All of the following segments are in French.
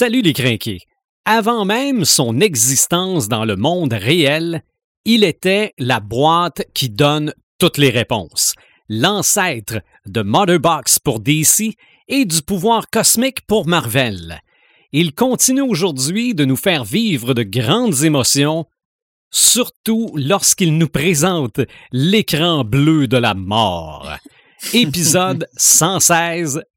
Salut les crinqués. Avant même son existence dans le monde réel, il était la boîte qui donne toutes les réponses, l'ancêtre de Motherbox pour DC et du pouvoir cosmique pour Marvel. Il continue aujourd'hui de nous faire vivre de grandes émotions, surtout lorsqu'il nous présente l'écran bleu de la mort. Épisode 116,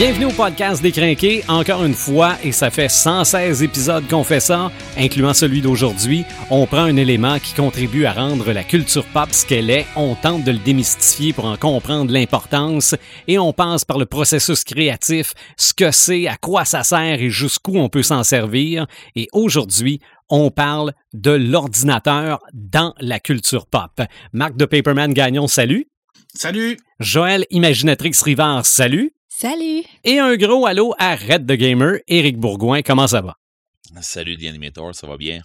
Bienvenue au podcast des Crinqués, encore une fois, et ça fait 116 épisodes qu'on fait ça, incluant celui d'aujourd'hui. On prend un élément qui contribue à rendre la culture pop ce qu'elle est, on tente de le démystifier pour en comprendre l'importance, et on passe par le processus créatif, ce que c'est, à quoi ça sert et jusqu'où on peut s'en servir. Et aujourd'hui, on parle de l'ordinateur dans la culture pop. Marc de Paperman Gagnon, salut. Salut! Joël Imaginatrix Rivard, salut. Salut! Et un gros allô à Red the Gamer, Éric Bourgoin, comment ça va? Salut The Animator, ça va bien?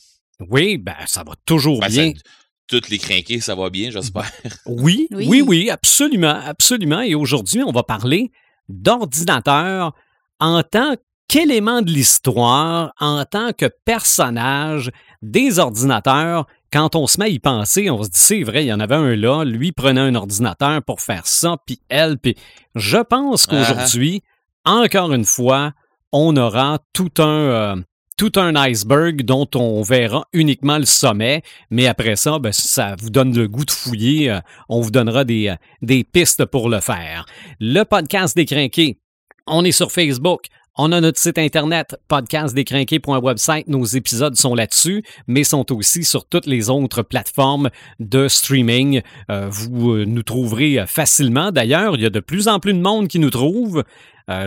Oui, ben ça va toujours Ben, bien. ça- toutes les crinqués, ça va bien, j'espère. Oui, oui, Oui. oui, absolument, absolument. Et aujourd'hui, on va parler d'ordinateur en tant qu'élément de l'histoire, en tant que personnage des ordinateurs. Quand on se met à y penser, on se dit, c'est vrai, il y en avait un là, lui prenait un ordinateur pour faire ça, puis elle, puis je pense qu'aujourd'hui, encore une fois, on aura tout un... euh, tout un iceberg dont on verra uniquement le sommet, mais après ça, ben, ça vous donne le goût de fouiller. euh, on vous donnera des, euh, des pistes pour le faire. Le podcast des crinqués, on est sur Facebook. On a notre site internet podcastdécrinqués.website. Nos épisodes sont là-dessus, mais sont aussi sur toutes les autres plateformes de streaming. Euh, vous euh, nous trouverez euh, facilement. D'ailleurs, il y a de plus en plus de monde qui nous trouve.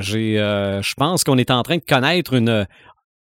J'ai, euh, je pense qu'on est en train de connaître une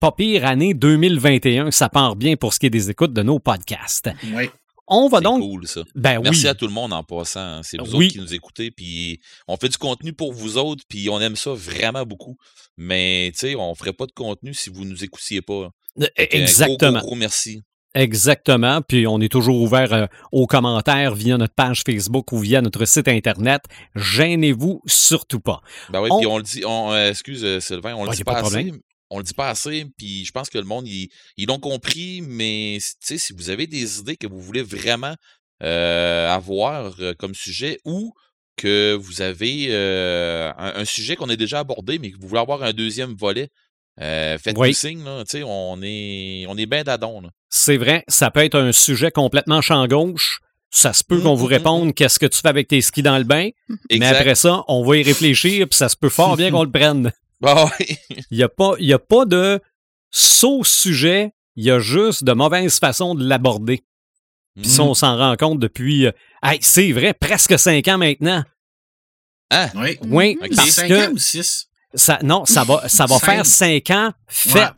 pas pire année 2021. Ça part bien pour ce qui est des écoutes de nos podcasts. Oui. On va C'est donc. cool, ça. Ben Merci oui. à tout le monde en passant. C'est vous Oui. autres qui nous écoutez, puis on fait du contenu pour vous autres, puis on aime ça vraiment beaucoup. Mais, tu sais, on ferait pas de contenu si vous nous écoutiez pas. Fait que un Exactement. Gros, gros, gros merci. Exactement. Puis on est toujours ouvert euh, aux commentaires via notre page Facebook ou via notre site Internet. Gênez-vous surtout pas. Ben oui, On- puis on le dit, on, euh, excuse euh, Sylvain, on le Ah, dit pas pas, assez. On le dit pas assez, puis je pense que le monde, ils l'ont compris, mais si vous avez des idées que vous voulez vraiment euh, avoir euh, comme sujet ou que vous avez euh, un, un sujet qu'on a déjà abordé, mais que vous voulez avoir un deuxième volet, euh, faites-nous Oui. signe, là. On est, on est bien d'adon. C'est vrai, ça peut être un sujet complètement champ gauche. Ça se peut Mm, qu'on vous mm, mm, réponde qu'est-ce que tu fais avec tes skis dans le bain, mais après ça, on va y réfléchir, puis ça se peut fort bien qu'on le prenne. Ah oui. Il n'y a, pas- y a pas de saut sujet, il y a juste de mauvaises façons de l'aborder. Puis ça, Mhm. on s'en rend compte depuis, euh, hey, c'est vrai, presque cinq ans maintenant. Ah, Oui. Parce 5 que ans ou 6? ça, non, ça va, ça va Cinq. faire cinq ans fait.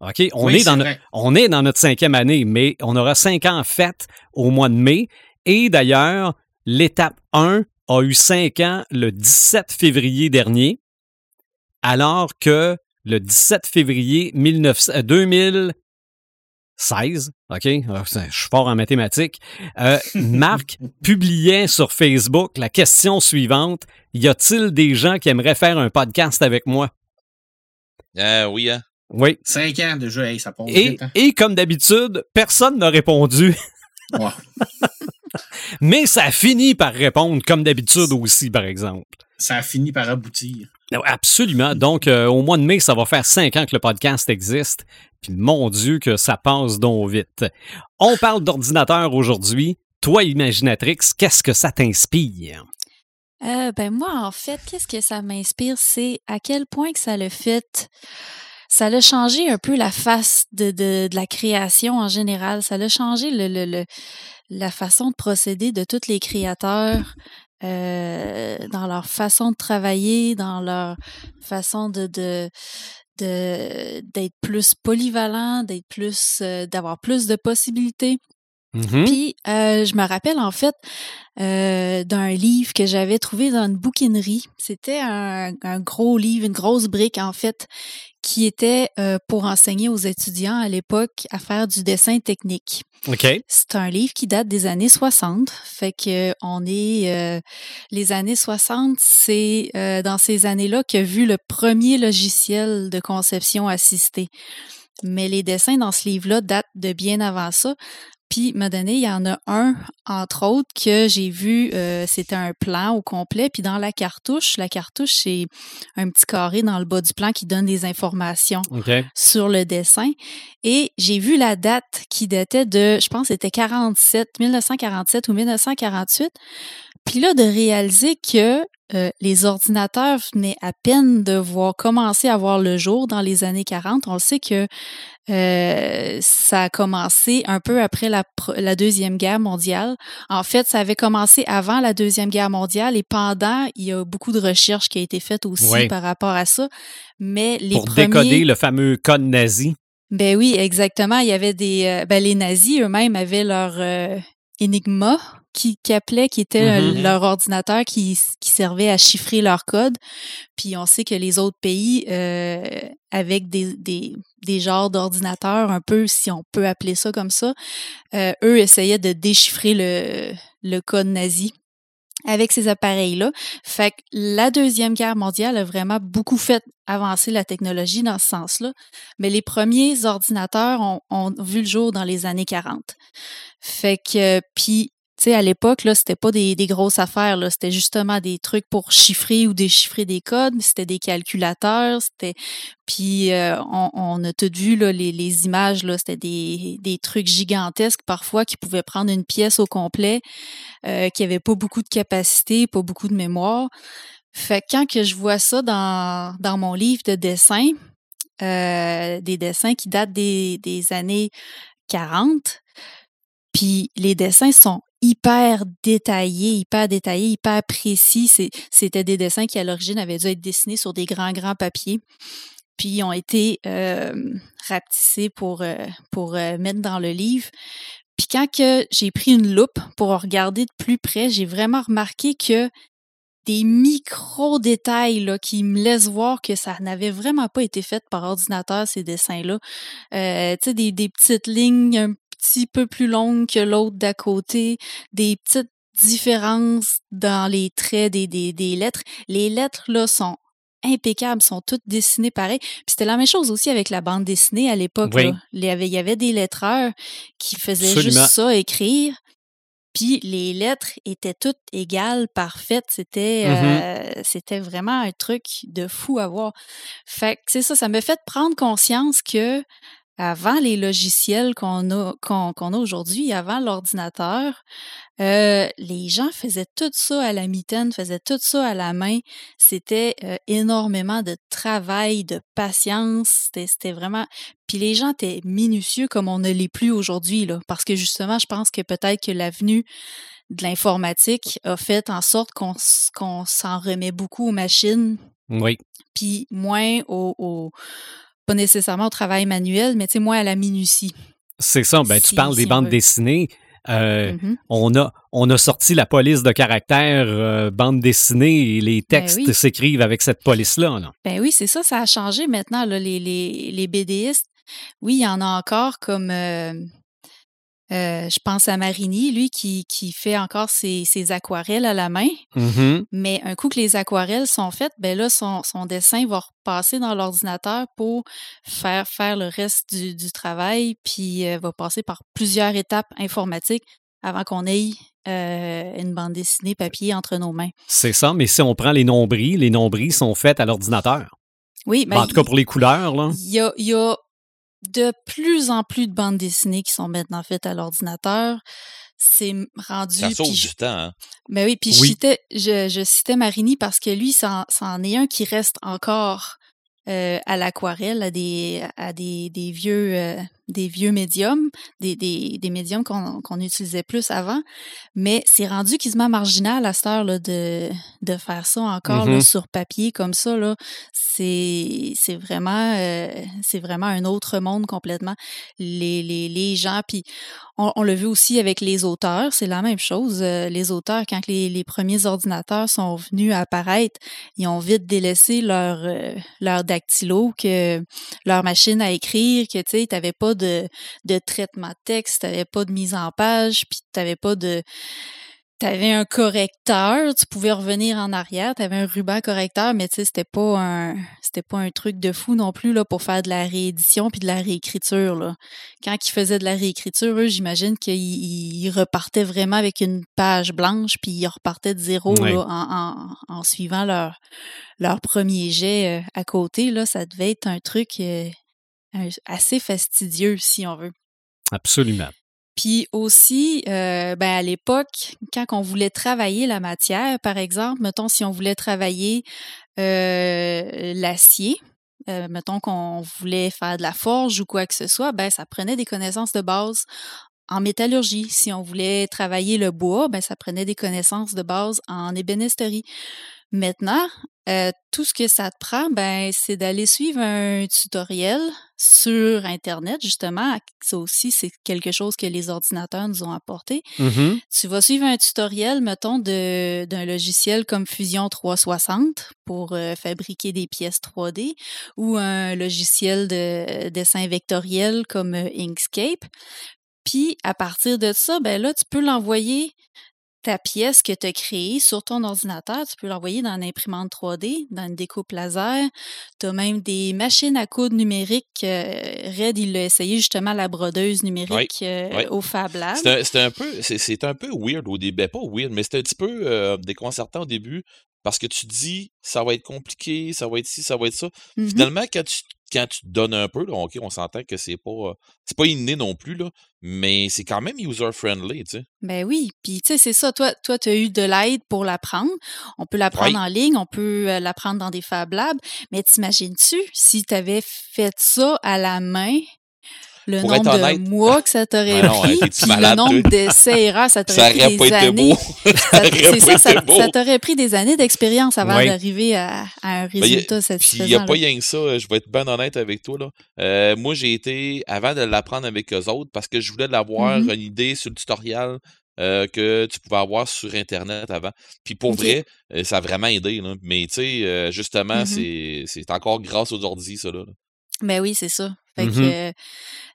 OK, on, Oui, est dans no- on est dans notre cinquième année, mais on aura cinq ans fait au mois de mai. Et d'ailleurs, l'étape 1 a eu cinq ans le 17 février dernier, alors que le 17 février 1900 euh, 2016, OK, euh, je suis fort en mathématiques, euh, Marc publiait sur Facebook la question suivante, y a-t-il des gens qui aimeraient faire un podcast avec moi? ah oui, hein. Oui. 5 ans déjà, hey, ça passe Et, vite, hein? et comme d'habitude, personne n'a répondu, mais ça a fini par répondre comme d'habitude aussi, par exemple. Ça a fini par aboutir. Non, Absolument. Donc, euh, au mois de mai, ça va faire cinq ans que le podcast existe. Puis, mon Dieu, que ça passe donc vite. On parle d'ordinateur aujourd'hui. Toi, Imaginatrix, qu'est-ce que ça t'inspire? Euh, ben moi, en fait, qu'est-ce que ça m'inspire, c'est à quel point que ça le fait. Ça l'a changé un peu la face de, de, de la création en général. Ça l'a changé le, le, le- la façon de procéder de tous les créateurs euh, dans leur façon de travailler, dans leur façon de, de, d'être plus polyvalent, d'être plus euh, d'avoir plus de possibilités. Mhm. Puis euh, je me rappelle en fait euh, d'un livre que j'avais trouvé dans une bouquinerie. C'était un, un gros livre, une grosse brique en fait, qui était euh, pour enseigner aux étudiants à l'époque à faire du dessin technique. OK. C'est un livre qui date des années 60. Fait que on est euh, les années 60, c'est euh, dans ces années-là que vu le premier logiciel de conception assistée. Mais les dessins dans ce livre-là datent de bien avant ça. Puis, m'a donné, il y en a un, entre autres, que j'ai vu, euh, c'était un plan au complet. Puis dans la cartouche, la cartouche, c'est un petit carré dans le bas du plan qui donne des informations sur le dessin. Et j'ai vu la date qui datait de, je pense, c'était 47, 1947 ou 1948. Puis là, de réaliser que euh, les ordinateurs venaient à peine de voir commencer à voir le jour dans les années 40. On le sait que euh, ça a commencé un peu après la, Deuxième Guerre mondiale. En fait, ça avait commencé avant la Deuxième Guerre mondiale et pendant, il y a beaucoup de recherches qui a été faites aussi Ouais. par rapport à ça. Mais les Pour premiers... décoder le fameux code nazi. Ben oui, exactement. Il y avait des. euh, ben les nazis eux-mêmes avaient leur euh, Enigma qui, qui appelait, qui était euh, Mhm. leur ordinateur qui, qui servait à chiffrer leur code. Puis on sait que les autres pays, euh, avec des, des, des genres d'ordinateurs, un peu, si on peut appeler ça comme ça, euh, eux essayaient de déchiffrer le, le code nazi avec ces appareils-là. Fait que la Deuxième Guerre mondiale a vraiment beaucoup fait avancer la technologie dans ce sens-là. Mais les premiers ordinateurs ont, vu le jour dans les années 40. Fait que, puis, sais, à l'époque, là, c'était pas des, des grosses affaires, là. C'était justement des trucs pour chiffrer ou déchiffrer des codes. C'était des calculateurs. C'était, puis, euh, on, on a tout vu, là, les, les images, là. C'était des, des trucs gigantesques, parfois, qui pouvaient prendre une pièce au complet, euh, qui avait pas beaucoup de capacité, pas beaucoup de mémoire. Fait que quand que je vois ça dans, dans mon livre de dessin, euh, des dessins qui datent des, des années 40, puis les dessins sont hyper détaillés, hyper détaillés, hyper précis. C'était des dessins qui, à l'origine, avaient dû être dessinés sur des grands, grands papiers. Puis ont été euh, rapetissés pour, euh, pour euh, mettre dans le livre. Puis quand que j'ai pris une loupe pour regarder de plus près, j'ai vraiment remarqué que des micro-détails là, qui me laissent voir que ça n'avait vraiment pas été fait par ordinateur, ces dessins-là. Euh, tu sais, des, des petites lignes petit peu plus longues que l'autre d'à côté, des petites différences dans les traits des, des, des lettres. Les lettres, là, sont impeccables, sont toutes dessinées pareil. Puis c'était la même chose aussi avec la bande dessinée à l'époque. Oui. Il y avait- il y avait des lettreurs qui faisaient Absolument. juste ça, écrire. Puis les lettres étaient toutes égales, parfaites. C'était Mhm. euh, c'était vraiment un truc de fou à voir. Fait que c'est ça, ça m'a fait prendre conscience que avant les logiciels qu'on a qu'on a aujourd'hui, avant l'ordinateur, euh, les gens faisaient tout ça à la mitaine, faisaient tout ça à la main. C'était euh, énormément de travail, de patience. C'était vraiment. Puis les gens étaient minutieux comme on ne l'est plus aujourd'hui, là. Parce que justement, je pense que peut-être que l'avenue de l'informatique a fait en sorte qu'on s'en remet beaucoup aux machines, Oui. puis moins au, au- pas nécessairement au travail manuel, mais tu sais, moins à la minutie. C'est ça. Ben, tu parles des si bandes veut. dessinées. Euh, Mhm. on, a, on a sorti la police de caractère euh, bande dessinée et les textes Ben oui. s'écrivent avec cette police-là. là. Ben oui, c'est ça, ça a changé maintenant, là, les, les, les BDistes. Oui, il y en a encore comme, euh, euh, je pense à Marini, lui, qui, qui fait encore ses, ses aquarelles à la main. Mhm. Mais un coup que les aquarelles sont faites, ben là, son, son dessin va repasser dans l'ordinateur pour faire, faire le reste du, du travail, puis euh, va passer par plusieurs étapes informatiques avant qu'on ait euh, une bande dessinée papier entre nos mains. C'est ça, mais si on prend les nombris, les nombris sont faits à l'ordinateur. Oui, Ben, en tout cas, pour les couleurs, là. Il y a, il y a de plus en plus de bandes dessinées qui sont maintenant faites à l'ordinateur. C'est rendu. Ça sauve du temps. Hein? Ben oui, puis je citais, je, je citais Marini parce que lui, c'en c'en est un qui reste encore euh, à l'aquarelle, à des, à des, des vieux, euh, des vieux médiums, des, des, des médiums qu'on utilisait plus avant, mais c'est rendu quasiment marginal à cette heure là, de, de faire ça encore là, Mhm. sur papier comme ça. Là. C'est, c'est, vraiment, euh, c'est vraiment un autre monde complètement. Les, les, les gens, puis on, on l'a vu aussi avec les auteurs, c'est la même chose. Euh, les auteurs, quand les, les premiers ordinateurs sont venus apparaître, ils ont vite délaissé leur, euh, leur dactylo, que leur machine à écrire, que tu sais, t'avais pas de, de traitement de texte, t'avais pas de mise en page, puis t'avais pas de T'avais un correcteur, tu pouvais revenir en arrière, t'avais un ruban correcteur, mais tu sais, c'était pas un c'était pas un truc de fou non plus là pour faire de la réédition puis de la réécriture là. Quand ils faisaient de la réécriture, eux, j'imagine qu'ils ils repartaient vraiment avec une page blanche puis ils repartaient de zéro Oui. là, en, en, en suivant leur leur premier jet euh, à côté là, ça devait être un truc euh, assez fastidieux si on veut. Absolument. Puis aussi, euh, ben à l'époque, quand on voulait travailler la matière, par exemple, mettons si on voulait travailler euh, l'acier, euh, mettons qu'on voulait faire de la forge ou quoi que ce soit, ben ça prenait des connaissances de base en métallurgie. Si on voulait travailler le bois, ben ça prenait des connaissances de base en ébénisterie. Maintenant, euh, tout ce que ça te prend, ben, c'est d'aller suivre un tutoriel sur Internet, justement. Ça aussi, c'est quelque chose que les ordinateurs nous ont apporté. Mhm. Tu vas suivre un tutoriel, mettons, de- d'un logiciel comme Fusion 360 pour euh, fabriquer des pièces 3D ou un logiciel de dessin vectoriel comme euh, Inkscape. Puis, à partir de ça, ben là, tu peux l'envoyer ta pièce que tu as créée sur ton ordinateur, tu peux l'envoyer dans une imprimante 3D, dans une découpe laser. Tu as même des machines à coudre numériques. euh, Red, il l'a essayé justement la brodeuse numérique euh, oui. au Fab Lab. C'était un- peu, c'est- c'est un peu weird au début. Ben, pas weird, mais c'était un petit peu euh, déconcertant au début parce que tu dis ça va être compliqué, ça va être ci, ça va être ça. Mhm. Finalement, quand tu, quand tu te donnes un peu, là, ok, on s'entend que c'est pas, euh, c'est pas inné non plus, là, mais c'est quand même user-friendly, tu sais. Ben oui, puis tu sais, c'est ça. Toi, toi, tu as eu de l'aide pour l'apprendre. On peut l'apprendre Oui. en ligne, on peut euh, l'apprendre dans des Fab Labs. Mais t'imagines-tu si tu avais fait ça à la main, le Pour être nombre de honnête- mois que ça t'aurait non, pris, le nombre d'essais erreurs, ça t'aurait pris des pas été années. beau. Ça- Ça aurait C'est ça, ça, t'aurait pris des années d'expérience avant d'arriver à, à un Ben, résultat Puis satisfaisant. il n'y a pas rien que ça, je vais être bien honnête avec toi. Là. Euh, moi, j'ai été, avant de l'apprendre avec eux autres, parce que je voulais l'avoir Mhm. une idée sur le tutoriel euh, que tu pouvais avoir sur Internet avant. Puis pour vrai, euh, ça a vraiment aidé. Là. Mais tu sais, euh, justement, Mhm. c'est c'est encore grâce aux ordi, ça. Là. Ben oui, c'est ça. Fait Mhm. que,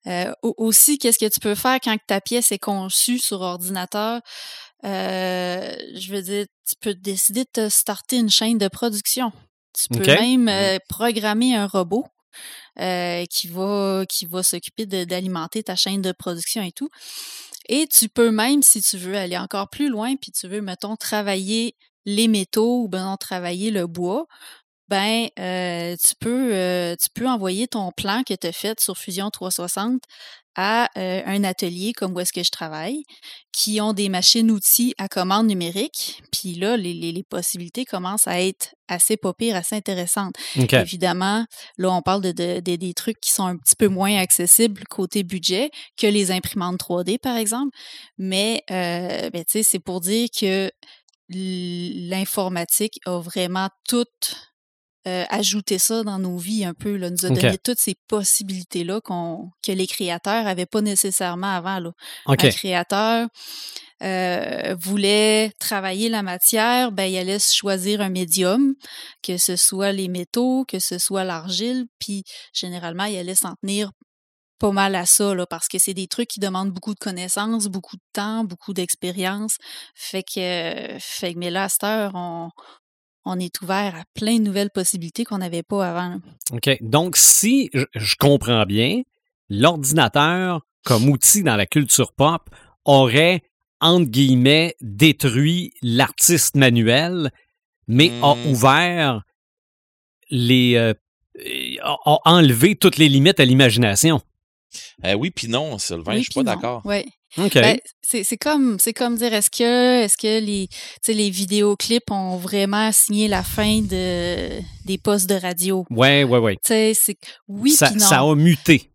euh, au- aussi, qu'est-ce que tu peux faire quand ta pièce est conçue sur ordinateur? Euh, je veux dire, tu peux décider de te starter une chaîne de production. Tu peux même euh, programmer un robot euh, qui va, qui va s'occuper d'alimenter ta chaîne de production et tout. Et tu peux même, si tu veux aller encore plus loin, puis tu veux, mettons, travailler les métaux ou ben, travailler le bois, ben euh, tu peux euh, tu peux envoyer ton plan que tu as fait sur Fusion 360 à euh, un atelier comme où est-ce que je travaille qui ont des machines outils à commande numérique. Puis là les, les, les possibilités commencent à être assez pas pires, assez intéressantes. Évidemment là on parle de, de- de- des trucs qui sont un petit peu moins accessibles côté budget que les imprimantes 3D par exemple. Mais ben, tu sais c'est pour dire que l'informatique a vraiment tout euh, ajouté ça dans nos vies un peu, là, nous a donné toutes ces possibilités-là qu'on que les créateurs n'avaient pas nécessairement avant. Là. OK. Un créateur euh, voulait travailler la matière, ben, il allait choisir un médium, que ce soit les métaux, que ce soit l'argile, puis généralement, il allait s'en tenir pas mal à ça, là, parce que c'est des trucs qui demandent beaucoup de connaissances, beaucoup de temps, beaucoup d'expérience. Fait que, euh, fait que, mais là, à cette heure, on, on est ouvert à plein de nouvelles possibilités qu'on n'avait pas avant. OK. Donc, si je, je comprends bien, l'ordinateur, comme outil dans la culture pop, aurait, entre guillemets, détruit l'artiste manuel, mais a Hmm. ouvert les. euh, a, a enlevé toutes les limites à l'imagination. Euh, oui, puis non, Sylvain, Oui, je suis pas d'accord. Ben, c'est c'est comme c'est comme dire est-ce que est-ce que les les vidéoclips ont vraiment signé la fin de des postes de radio? ouais, ouais, ouais. C'est oui ça, puis non. ça a muté.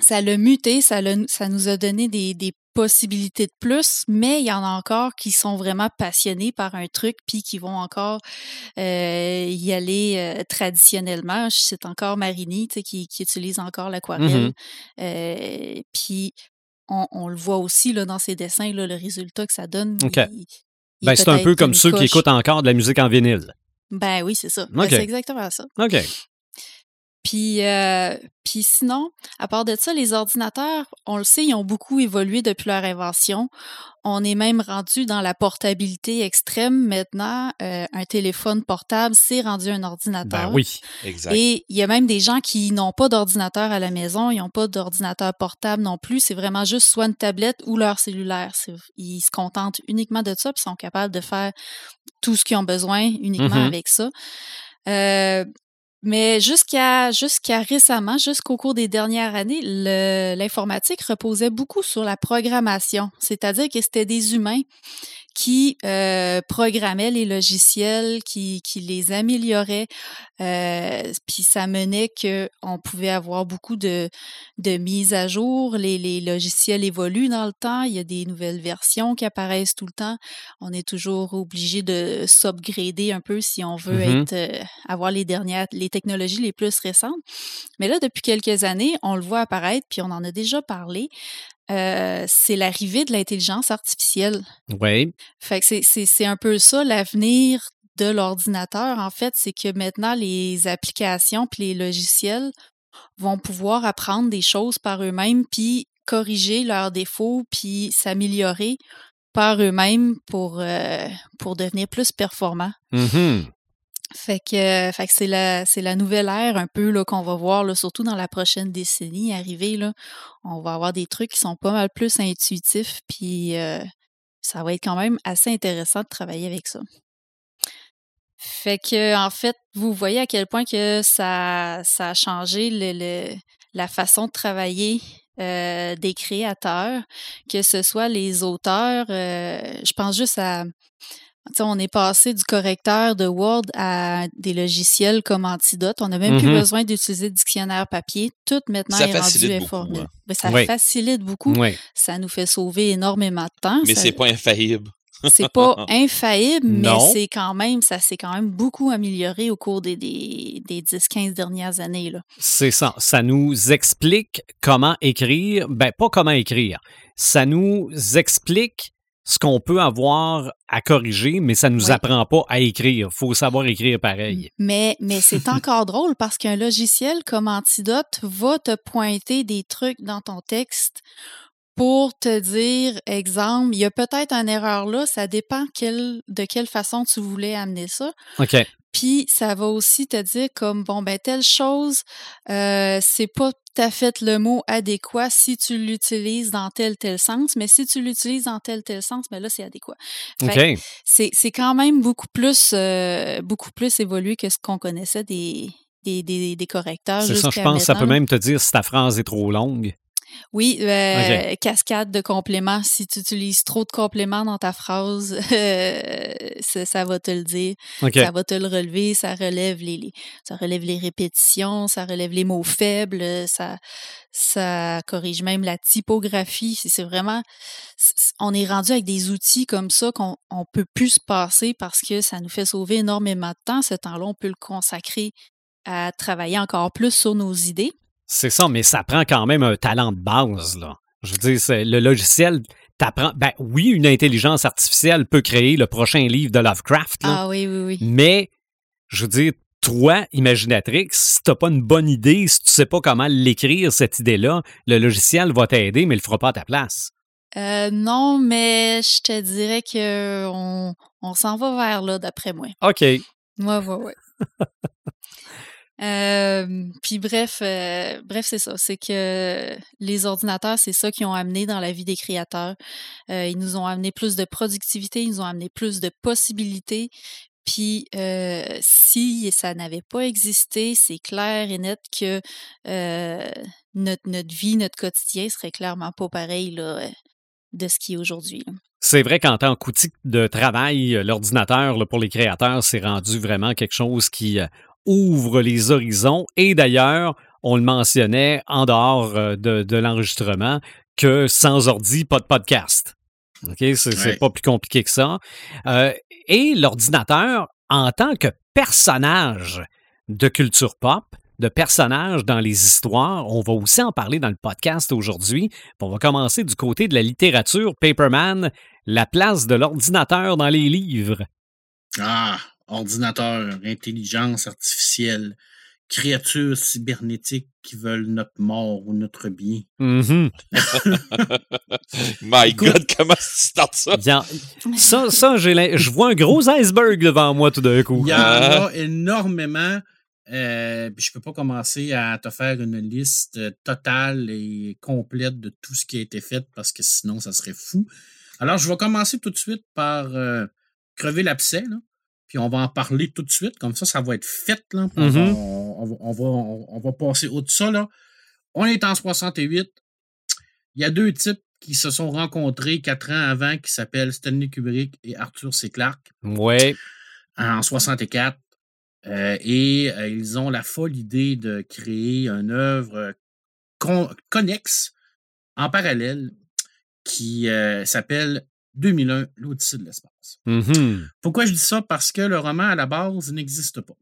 ça l'a muté, ça, l'a- ça nous a donné des, des possibilités de plus, mais il y en a encore qui sont vraiment passionnés par un truc, puis qui vont encore euh, y aller euh, traditionnellement. Cite encore Marini, qui, qui utilise encore l'aquarelle. Mhm. Euh, puis on, on le voit aussi là, dans ses dessins, là, le résultat que ça donne. OK. il- il Ben, est c'est un peu comme ceux qui écoutent encore de la musique en vinyle. Ben oui, c'est ça. Ben, c'est exactement ça. OK. Puis, euh, puis sinon, à part de ça, les ordinateurs, on le sait, ils ont beaucoup évolué depuis leur invention. On est même rendu dans la portabilité extrême maintenant. Euh, un téléphone portable, c'est rendu un ordinateur. Ben oui. Exact. Et il y a même des gens qui n'ont pas d'ordinateur à la maison, ils n'ont pas d'ordinateur portable non plus. C'est vraiment juste soit une tablette ou leur cellulaire. Ils se contentent uniquement de ça, puis sont capables de faire tout ce qu'ils ont besoin uniquement Mhm. avec ça. Euh, mais jusqu'à jusqu'à récemment, jusqu'au cours des dernières années, l'informatique reposait beaucoup sur la programmation, c'est-à-dire que c'était des humains qui euh, programmaient les logiciels, qui, qui les amélioraient, euh, puis ça menait que on pouvait avoir beaucoup de, de mises à jour. Les, les logiciels évoluent dans le temps, il y a des nouvelles versions qui apparaissent tout le temps. On est toujours obligé de s'upgrader un peu si on veut Mhm. être euh, avoir les dernières, les technologies les plus récentes. Mais là, depuis quelques années, on le voit apparaître, puis on en a déjà parlé. euh, c'est l'arrivée de l'intelligence artificielle. Oui. Fait que c'est- c'est c'est un peu ça l'avenir de l'ordinateur, en fait, c'est que maintenant les applications puis les logiciels vont pouvoir apprendre des choses par eux-mêmes puis corriger leurs défauts puis s'améliorer par eux-mêmes pour, euh, pour devenir plus performants. Mhm. Fait que, euh, fait c'est la, c'est la nouvelle ère un peu là, qu'on va voir, là, surtout dans la prochaine décennie arriver. Là, on va avoir des trucs qui sont pas mal plus intuitifs, puis euh, ça va être quand même assez intéressant de travailler avec ça. Fait que, en fait, vous voyez à quel point que ça, ça a changé le, la façon de travailler euh, des créateurs, que ce soit les auteurs. je pense juste à on est passé du correcteur de Word à des logiciels comme Antidote. On n'a même plus Mhm. besoin d'utiliser de dictionnaire papier. Tout maintenant Ça est rendu facilite beaucoup, informel. hein. Ben, ça Oui. facilite beaucoup. Oui. Ça nous fait sauver énormément de temps. Mais Ça- c'est pas infaillible. c'est pas infaillible, mais c'est quand même, ça s'est quand même beaucoup amélioré au cours des, des, des 10-15 dernières années. Là. C'est ça. Ça nous explique comment écrire. Ben, pas comment écrire. Ça nous explique ce qu'on peut avoir à corriger, mais ça nous Oui. apprend pas à écrire. faut savoir écrire pareil. Mais, mais c'est encore drôle parce qu'un logiciel comme Antidote va te pointer des trucs dans ton texte pour te dire, exemple, il y a peut-être une erreur là, ça dépend quel, de quelle façon tu voulais amener ça. OK. Puis ça va aussi te dire comme bon ben telle chose, euh, c'est pas tout à fait le mot adéquat si tu l'utilises dans tel tel sens, mais si tu l'utilises dans tel tel sens, ben là c'est adéquat. Fait OK. que c'est c'est quand même beaucoup plus euh, beaucoup plus évolué que ce qu'on connaissait des des, des, des correcteurs C'est ça, je pense. Ça peut maintenant. même te dire si ta phrase est trop longue. Oui, euh, cascade de compléments. Si tu utilises trop de compléments dans ta phrase, euh, ça, ça va te le dire. Ça va te le relever, ça relève les, les- ça relève les répétitions, ça relève les mots faibles, ça ça corrige même la typographie. C'est vraiment on est rendu avec des outils comme ça qu'on on peut plus se passer parce que ça nous fait sauver énormément de temps. Ce temps-là, on peut le consacrer à travailler encore plus sur nos idées. C'est ça, mais ça prend quand même un talent de base, là. Je veux dire, le logiciel t'apprend. Ben oui, une intelligence artificielle peut créer le prochain livre de Lovecraft, là, Ah oui, oui, oui. mais je veux dire, toi, Imaginatrix, si t'as pas une bonne idée, si tu sais pas comment l'écrire, cette idée-là, le logiciel va t'aider, mais il le fera pas à ta place. Euh, non, mais je te dirais que on, on s'en va vers là, d'après moi. OK. Ouais, ouais, ouais. Puis bref, euh, bref, c'est ça. C'est que les ordinateurs, c'est ça qui ont amené dans la vie des créateurs. Euh, ils nous ont amené plus de productivité, ils nous ont amené plus de possibilités. Puis euh, si ça n'avait pas existé, c'est clair et net que euh, notre, notre vie, notre quotidien serait clairement pas pareil là, de ce qui est aujourd'hui. C'est vrai qu'en tant qu'outil de travail, euh, l'ordinateur, pour les créateurs, c'est rendu vraiment quelque chose qui ouvre les horizons. Et d'ailleurs, on le mentionnait en dehors euh, de, de l'enregistrement, que sans ordi, pas de podcast. OK? C'est Ouais. pas plus compliqué que ça. Euh, et l'ordinateur, en tant que personnage de culture pop, de personnage dans les histoires, on va aussi en parler dans le podcast aujourd'hui. On va commencer du côté de la littérature. Paperman, la place de l'ordinateur dans les livres. Ah, ordinateur, intelligence artificielle, créatures cybernétiques qui veulent notre mort ou notre bien. Mhm. My Écoute. God, comment tu startes ça? Bien, ça, ça je vois un gros iceberg devant moi tout d'un coup. Il y en Ah. a énormément. Euh, je peux pas commencer à te faire une liste totale et complète de tout ce qui a été fait parce que sinon, ça serait fou. Alors, je vais commencer tout de suite par euh, crever l'abcès, là, puis on va en parler tout de suite. Comme ça, ça va être fait. Là, puis on, va, on, va, on, va, on- on va passer au-dessus de ça. Là. On est en 68. Il y a deux types qui se sont rencontrés quatre ans avant qui s'appellent Stanley Kubrick et Arthur C. Clarke Ouais. en 64. Euh, et euh, ils ont la folle idée de créer une œuvre con- connexe en parallèle qui euh, s'appelle 2001, l'Odyssée de l'espace. Mhm. Pourquoi je dis ça? Parce que le roman, à la base, n'existe pas.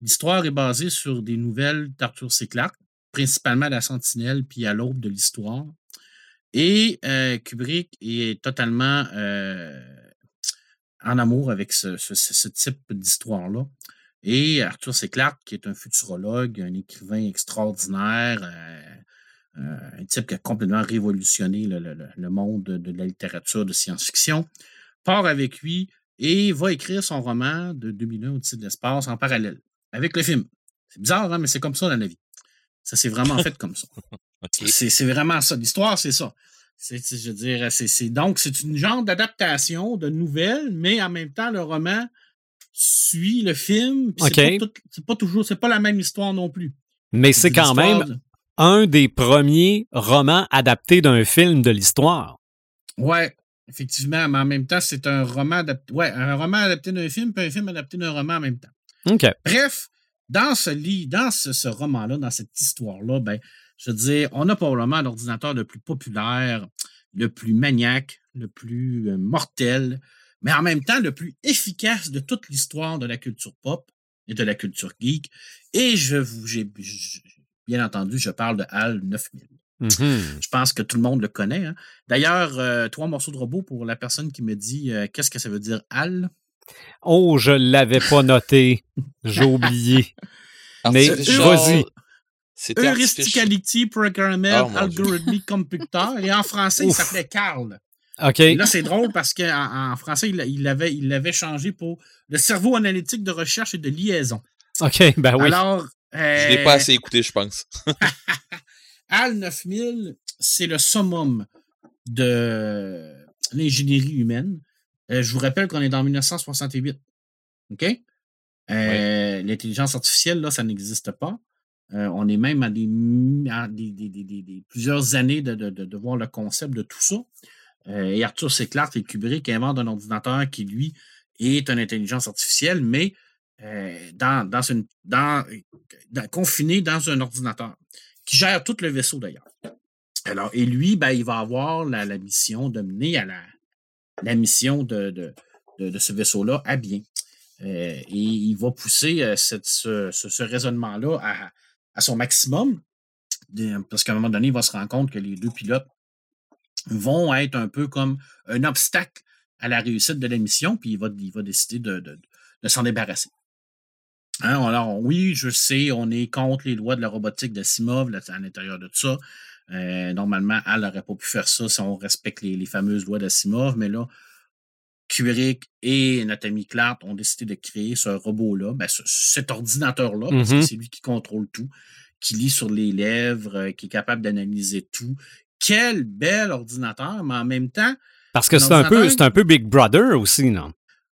L'histoire est basée sur des nouvelles d'Arthur C. Clarke, principalement à la Sentinelle, puis à l'aube de l'histoire. Et euh, Kubrick est totalement euh, en amour avec ce, ce- ce- ce type d'histoire-là. Et Arthur C. Clarke, qui est un futurologue, un écrivain extraordinaire, euh, un type qui a complètement révolutionné le, le- le- le monde de, de la littérature de science-fiction, part avec lui et va écrire son roman de 2001 au-dessus de l'espace en parallèle avec le film. C'est bizarre, hein, mais c'est comme ça dans la vie. Ça s'est vraiment fait comme ça. C'est c'est vraiment ça. L'histoire, c'est ça. C'est, c'est- je veux dire, c'est, c'est- donc, c'est une genre d'adaptation de nouvelles, mais en même temps, le roman suit le film. puis OK. C'est, pas tout- c'est pas toujours, c'est pas la même histoire non plus. Mais c'est quand même un des premiers romans adaptés d'un film de l'histoire. Ouais, effectivement, mais en même temps, c'est un roman adapté. Ouais, un roman adapté d'un film, puis un film adapté d'un roman en même temps. OK. Bref, dans ce lit, dans ce, ce roman-là, dans cette histoire-là, ben, je veux dire, on a probablement l'ordinateur le plus populaire, le plus maniaque, le plus euh, mortel, mais en même temps le plus efficace de toute l'histoire de la culture pop et de la culture geek. Et je vous, j'ai, bien entendu, je parle de HAL 9000. Mhm. Je pense que tout le monde le connaît. hein. D'ailleurs, euh, trois morceaux de robot pour la personne qui me dit euh, qu'est-ce que ça veut dire HAL. Oh, je l'avais pas noté. J'ai oublié. Mais Artificial- vas-y. Heuristicality Programmed Oh. Algorithmic Computer. Et en français, il s'appelait Carl. OK. Et là, c'est drôle parce qu'en en français, il il l'avait il l'avait changé pour le cerveau analytique de recherche et de liaison. OK, ben oui. Alors, Je l'ai euh, pas assez écouté, je pense. HAL 9000, c'est le summum de l'ingénierie humaine. Euh, je vous rappelle qu'on est dans 1968. OK? Euh, L'intelligence artificielle, là, ça n'existe pas. Euh, on est même à des, mi- à des- des- des- des- des- plusieurs années de, de- voir le concept de tout ça. Euh, et Arthur C. Clarke et Kubrick inventent un ordinateur qui, lui, est une intelligence artificielle, mais euh, dans, dans une, dans, dans- confiné dans un ordinateur qui gère tout le vaisseau d'ailleurs. Alors, et lui, ben, il va avoir la, mission de mener à la, la mission de, de, de, ce vaisseau-là à bien. Euh, et il va pousser euh, cette- ce, ce- raisonnement-là à, à son maximum, parce qu'à un moment donné, il va se rendre compte que les deux pilotes vont être un peu comme un obstacle à la réussite de la mission, puis il va, il va décider de, de- de s'en débarrasser. Hein, alors, oui, je sais, on est contre les lois de la robotique d'Asimov là, à l'intérieur de tout ça. Euh, normalement, Al n'aurait pas pu faire ça si on respecte les, les fameuses lois d'Asimov, mais là, Kubrick et notre ami Clark ont décidé de créer ce robot-là, ben, ce- cet ordinateur-là, parce que Mhm. c'est lui qui contrôle tout, qui lit sur les lèvres, euh, qui est capable d'analyser tout. Quel bel ordinateur, mais en même temps, Parce que c'est un, peu, ordinateur- c'est un peu Big Brother aussi, non?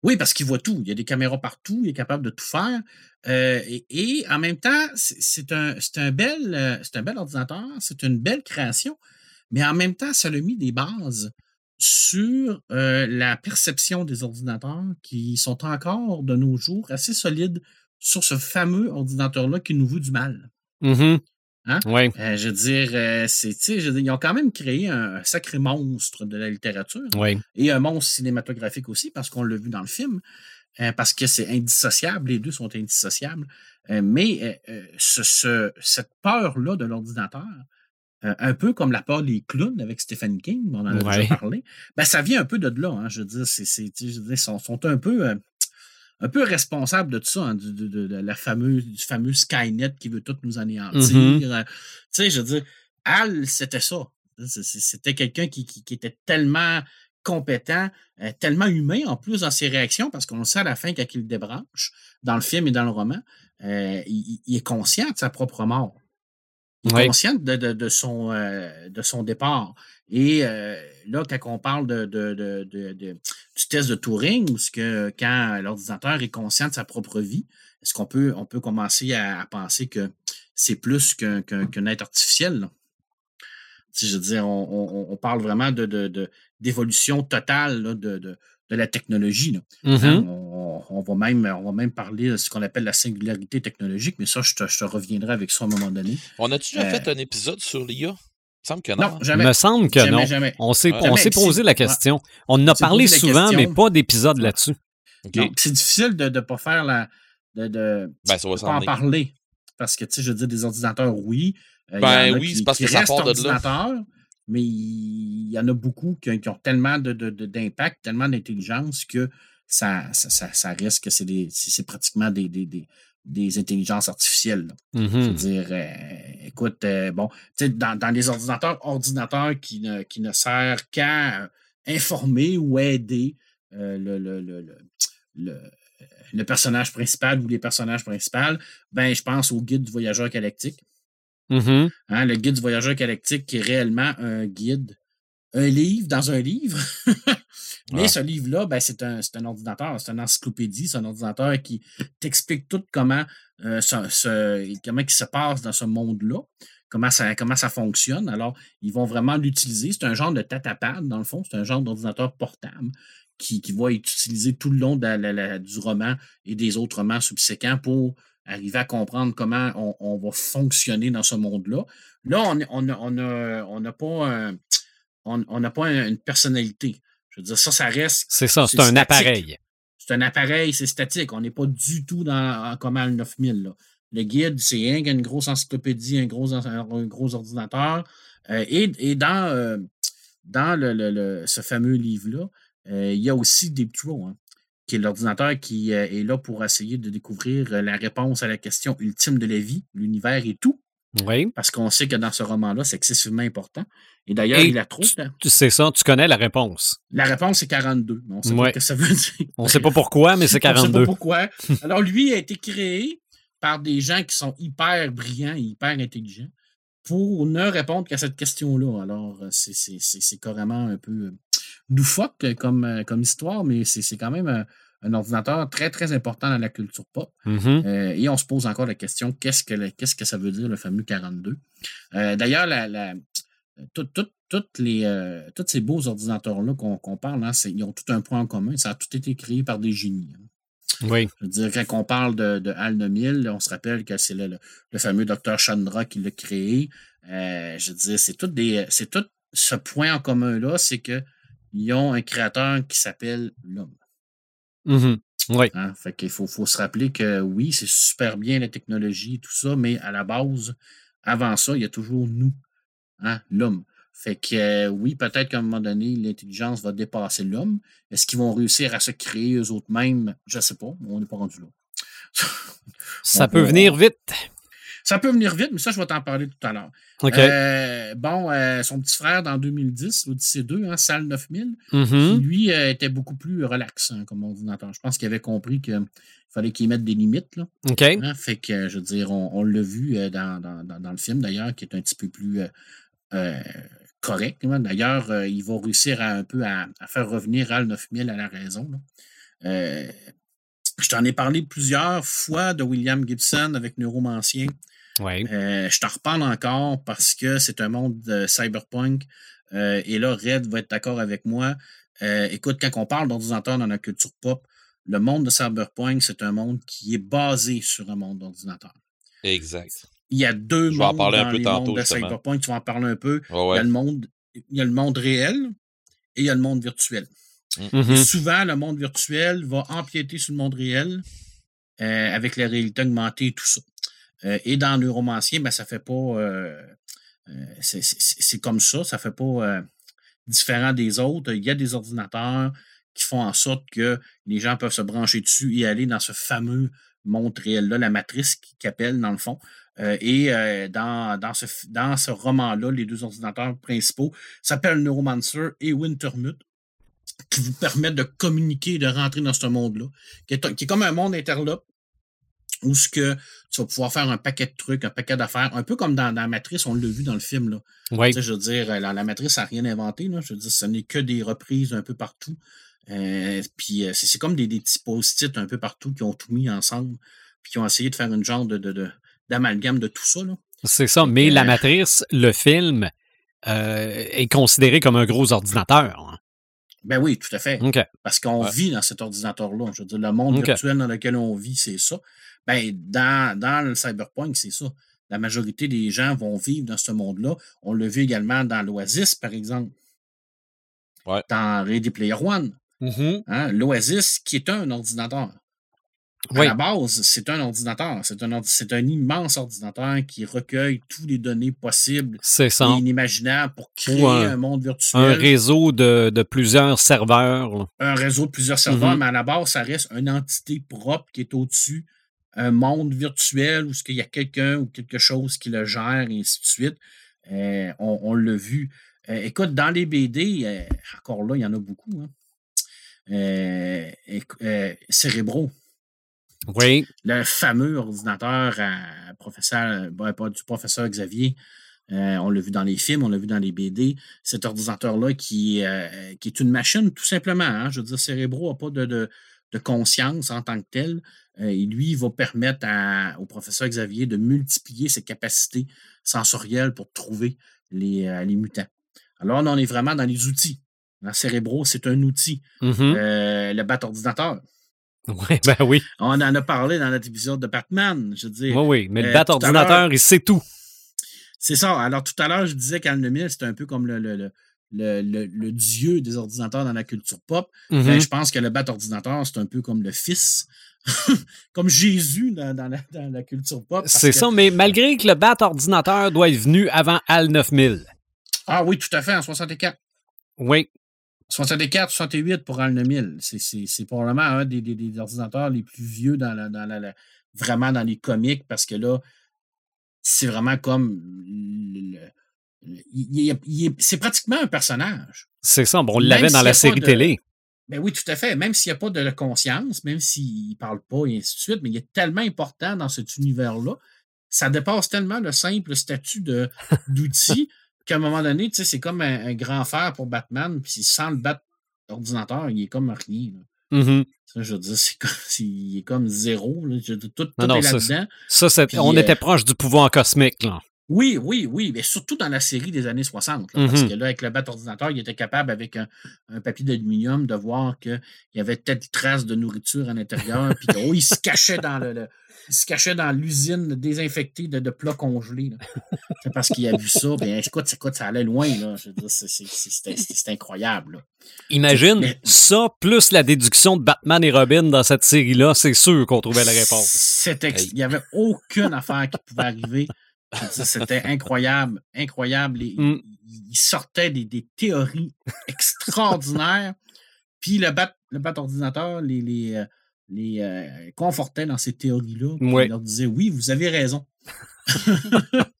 Oui, parce qu'il voit tout. Il y a des caméras partout, il est capable de tout faire. Euh, et, en même temps, euh, c'est un bel ordinateur, c'est une belle création, mais en même temps, ça a mis des bases sur euh, la perception des ordinateurs qui sont encore de nos jours assez solides sur ce fameux ordinateur-là qui nous veut du mal. Mhm. Hein? Oui. Euh, je veux dire, euh, c'est, tu sais, je veux dire, ils ont quand même créé un, sacré monstre de la littérature Oui. et un monstre cinématographique aussi, parce qu'on l'a vu dans le film, euh, parce que c'est indissociable, les deux sont indissociables. Mais ce, ce- cette peur-là de l'ordinateur, un peu comme la peur des clowns avec Stephen King, on en a déjà parlé, ben, ça vient un peu de là. Hein, je veux dire, c'est, c'est, tu sais, je veux dire, sont, sont un peu. Un peu responsables de tout ça, hein, du- de, de- de la fameuse, du fameux Skynet qui veut tout nous anéantir. Mhm. Euh, Tu sais, je veux dire, Al, c'était ça. C'était quelqu'un qui, qui- qui était tellement compétent, euh, tellement humain en plus dans ses réactions, parce qu'on le sait à la fin quand il débranche, dans le film et dans le roman, euh, il, il est conscient de sa propre mort. Il est Oui. conscient de, de- de son, euh, de son départ. Et euh, là, quand on parle de, de- de- du test de Turing, ce que quand l'ordinateur est conscient de sa propre vie, est-ce qu'on peut, on peut commencer à, à penser que c'est plus qu'un être artificiel? là? Sais, je veux dire, on, on- on parle vraiment de, de- de- d'évolution totale là, de, de- de la technologie. là. Mhm. Hein, on, on va même, on va même parler de ce qu'on appelle la singularité technologique, mais ça, je te, je te reviendrai avec ça à un moment donné. On a-tu déjà Euh, fait un épisode sur l'IA? Il me semble que non. Non, hein? jamais. me semble que jamais, non. jamais. On s'est, Ouais. Jamais, posé la question. On en a parlé souvent, mais pas d'épisode là-dessus. OK. Donc, c'est difficile de ne pas faire la. de, de, Ben, ça va de pas en parler. Parce que, tu sais, je veux dire, des ordinateurs, oui. Euh, Ben oui, c'est parce qui que ça part de là. ordinateurs, mais il y en a beaucoup qui, qui ont tellement de, de- de- d'impact, tellement d'intelligence que ça, ça, ça, ça reste que c'est, des, c'est, c'est pratiquement des, des, des, des intelligences artificielles. veux Mhm. dire, euh, écoute, euh, bon, dans, dans les ordinateurs, ordinateurs qui ne, qui ne sert qu'à euh, informer ou aider euh, le, le, le, le, personnage principal ou les personnages principaux, ben, je pense au guide du voyageur galactique. Mhm. Hein, le guide du voyageur galactique qui est réellement un guide, un livre dans un livre. Mais Ah. ce livre-là, ben, c'est un, un ordinateur, c'est une encyclopédie, c'est un ordinateur qui t'explique tout comment, euh, ce- ce- comment il se passe dans ce monde-là, comment ça, comment ça fonctionne. Alors, ils vont vraiment l'utiliser. C'est un genre de tatapad, dans le fond, c'est un genre d'ordinateur portable qui, qui va être utilisé tout le long de la- la- la- du roman et des autres romans subséquents pour arriver à comprendre comment on, on va fonctionner dans ce monde-là. Là, on n'a on a, on a, on n'a pas, un- on, n'a pas un- une personnalité. Je veux dire, ça, ça reste. C'est ça, c'est un statique. appareil. C'est un appareil, c'est statique. On n'est pas du tout dans comme Al 9000. Là. Le guide, c'est rien qu'une grosse encyclopédie, un gros, un ordinateur. Euh, et, et dans, euh, dans le, le- le- ce fameux livre-là, euh, il y a aussi Deep Throw, hein, qui est l'ordinateur qui est là pour essayer de découvrir la réponse à la question ultime de la vie, l'univers et tout, Oui. parce qu'on sait que dans ce roman-là, c'est excessivement important. Et d'ailleurs, il a trop. hein. Tu- C'est ça, tu connais la réponse. La réponse, c'est 42. mais On sait Ouais. pas ce que ça veut dire. On sait pas pourquoi, mais c'est On sait 42. pas pourquoi. Alors, lui a été créé par des gens qui sont hyper brillants et hyper intelligents pour ne répondre qu'à cette question-là. Alors, euh, c'est- carrément un peu euh, loufoque comme, euh, comme histoire, mais c'est c'est quand même un, ordinateur très, très important dans la culture pop. Mhm. Euh, et on se pose encore la question qu'est-ce que, le- qu'est-ce que ça veut dire le fameux 42 Euh, D'ailleurs, la, la- tout- les, euh, tous ces beaux ordinateurs-là qu'on qu'on parle, hein, ils ont tout un point en commun. Ça a tout été créé par des génies. hein. Oui. Je veux dire, quand on parle de, de HAL 9000, on se rappelle que c'est le, le- le fameux docteur Chandra qui l'a créé. Euh, je veux dire, c'est tout, des, c'est tout ce point en commun-là, c'est qu'ils ont un créateur qui s'appelle l'homme. Mhm. Oui. Hein? Fait qu'il faut, faut se rappeler que oui, c'est super bien la technologie et tout ça, mais à la base, avant ça, il y a toujours nous, hein, l'homme. Fait que euh, oui, peut-être qu'à un moment donné, l'intelligence va dépasser l'homme. Est-ce qu'ils vont réussir à se créer eux autres mêmes? Je ne sais pas, on n'est pas rendu là. Ça peut venir vite. Ça peut venir vite, mais ça, je vais t'en parler tout à l'heure. Euh, bon, euh, son petit frère dans 2010, l'Odyssée 2, hein, Salle 9000, qui, Mhm. lui, euh, était beaucoup plus relax hein, comme ordinateur. Je pense qu'il avait compris qu'il fallait qu'il mette des limites. Là. OK. Hein, fait que, je veux dire, on, on l'a vu dans, dans- dans- dans le film, d'ailleurs, qui est un petit peu plus correct. D'ailleurs, euh, il va réussir à, un peu à, à faire revenir Al 9000 à la raison. Euh, je t'en ai parlé plusieurs fois de William Gibson avec Neuromancien. Euh, je t'en reparle encore parce que c'est un monde de cyberpunk. Euh, et là, Red va être d'accord avec moi. Euh, écoute, quand on parle d'ordinateur dans la culture pop, le monde de cyberpunk, c'est un monde qui est basé sur un monde d'ordinateur. Exact. Il y a deux Je vais en mondes un dans peu les tantôt, mondes de justement. Cyberpunk. Tu vas en parler un peu. Ouais, Il, y a le monde, il y a le monde réel et il y a le monde virtuel. Mhm. Et souvent, le monde virtuel va empiéter sur le monde réel euh, avec la réalité augmentée et tout ça. Euh, et dans Neuromancien, ben, ça fait pas. euh, euh, c'est- comme ça, ça fait pas différent des autres. Il y a des ordinateurs qui font en sorte que les gens peuvent se brancher dessus et aller dans ce fameux monde réel-là, la matrice qui qu'appelle dans le fond. Et dans, dans ce, dans ce roman-là, les deux ordinateurs principaux s'appellent Neuromancer et Wintermute qui vous permettent de communiquer de rentrer dans ce monde-là, qui qui est comme un monde interlope, où ce que tu vas pouvoir faire un paquet de trucs, un paquet d'affaires, un peu comme dans, dans Matrice, on l'a vu dans le film. Là. Oui. Tu sais, je veux dire, la, la Matrice n'a rien inventé. Là. Je veux dire, ce n'est que des reprises un peu partout. Euh, puis euh, c'est comme des, des petits post-it un peu partout qui ont tout mis ensemble, puis qui ont essayé de faire une genre de, de, de- d'amalgame de tout ça. Là. C'est ça. Mais la Euh, matrice, le film, euh, est considéré comme un gros ordinateur. hein. Ben oui, tout à fait. Parce qu'on Ouais. vit dans cet ordinateur-là. Je veux dire, le monde Ok. virtuel dans lequel on vit, c'est ça. Ben, dans, dans le cyberpunk, c'est ça. La majorité des gens vont vivre dans ce monde-là. On l'a vu également dans l'Oasis, par exemple. Ouais. Dans Ready Player One. Mhm. Hein? L'Oasis, qui est un ordinateur. À Oui. la base, c'est un ordinateur. C'est un, ordi- un immense ordinateur qui recueille toutes les données possibles et inimaginables pour créer un- un, monde virtuel. Un réseau de, de plusieurs serveurs. un réseau de plusieurs serveurs, Mhm. mais à la base, ça reste une entité propre qui est au-dessus, un monde virtuel où il y a quelqu'un ou quelque chose qui le gère, et ainsi de suite. Euh, on on l'a vu. Euh, écoute, dans les BD, euh, encore là, il y en a beaucoup. Hein. Cérébro, Oui. le fameux ordinateur à professeur, ben, pas du professeur Xavier. On l'a vu dans les films, on l'a vu dans les BD. Cet ordinateur-là qui, qui est une machine, tout simplement. hein. Je veux dire, Cérébro n'a pas de, de- de conscience en tant que tel. Euh, et lui, il va permettre à- au professeur Xavier de multiplier ses capacités sensorielles pour trouver les, euh, les mutants. Alors là, on est vraiment dans les outils. Le Cérébro, c'est un outil. Mhm. Euh, le bat ordinateur. Oui, ben oui. On en a parlé dans notre épisode de Batman. Je veux dire, Oui, oui. Mais le bat ordinateur, il sait tout. c'est ça. Alors, tout à l'heure, je disais qu'Al Nemil, c'est un peu comme le, le, le, le, le- le dieu des ordinateurs dans la culture pop. Mhm. Ben, je pense que le bat ordinateur, c'est un peu comme le fils, comme Jésus dans, dans la, dans la culture pop. C'est que- ça, mais malgré que le bat ordinateur doit être venu avant HAL 9000. Ah oui, tout à fait, en 64. Oui. 64, 68 pour Al Nemil. C'est- C'est c'est probablement un des, des- des ordinateurs les plus vieux dans la, dans la- la- vraiment dans les comics parce que là, c'est vraiment comme. le- c'est pratiquement un personnage. C'est ça. Bon, on l'avait dans la série de- télé. Ben oui, tout à fait. Même s'il n'y a pas de conscience, même s'il ne parle pas et ainsi de suite, mais il est tellement important dans cet univers-là, ça dépasse tellement le simple statut d'outil qu'à un moment donné, tu sais, c'est comme un, un grand fer pour Batman, puis sans le bat ordinateur, il est comme rien. Mhm. Ça, je veux dire, c'est comme, il est comme zéro. là. Tout tout Non, non, est là-dedans. Ça, on euh, était proche du pouvoir cosmique, là. Oui, oui, oui, mais surtout dans la série des années 60. là, Parce Mhm. que là, avec le bat ordinateur, il était capable, avec un, un papier d'aluminium, de voir qu'il y avait peut-être des traces de nourriture à l'intérieur, puis oh, il se cachait dans le, le- il se cachait dans l'usine désinfectée de, de plats congelés. C'est parce qu'il a vu ça. Ben, écoute, écoute, ça allait loin. Là. C'est- incroyable. là. Imagine Mais- ça, plus la déduction de Batman et Robin dans cette série-là, c'est sûr qu'on trouvait la réponse. Il n'y avait aucune affaire qui pouvait arriver. C'était incroyable, incroyable. Les- Mm. Il il sortait des, des théories extraordinaires. Puis le bat, le bat ordinateur les, les, euh, les euh, confortait dans ces théories-là. Ouais. Il leur disait oui, vous avez raison.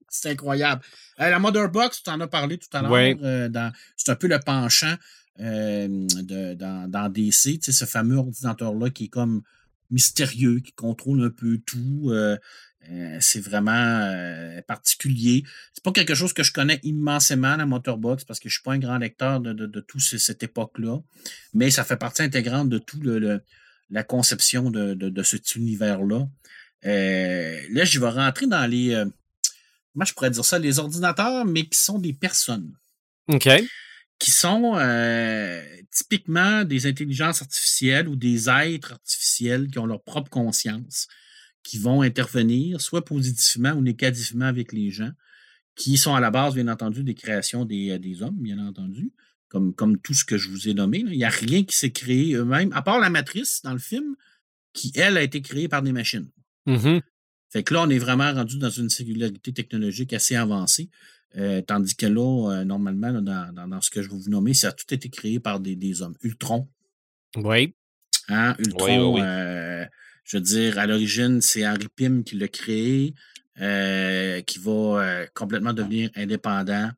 C'est incroyable. Euh, la Mother Box, tu en as parlé tout à l'heure. Ouais. euh, c'est un peu le penchant de, dans, dans DC, ce fameux ordinateur-là qui est comme mystérieux, qui contrôle un peu tout. euh, euh, c'est vraiment euh, particulier. C'est pas quelque chose que je connais immensément, la Motorbox, parce que je suis pas un grand lecteur de, toute cette époque-là. Mais ça fait partie intégrante de tout la conception de, cet univers-là. Euh, là, je vais rentrer dans les. comment je pourrais dire ça? Les ordinateurs, mais qui sont des personnes OK. Qui sont euh, typiquement des intelligences artificielles ou des êtres artificiels qui ont leur propre conscience, qui vont intervenir, soit positivement ou négativement avec les gens, qui sont à la base, bien entendu, des créations des, euh, des hommes, bien entendu, comme, comme tout ce que je vous ai nommé. là. Il n'y a rien qui s'est créé eux-mêmes, à part la matrice dans le film, qui, elle, a été créée par des machines. Mhm. Fait que là, on est vraiment rendu dans une singularité technologique assez avancée. Euh, tandis que là, euh, normalement, là, dans, dans- dans ce que je vais vous nommer, ça a tout été créé par des, des hommes. Ultron, Oui. hein? Ultron, oui, oui. euh, je veux dire, à l'origine, c'est Henry Pym qui l'a créé, qui va complètement devenir indépendant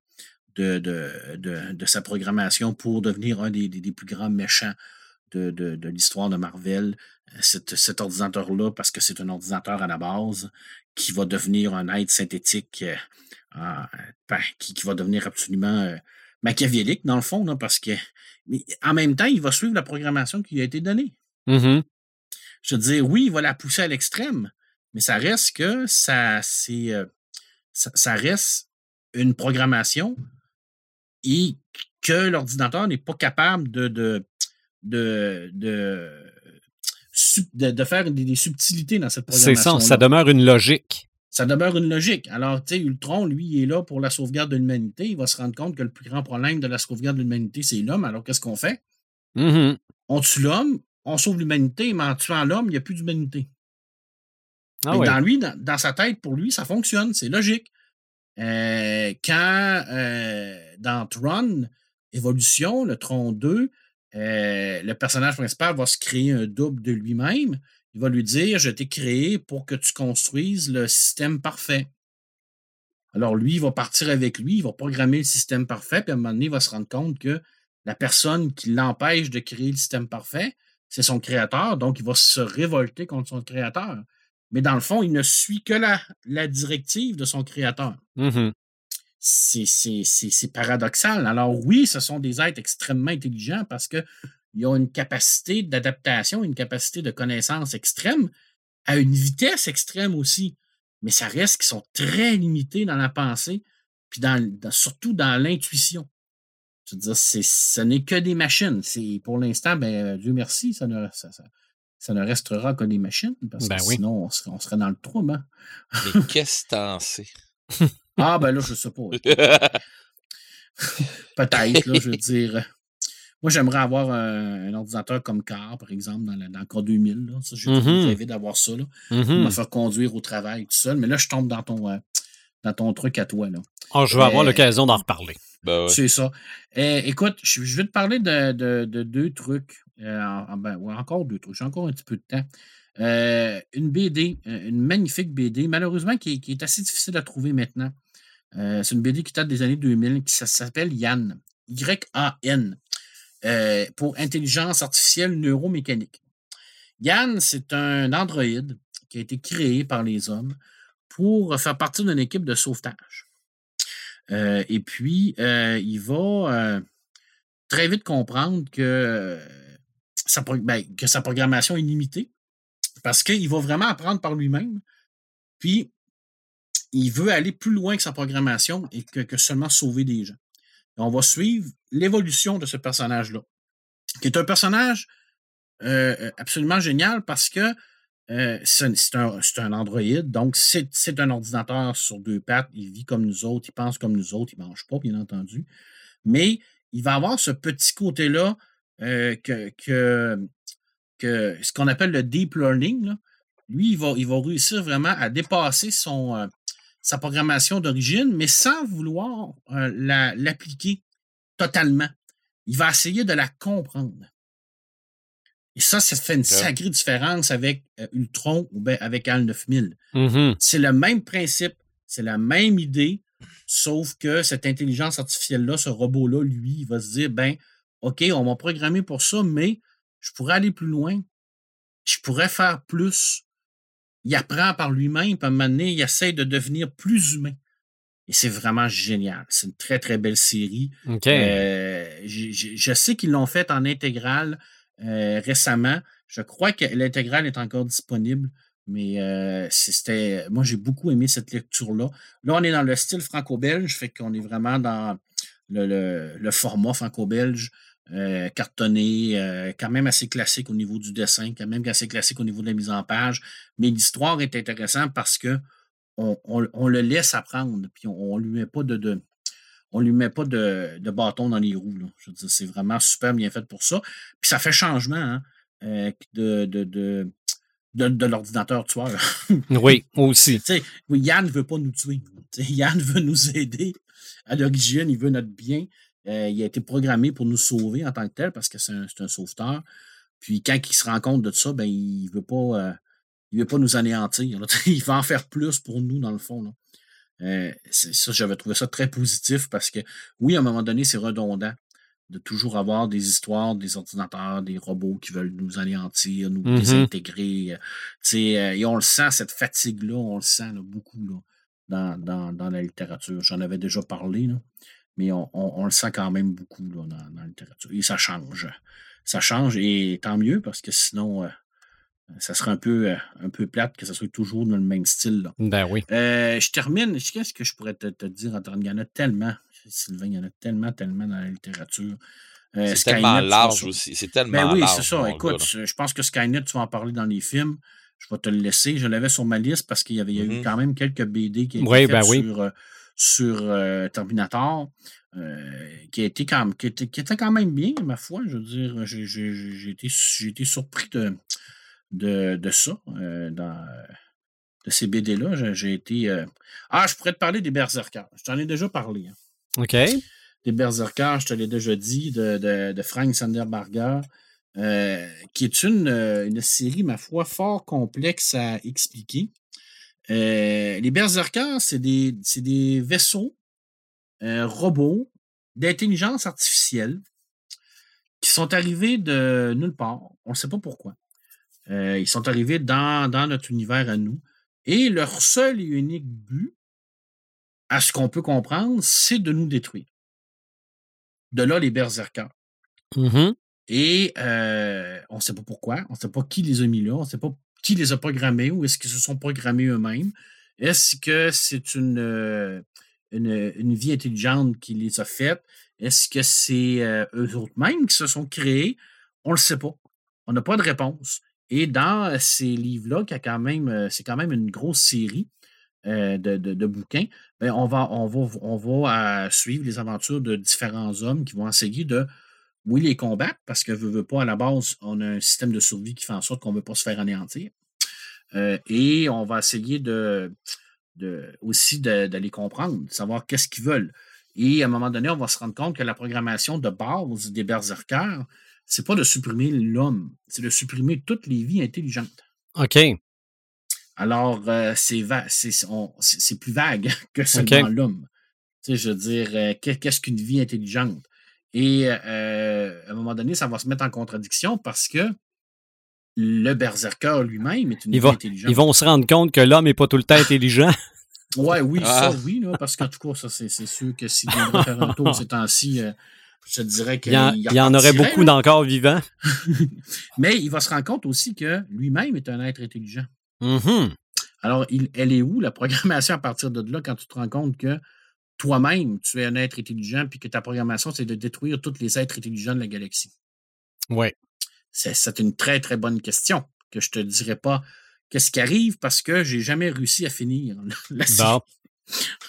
de, de, de, de sa programmation pour devenir un des, des- des plus grands méchants de l'histoire de Marvel. Cet, ordinateur-là, parce que c'est un ordinateur à la base, qui va devenir un être synthétique, euh, ben, qui, qui va devenir absolument euh, machiavélique, dans le fond, là, parce que mais en même temps, il va suivre la programmation qui lui a été donnée. Mhm. Je veux dire, oui, il va la pousser à l'extrême, mais ça reste que ça, c'est, euh, ça, ça reste une programmation et que l'ordinateur n'est pas capable de, de, de, de, sub- de- de faire des, des subtilités dans cette C'est programmation. ça, ça demeure une logique. Ça demeure une logique. Alors, tu sais, Ultron, lui, il est là pour la sauvegarde de l'humanité. Il va se rendre compte que le plus grand problème de la sauvegarde de l'humanité, c'est l'homme. Alors, qu'est-ce qu'on fait? Mhm. On tue l'homme, on sauve l'humanité, mais en tuant l'homme, il n'y a plus d'humanité. Ah ouais. dans lui, dans, dans sa tête, pour lui, ça fonctionne, c'est logique. Euh, quand euh, dans Tron, Évolution, le Tron 2, euh, le personnage principal va se créer un double de lui-même. Il va lui dire Je t'ai créé pour que tu construises le système parfait. Alors lui, il va partir avec lui, il va programmer le système parfait, puis à un moment donné, il va se rendre compte que la personne qui l'empêche de créer le système parfait, c'est son créateur, donc il va se révolter contre son créateur. Mais dans le fond, il ne suit que la, directive de son créateur. Mhm. C'est c'est- c'est- c'est paradoxal. Alors oui, ce sont des êtres extrêmement intelligents parce qu'ils ont une capacité d'adaptation, une capacité de connaissance extrême, à une vitesse extrême aussi. Mais ça reste qu'ils sont très limités dans la pensée, puis dans, dans- surtout dans l'intuition. Je veux dire, c'est- ce n'est que des machines. C'est Pour l'instant, ben, Dieu merci, ça ne, ça, ça- ça ne restera que des machines, parce Ben que oui. sinon, on serait, on serait dans le trouble. hein. Mais qu'est-ce que t'en sais? Ah, ben là, je sais pas. Peut-être, là, je veux dire. euh, Moi, j'aimerais avoir un, un ordinateur comme Car, par exemple, dans, le- dans le Car 2000. Là. Ça, j'ai Mhm. toujours rêvé d'avoir ça, là, pour me faire conduire au travail tout seul. Mais là, je tombe dans ton, euh, dans ton truc à toi. Là. Ah, je vais avoir Euh, l'occasion d'en reparler. ben ouais. C'est ça. Écoute, je, je vais te parler de, de- de deux trucs. euh, en- en- ben, ouais, encore deux trucs. J'ai encore un petit peu de temps. Euh, une BD, une magnifique BD, malheureusement, qui, est- qui est assez difficile à trouver maintenant. Euh, c'est une BD qui date des années 2000, qui s'appelle Yann. Y-A-N. euh, pour intelligence artificielle neuromécanique. Yann, c'est un androïde qui a été créé par les hommes pour faire partie d'une équipe de sauvetage. Euh, et puis, il va très vite comprendre que, sa, ben, que sa programmation est limitée parce qu'il va vraiment apprendre par lui-même. Puis, il veut aller plus loin que sa programmation et que, seulement sauver des gens. On va suivre l'évolution de ce personnage-là, qui est un personnage euh, euh, absolument génial parce que euh, c'est un, un androïde, donc c'est un ordinateur sur deux pattes. Il vit comme nous autres, il pense comme nous autres, il ne mange pas, bien entendu. Mais il va avoir ce petit côté-là que, ce qu'on appelle le deep learning. Lui, il va, il va réussir vraiment à dépasser son, sa programmation d'origine, mais sans vouloir euh, la- l'appliquer totalement. Il va essayer de la comprendre. Et ça, ça fait une sacrée différence avec euh, Ultron ou bien avec HAL 9000. Mhm. C'est le même principe, c'est la même idée, sauf que cette intelligence artificielle-là, ce robot-là, lui, il va se dire, ben, OK, on m'a programmé pour ça, mais je pourrais aller plus loin. Je pourrais faire plus. Il apprend par lui-même, puis à un moment donné, il essaie de devenir plus humain. Et c'est vraiment génial. C'est une très, très belle série. Euh, je sais qu'ils l'ont fait en intégrale euh, récemment. Je crois que l'intégrale est encore disponible, mais euh, c'était. Moi, j'ai beaucoup aimé cette lecture-là. Là, on est dans le style franco-belge, fait qu'on est vraiment dans le, le- le format franco-belge euh, cartonné, euh, quand même assez classique au niveau du dessin, quand même assez classique au niveau de la mise en page. Mais l'histoire est intéressante parce que on, le laisse apprendre, puis on, ne lui met pas de, on lui met pas de, bâton dans les roues. Je veux dire, c'est vraiment super bien fait pour ça. Puis ça fait changement hein, euh, de, de, de, l'ordinateur tueur. oui, aussi. Yann ne veut pas nous tuer. Yann veut nous aider. À l'origine, il veut notre bien. Euh, il a été programmé pour nous sauver en tant que tel parce que c'est un, sauveteur. Puis quand il se rend compte de ça, ben, il ne veut pas. Euh, il veut pas nous anéantir. Il va en faire plus pour nous, dans le fond. Euh, ça, j'avais trouvé ça très positif parce que, oui, à un moment donné, c'est redondant de toujours avoir des histoires des ordinateurs, des robots qui veulent nous anéantir, nous mm-hmm. désintégrer. et on le sent, cette fatigue-là, on le sent beaucoup dans, dans, la littérature. J'en avais déjà parlé. Là mais on, le sent quand même beaucoup dans, la littérature. Et ça change. Ça change, et tant mieux, parce que sinon, euh, ça serait un peu, euh, un peu plate que ça soit toujours dans le même style. Ben oui. Euh, je termine. Qu'est-ce que je pourrais te, dire, Il y en a tellement, Sylvain, il y en a tellement, tellement dans la littérature. c'est tellement large aussi. C'est tellement ben oui, c'est ça. Écoute, je pense que Skynet, tu vas en parler dans les films. Je vais te le laisser. Je l'avais sur ma liste parce qu'il y avait eu mm-hmm. quand même quelques BD qui étaient ben sur sur euh, Terminator, euh, qui, a été quand, qui, était, qui, était, quand même bien, ma foi. Je veux dire, j'ai été, été, surpris de, de, de ça, euh, dans, de ces BD-là. J'ai été. Ah, je pourrais te parler des Berserkers. Je t'en ai déjà parlé. Hein. OK. Des Berserkers, je te l'ai déjà dit, de, de, de Frank Sanderberger. qui est une, une, série, ma foi, fort complexe à expliquer. Euh, les Berserkers, c'est des, des, vaisseaux euh, robots d'intelligence artificielle qui sont arrivés de nulle part. On ne sait pas pourquoi. Euh, ils sont arrivés dans, dans, notre univers à nous. Et leur seul et unique but, à ce qu'on peut comprendre, c'est de nous détruire. De là, les berserkers. Mm-hmm. Et on ne sait pas pourquoi, on ne sait pas qui les a mis là, on ne sait pas qui les a programmés ou est-ce qu'ils se sont programmés eux-mêmes? Est-ce que c'est une, euh, une, vie intelligente qui les a faites? Est-ce que c'est euh, eux mêmes qui se sont créés? On ne le sait pas. On n'a pas de réponse. Et dans ces livres-là, qui a quand même, euh, c'est quand même une grosse série de, bouquins, ben, on va, on va, on va suivre les aventures de différents hommes qui vont essayer de oui, les combattre, parce que veut, veut pas, à la base, on a un système de survie qui fait en sorte qu'on ne veut pas se faire anéantir. Euh, et on va essayer de, de aussi d'aller comprendre, de savoir qu'est-ce qu'ils veulent. Et à un moment donné, on va se rendre compte que la programmation de base des berserkers, c'est pas de supprimer l'homme, c'est de supprimer toutes les vies intelligentes. OK. Alors, euh, c'est plus vague que seulement l'homme. Tu sais, je veux dire, euh, qu'est-ce qu'une vie intelligente? Et euh, à un moment donné, ça va se mettre en contradiction parce que le berserker lui-même est une ils intelligente. Ils vont se rendre compte que l'homme n'est pas tout le temps intelligent. ouais, oui, ça, ah. oui, parce qu'en tout cas, ça, c'est, sûr que s'il viendrait faire un tour ces temps-ci, euh, je te dirais qu'il y, y, en aurait beaucoup d'encore vivants. Mais il va se rendre compte aussi que lui-même est un être intelligent. Mm-hmm. Alors, il, elle est où la programmation à partir de là quand tu te rends compte que toi-même, tu es un être intelligent, puis que ta programmation, c'est de détruire tous les êtres intelligents de la galaxie? Oui. C'est une très, très bonne question que je ne te dirai pas qu'est-ce qui arrive parce que j'ai jamais réussi à finir la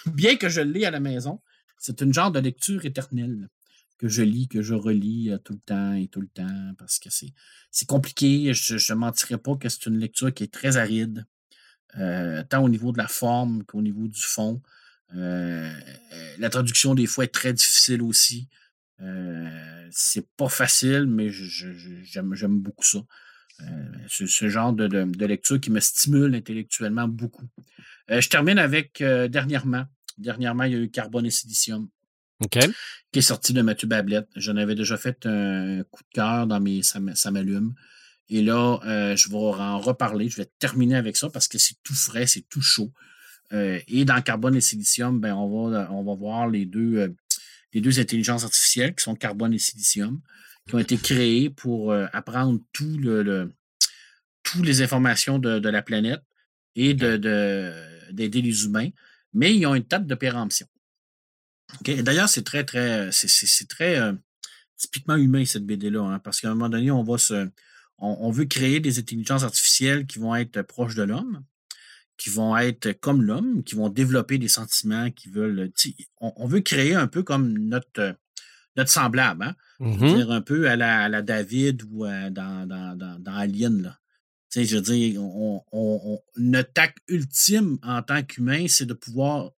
Bien que je l'ai à la maison, c'est une genre de lecture éternelle que je lis, que je relis euh, tout le temps et tout le temps parce que c'est compliqué. Je ne mentirais pas que c'est une lecture qui est très aride, euh, tant au niveau de la forme qu'au niveau du fond. Euh, euh, la traduction, des fois, est très difficile aussi. Euh, c'est pas facile, mais j'aime beaucoup ça. c'est ce genre de, lecture qui me stimule intellectuellement beaucoup. je termine avec dernièrement. Dernièrement, il y a eu Carbone et Silicium. Qui est sorti de Mathieu Bablette. J'en avais déjà fait un coup de cœur dans mes. Ça, m'allume. Et là, je vais en reparler. Je vais terminer avec ça parce que c'est tout frais, c'est tout chaud. Euh, et dans carbone et silicium, ben, on, va, on va voir les deux, euh, les deux intelligences artificielles qui sont carbone et silicium, qui ont été créées pour euh, apprendre tout le, toutes les informations de, la planète et d'aider de, les humains, mais ils ont une table de péremption. D'ailleurs, c'est très, très, c'est très, typiquement humain, cette BD-là, hein, parce qu'à un moment donné, on va se. On, veut créer des intelligences artificielles qui vont être proches de l'homme, qui vont être comme l'homme, qui vont développer des sentiments, qui veulent. On, veut créer un peu comme notre, notre semblable, hein? Mm-hmm. dire un peu à la, David ou dans, dans, dans, Alien. Là. je veux dire, on, notre acte ultime en tant qu'humain, c'est de pouvoir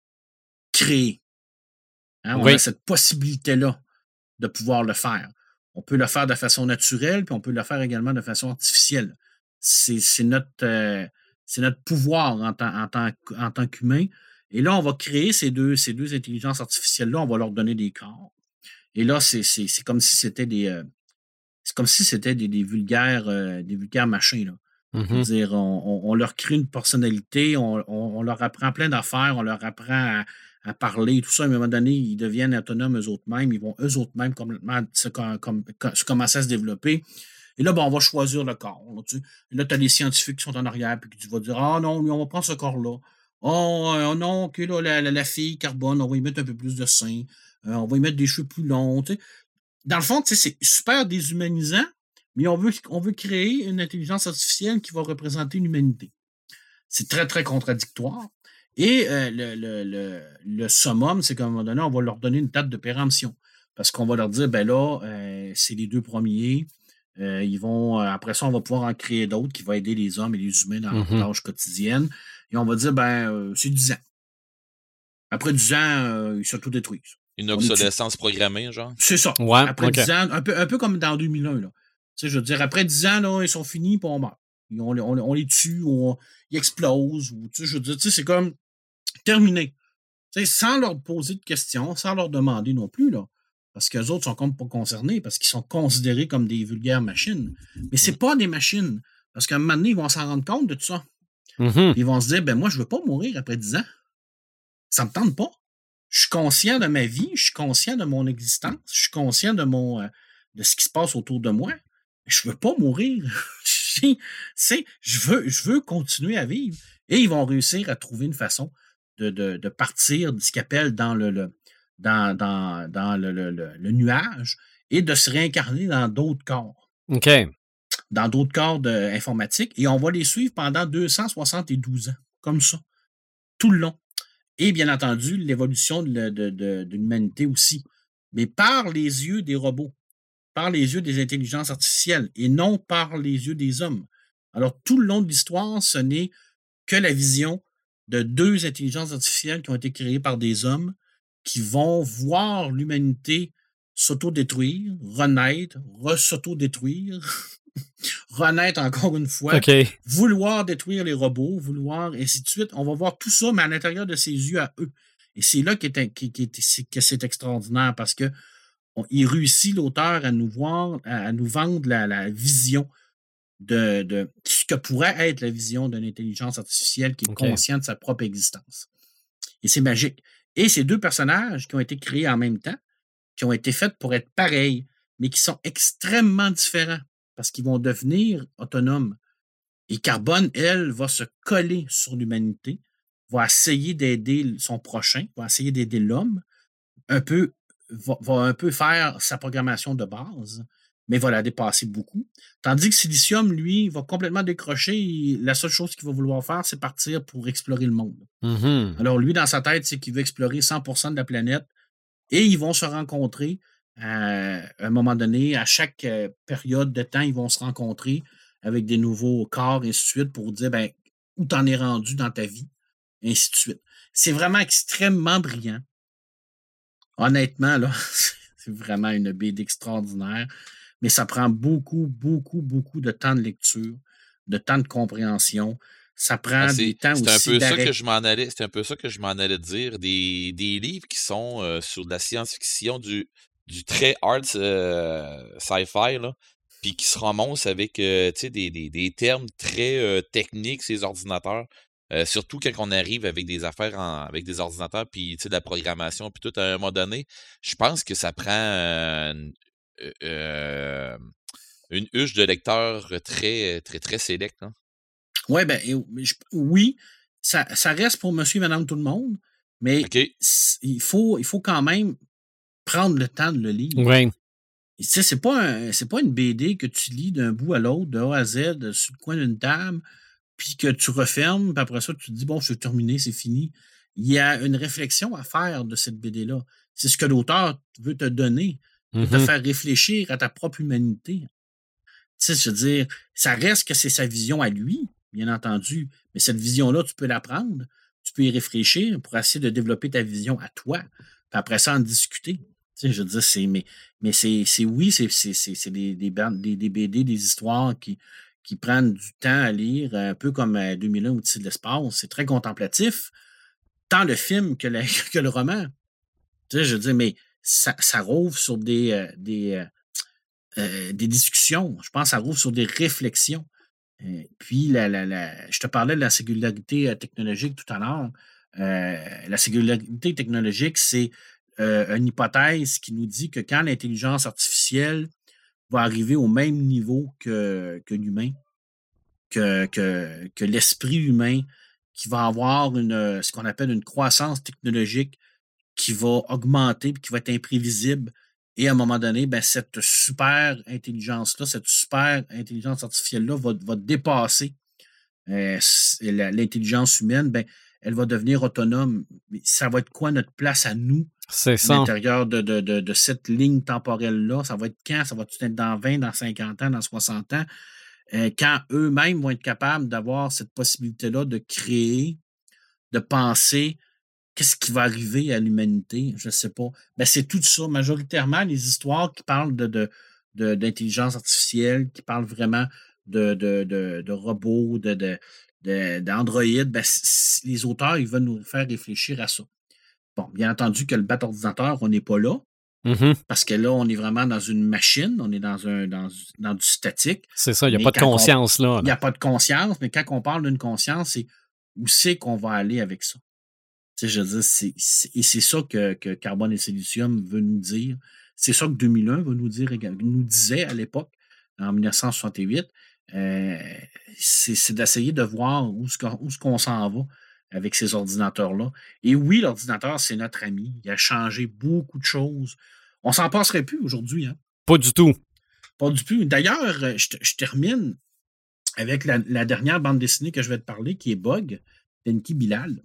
créer. Hein? On a cette possibilité-là de pouvoir le faire. On peut le faire de façon naturelle, puis on peut le faire également de façon artificielle. C'est notre, euh, notre pouvoir en, en, tant, en tant qu'humain. Et là, on va créer ces deux, ces deux intelligences artificielles-là, on va leur donner des corps. Et là, c'est comme si c'était des. Euh, c'est comme si c'était des, des, vulgaires, euh, des vulgaires machins. Là. Mm-hmm. dire on, on, leur crée une personnalité, on, on leur apprend plein d'affaires, on leur apprend à, à parler, tout ça, à un moment donné, ils deviennent autonomes eux autres mêmes, ils vont eux autres mêmes complètement se, commencer à se développer. Et là, bon, on va choisir le corps. Là, tu as les scientifiques qui sont en arrière, puis tu vas dire Ah non, on va prendre ce corps-là. Oh, euh, non, ok, là, la, fille carbone, on va y mettre un peu plus de seins, euh, on va y mettre des cheveux plus longs. Dans le fond, c'est super déshumanisant, mais on veut, on veut créer une intelligence artificielle qui va représenter l'humanité. C'est très, très contradictoire. Et euh, le, le, le, summum, c'est qu'à un moment donné, on va leur donner une date de péremption. Parce qu'on va leur dire, ben là, euh, c'est les deux premiers. Euh, ils vont, après ça, on va pouvoir en créer d'autres qui vont aider les hommes et les humains dans leur mmh tâche quotidienne. Et on va dire, ben, c'est 10 ans. Après 10 ans, ils sont tout détruits. Une obsolescence programmée, genre? C'est ça. après 10 ans, un peu, un peu comme dans 2001, là. Tu sais, je veux dire, après 10 ans, là, ils sont finis, puis on meurt. On, on, les tue, on, ils explosent. Ou, tu sais, je veux dire, tu sais, c'est comme terminé. sans leur poser de questions, sans leur demander non plus, là. Parce qu'eux autres sont comme pas concernés, parce qu'ils sont considérés comme des vulgaires machines. Mais c'est pas des machines. Parce qu'à un moment donné, ils vont s'en rendre compte de tout ça. Mm-hmm. Ils vont se dire, ben moi, je veux pas mourir après 10 ans. Ça me tente pas. Je suis conscient de ma vie, je suis conscient de mon existence, je suis conscient de mon euh, de ce qui se passe autour de moi. Je veux pas mourir. je veux, je veux continuer à vivre. Et ils vont réussir à trouver une façon de, partir de ce qu'ils appellent dans le, dans, dans, le, nuage et de se réincarner dans d'autres corps. OK. Dans d'autres corps informatiques. Et on va les suivre pendant 272 ans, comme ça, tout le long. Et bien entendu, l'évolution de, l'humanité aussi. Mais par les yeux des robots, par les yeux des intelligences artificielles et non par les yeux des hommes. Alors, tout le long de l'histoire, ce n'est que la vision de deux intelligences artificielles qui ont été créées par des hommes qui vont voir l'humanité s'auto-détruire, renaître, re-s'auto-détruire, renaître encore une fois, vouloir détruire les robots, vouloir, et ainsi de suite. On va voir tout ça, mais à l'intérieur de ses yeux à eux. Et c'est là que c'est extraordinaire parce que il réussit, l'auteur, à nous voir, à, nous vendre la vision de, ce que pourrait être la vision d'une intelligence artificielle qui est consciente de sa propre existence. Et c'est magique. Et ces deux personnages qui ont été créés en même temps, qui ont été faits pour être pareils, mais qui sont extrêmement différents parce qu'ils vont devenir autonomes. Et Carbone, elle, va se coller sur l'humanité, va essayer d'aider son prochain, va essayer d'aider l'homme, un peu, va, un peu faire sa programmation de base, mais va la dépasser beaucoup. Tandis que Silicium, lui, va complètement décrocher. la seule chose qu'il va vouloir faire, c'est partir pour explorer le monde. Mm-hmm. Alors, lui, dans sa tête, c'est qu'il veut explorer 100% de la planète et ils vont se rencontrer à un moment donné. À chaque euh, période de temps, ils vont se rencontrer avec des nouveaux corps, et ainsi de suite, pour dire ben, où t'en es rendu dans ta vie, et ainsi de suite. C'est vraiment extrêmement brillant. Honnêtement, là, c'est vraiment une BD extraordinaire mais ça prend beaucoup, beaucoup, beaucoup de temps de lecture, de temps de compréhension. Ça prend ah, des temps aussi. C'est un peu ça que je m'en allais. C'est un peu ça que je m'en allais dire. Des, des livres qui sont euh, sur de la science-fiction, du, du très hard euh, sci-fi, là, puis qui se ramassent avec euh, des, des, des, termes très techniques, ces ordinateurs. surtout quand on arrive avec des affaires avec des ordinateurs, puis de la programmation, puis tout à un moment donné, je pense que ça prend une huche de lecteurs très, très, très sélect. Hein? Ouais, ben, oui, ça, ça, reste pour monsieur et madame tout le monde, mais il, faut, il faut quand même prendre le temps de le lire. Oui. Tu sais, c'est pas, un- c'est pas une BD que tu lis d'un bout à l'autre, de A à Z, sur le coin d'une table, puis que tu refermes, puis après ça, tu te dis, bon, suis terminé, c'est fini. Il y a une réflexion à faire de cette BD-là. C'est ce que l'auteur veut te donner, de te Mhm. faire réfléchir à ta propre humanité. Tu sais, je veux dire, ça reste que c'est sa vision à lui, bien entendu, mais cette vision-là, tu peux la prendre, tu peux y réfléchir pour essayer de développer ta vision à toi, puis après ça, en discuter. Tu sais, je veux dire, c'est, mais, mais c'est, oui, c'est, c'est, c'est, c'est des, des, bandes- des, des BD, des histoires qui, qui prennent du temps à lire, un peu comme euh, 2001 au-dessus de l'espace. C'est très contemplatif, tant le film que, la- que le roman. Tu sais, je veux dire, mais ça, rouvre sur des, euh, des, euh, euh, des discussions. Je pense que ça rouvre sur des réflexions. Puis, je te parlais de la singularité technologique tout à l'heure. La singularité technologique, c'est une hypothèse qui nous dit que quand l'intelligence artificielle va arriver au même niveau que, l'humain, que, que, l'esprit humain, qui va avoir une, ce qu'on appelle une croissance technologique qui va augmenter puis qui va être imprévisible. Et à un moment donné, ben, cette super intelligence-là, cette super intelligence artificielle-là va, va dépasser euh, l'intelligence humaine. Ben, elle va devenir autonome. Ça va être quoi notre place à nous C'est à l'intérieur de, de, de, de cette ligne temporelle-là? Ça va être quand? Ça va être dans 20, dans 50 ans, dans 60 ans? Euh, quand eux-mêmes vont être capables d'avoir cette possibilité-là de créer, de penser, qu'est-ce qui va arriver à l'humanité? Je ne sais pas. Ben, c'est tout ça. Majoritairement, les histoires qui parlent de, d'intelligence artificielle, qui parlent vraiment de, de, de, de robots, de, de, de- d'androïdes, ben, les auteurs, ils veulent nous faire réfléchir à ça. Bon, bien entendu que le bat ordinateur, on n'est pas là, Mhm. parce que là, on est vraiment dans une machine, on est dans, un, dans, dans du statique. C'est ça, il n'y a pas de on- conscience là. Il n'y a pas de conscience, mais quand on parle d'une conscience, c'est où c'est qu'on va aller avec ça? Tu sais, je veux dire, c'est, c'est- et c'est ça que, que Carbone et Silicium veut nous dire. C'est ça que 2001 veut nous dire également, nous disait à l'époque, en 1968. Euh, c'est, c'est d'essayer de voir où, où ce qu'on s'en va avec ces ordinateurs-là. Et oui, l'ordinateur, c'est notre ami. Il a changé beaucoup de choses. On s'en passerait plus aujourd'hui. Hein? Pas du tout. Pas du tout. D'ailleurs, euh, je, te- je termine avec la, la dernière bande dessinée que je vais te parler, qui est Bug, d'Enki Bilal.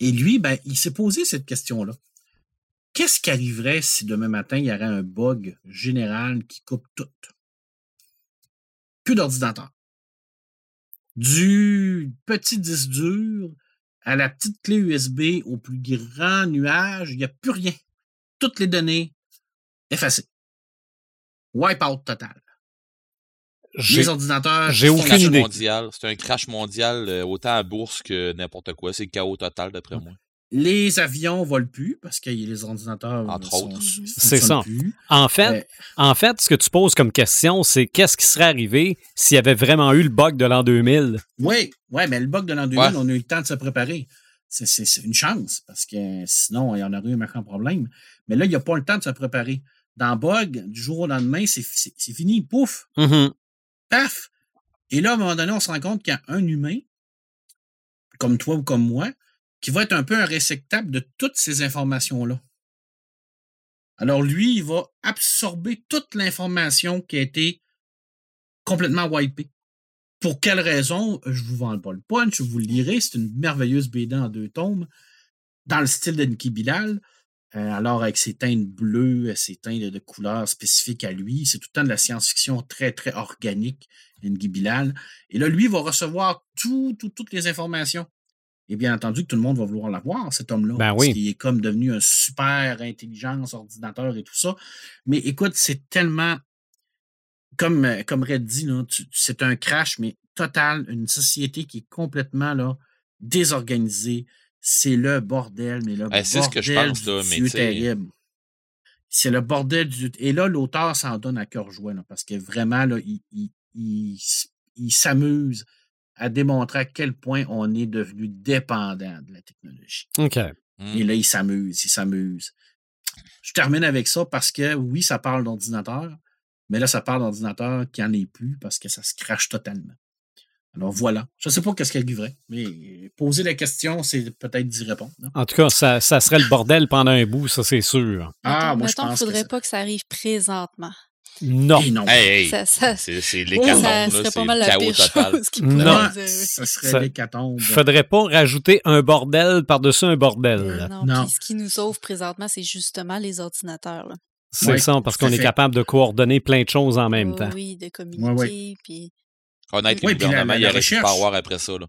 Et lui, ben, il s'est posé cette question-là. Qu'est-ce qui arriverait si demain matin, il y aurait un bug général qui coupe tout? Plus d'ordinateur. Du petit disque dur à la petite clé USB au plus grand nuage, il n'y a plus rien. Toutes les données effacées. Wipeout total. Les ordinateurs. j'ai aucune idée. mondial. C'est un crash mondial, euh, autant à bourse que n'importe quoi. C'est le chaos total, d'après moi. Les avions volent plus parce que les ordinateurs Entre sont- autres. C'est ça. plus. En fait, Euh, en fait, ce que tu poses comme question, c'est qu'est-ce qui serait arrivé s'il y avait vraiment eu le bug de l'an 2000? Oui, ouais, mais le bug de l'an 2000, Ouais. on a eu le temps de se préparer. C'est- une chance parce que sinon, il y en aurait eu un méchant problème. Mais là, il n'y a pas le temps de se préparer. Dans Bug, du jour au lendemain, c'est fini. Pouf, Mhm. Paf. Et là, à un moment donné, on se rend compte qu'il y a un humain, comme toi ou comme moi, qui va être un peu un réceptacle de toutes ces informations-là. Alors, lui, il va absorber toute l'information qui a été complètement wipée. Pour quelle raison? Je vous vends pas le punch, vous le lirez. C'est une merveilleuse BD en deux tomes, dans le style de Nicky Bilal. Euh, alors, avec ses teintes bleues, ses teintes de, de couleurs spécifiques à lui, c'est tout le temps de la science-fiction très, très organique, Nicky Bilal. Et là, lui va recevoir tout, tout- toutes les informations. Et bien entendu que tout le monde va vouloir l'avoir, cet homme-là. Ben parce oui. qu'il est comme devenu un super intelligence, ordinateur et tout ça. Mais écoute, c'est tellement comme, euh, comme Red dit, c'est un crash, mais total, une société qui est complètement là, désorganisée. C'est le bordel, mais le Ben, c'est ce que je bordel pense, du là, mais terrible. C'est le bordel du. Et là, l'auteur s'en donne à cœur joie, là, parce que vraiment, là, il, il- il s- il s'amuse à démontrer à quel point on est devenu dépendant de la technologie. OK. Hmm. Et là, il s'amuse, il s'amuse. Je termine avec ça parce que oui, ça parle d'ordinateur, mais là, ça parle d'ordinateur qui n'en est plus parce que ça se crache totalement. Alors voilà. Je ne sais pas qu'est-ce qui arriverait, mais poser la question, c'est peut-être d'y répondre. hein. En tout cas, ça, ça serait le bordel pendant un bout, ça c'est sûr. Ah, Mettons- moi, je mettons qu'il pense faudrait que ça- pas que ça arrive présentement. Non. Non. Hey, hey, Ça, ça, c'est l'hécatombe, ça serait pas mal la pire chose qui Non. pourrait arriver. ça serait l'hécatombe. Faudrait pas rajouter un bordel par-dessus un bordel. Euh, Non, Non. puis ce qui nous sauve présentement, c'est justement les ordinateurs. Là. C'est ça, parce qu'on est capable de coordonner plein de choses en même Oh, temps. Oui, de communiquer. Puis... Honnête, Oui, le puis la- gouvernement, la- il la aurait pas avoir après ça. Là.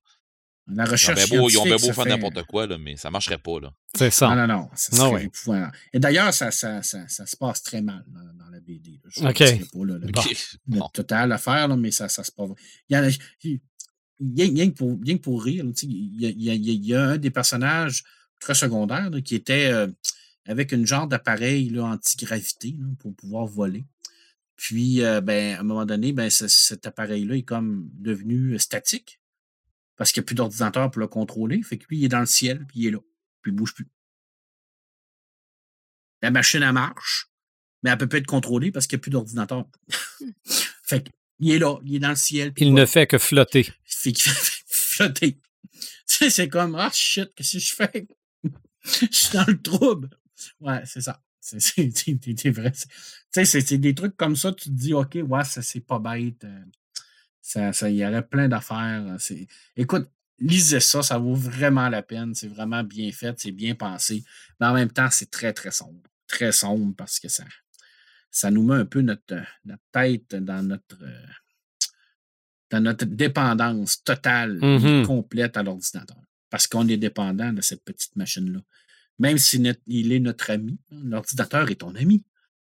La Ils ont bien beau, ils ont bien scientifique, beau ça faire fait- n'importe quoi, là, mais ça marcherait pas. Là. C'est ça. Non, non, non. Ça épouvantable. Et d'ailleurs, ça, ça, ça, ça se passe très mal dans, dans la BD. là. Je ne OK. pas là, le, Bon. total à faire, là, mais ça, ça se passe. Il y a. Rien, que pour, rien que pour rire, il y, a, il y a- il y a un des personnages très secondaires là, qui était euh, avec une genre d'appareil antigravité pour pouvoir voler. Puis, euh, ben, à un moment donné, ben, ce- cet appareil-là est comme devenu euh, statique parce qu'il n'y a plus d'ordinateur pour le contrôler. Fait que lui, il est dans le ciel, puis il est là, puis il ne bouge plus. La machine, elle marche, mais elle peut pas être contrôlée parce qu'il n'y a plus d'ordinateur. fait qu'il est là, il est dans le ciel. puis Il voilà. ne fait que flotter. fait qu'il fait flotter. Tu sais, c'est comme, ah shit, qu'est-ce que je fais? je suis dans le trouble. Ouais, c'est ça. C'est vrai. Tu sais, c'est des trucs comme ça, tu te dis, OK, ouais, ça, c'est pas bête. euh, Ça, ça, il y aurait plein d'affaires. euh, Écoute, lisez ça, ça vaut vraiment la peine. C'est vraiment bien fait, c'est bien pensé. Mais en même temps, c'est très, très sombre. Très sombre parce que ça, ça nous met un peu notre, euh, notre tête dans notre. dans notre dépendance totale et Mhm. complète à l'ordinateur. Parce qu'on est dépendant de cette petite machine-là. Même s'il il est notre ami, hein, l'ordinateur est ton ami.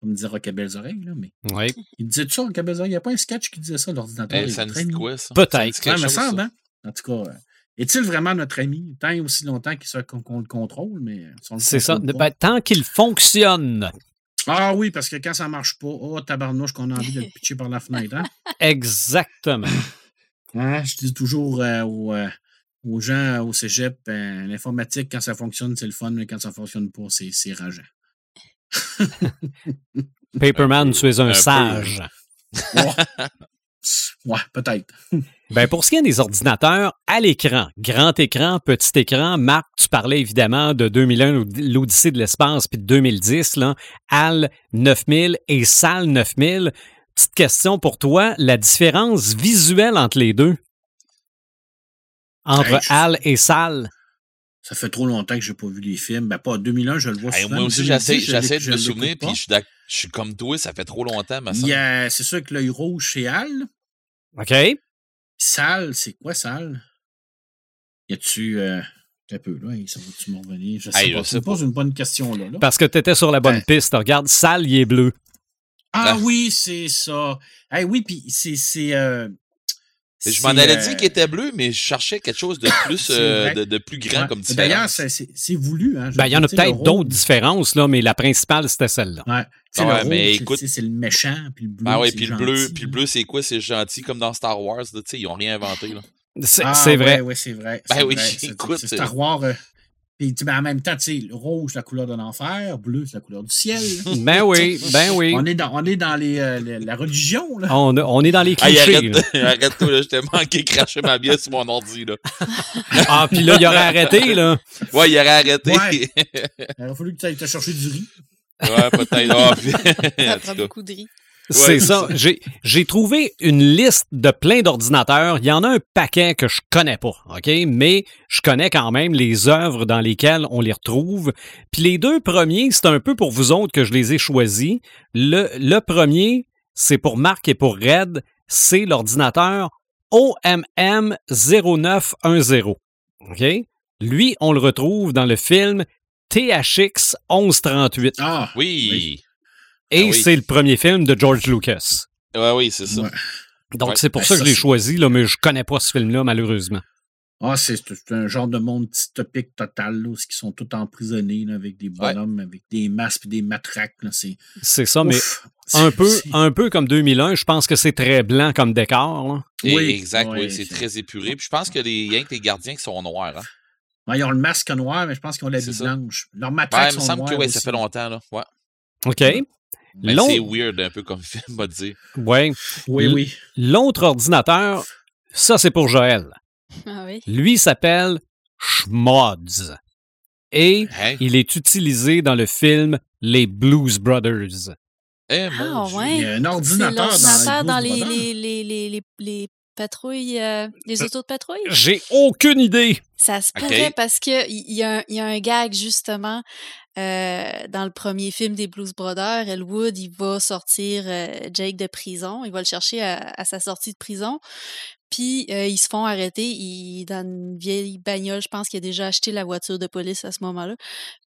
Comme disait Rock à Belles Oreilles, là, mais Oui. il disait ça, Rock à Belles Oreilles. Il n'y a pas un sketch qui disait ça, l'ordinateur Eh, est ça me notre dit ami. quoi, ça? Peut-être. Ça me me semble, hein? En tout cas, euh, est-il vraiment notre ami? Tant et aussi longtemps qu'il soit- qu'on le contrôle, mais on le C'est ça. Ben, tant qu'il fonctionne. Ah oui, parce que quand ça marche pas, oh tabarnouche qu'on a envie de le pitcher par la fenêtre. Hein? Exactement. Hein, Je dis toujours euh, aux, euh, aux gens au cégep, euh, l'informatique, quand ça fonctionne, c'est le fun, mais quand ça fonctionne pas, c'est c'est rageant. Paperman, tu es un, sage. Ouais, Ouais, peut-être. Ben pour ce qui est des ordinateurs, à l'écran, grand écran, petit écran, Marc, tu parlais évidemment de 2001, l'Odyssée de l'espace, puis de 2010, là, HAL 9000 et SAL 9000. Petite question pour toi, la différence visuelle entre les deux? Entre Hey, je- HAL et SAL? Ça fait trop longtemps que j'ai pas vu les films. Ben, pas 2001, je le vois Hey, souvent. moi aussi, 2010, j'essaie de je me souvenir, puis je suis d'ac- je suis comme toi, ça fait trop longtemps, mais ça. Il y a- C'est sûr que l'œil rouge chez Al. OK? Sale, c'est quoi sale? Y a-tu. Euh, un peu, là, ça va-tu m'en revenir? Je sais Hey, pas. je Tu me poses une bonne question, là. là. Parce que tu étais sur la bonne Ben. piste. Regarde, SAL, il est bleu. Ah Ah. oui, c'est ça. Hey, oui, puis c'est. c'est, Je m'en allais euh, dire qu'il était bleu, mais je cherchais quelque chose de plus, euh, de, de plus grand ouais. comme D'ailleurs, différence. c'est- c'est c'est voulu. Hein, Ben, il y en a peut-être d'autres différences, là, mais la principale, c'était celle-là. Ouais. Ouais, le mais écoute- c'est c'est le méchant, puis le bleu. Ah oui, c'est puis le bleu, gentil, puis le bleu, c'est quoi? C'est gentil, comme dans Star Wars, là, tu sais, ils ont rien inventé, là. C'est Ah, c'est vrai. Oui, c'est vrai. Ben c'est oui, vrai. Écoute, C'est c'est- Star Wars. euh, puis, tu sais, ben, en même temps, tu sais, le rouge, c'est la couleur de l'enfer, bleu, c'est la couleur du ciel. Ben oui, ben oui. On est dans, on est dans les, euh, les- la religion, là. On, on est dans les Hey, clichés. arrête, là. arrête-toi, là, je t'ai manqué cracher ma bière sur mon ordi, là. Ah, puis là, il aurait arrêté, là. Ouais, il aurait arrêté. Ouais. Il aurait fallu que tu ailles te chercher du riz. Ouais, peut-être. Ah, puis- Ça prend beaucoup de riz. C'est ça. J'ai, j'ai trouvé une liste de plein d'ordinateurs. Il y en a un paquet que je connais pas, OK? Mais je connais quand même les œuvres dans lesquelles on les retrouve. Puis les deux premiers, c'est un peu pour vous autres que je les ai choisis. Le, le premier, c'est pour Marc et pour Red. C'est l'ordinateur OMM 0910. OK? Lui, on le retrouve dans le film THX 1138. Ah, Oui. Et Ah oui. c'est le premier film de George Lucas. Ouais, oui, c'est ça. Ouais. Donc, Ouais. c'est pour Ben, ça que ça, je l'ai choisi, là, mais je connais pas ce film-là, malheureusement. Ah, c'est un genre de monde dystopique total, là, où ils sont tous emprisonnés, là, avec des bonhommes, avec des masques et des matraques. C'est. C'est ça, mais un peu, un peu comme 2001, je pense que c'est très blanc comme décor. là. Et- Oui, exact, oui, oui, c'est très épuré. Puis je pense que les, rien que les gardiens qui sont noirs. Hein. Ouais, ils ont le masque noir, mais je pense qu'ils ont la vie blanche. Leurs Ouais, matraques il me sont semble noires que ouais, ça fait longtemps. Là. Ouais. OK? Ben, L'autre- c'est weird un peu comme film, on va dire. ouais. Oui, oui. L'autre ordinateur, Ça, c'est pour Joël. Ah oui. Lui s'appelle Schmods. Et Hein? il est utilisé dans le film Les Blues Brothers. Eh, mon Ah Dieu. ouais. Il y a un ordinateur dans, dans les, Brothers. les, les, les, les, les patrouilles, euh, les autos de patrouille? J'ai aucune idée. Ça se Ok. pourrait parce que il y, a un- il y a un gag justement euh, dans le premier film des Blues Brothers. Elwood, il va sortir euh, Jake de prison. Il va le chercher à, à sa sortie de prison. Puis euh, ils se font arrêter. Il, dans une vieille bagnole, je pense qu'il a déjà acheté la voiture de police à ce moment-là.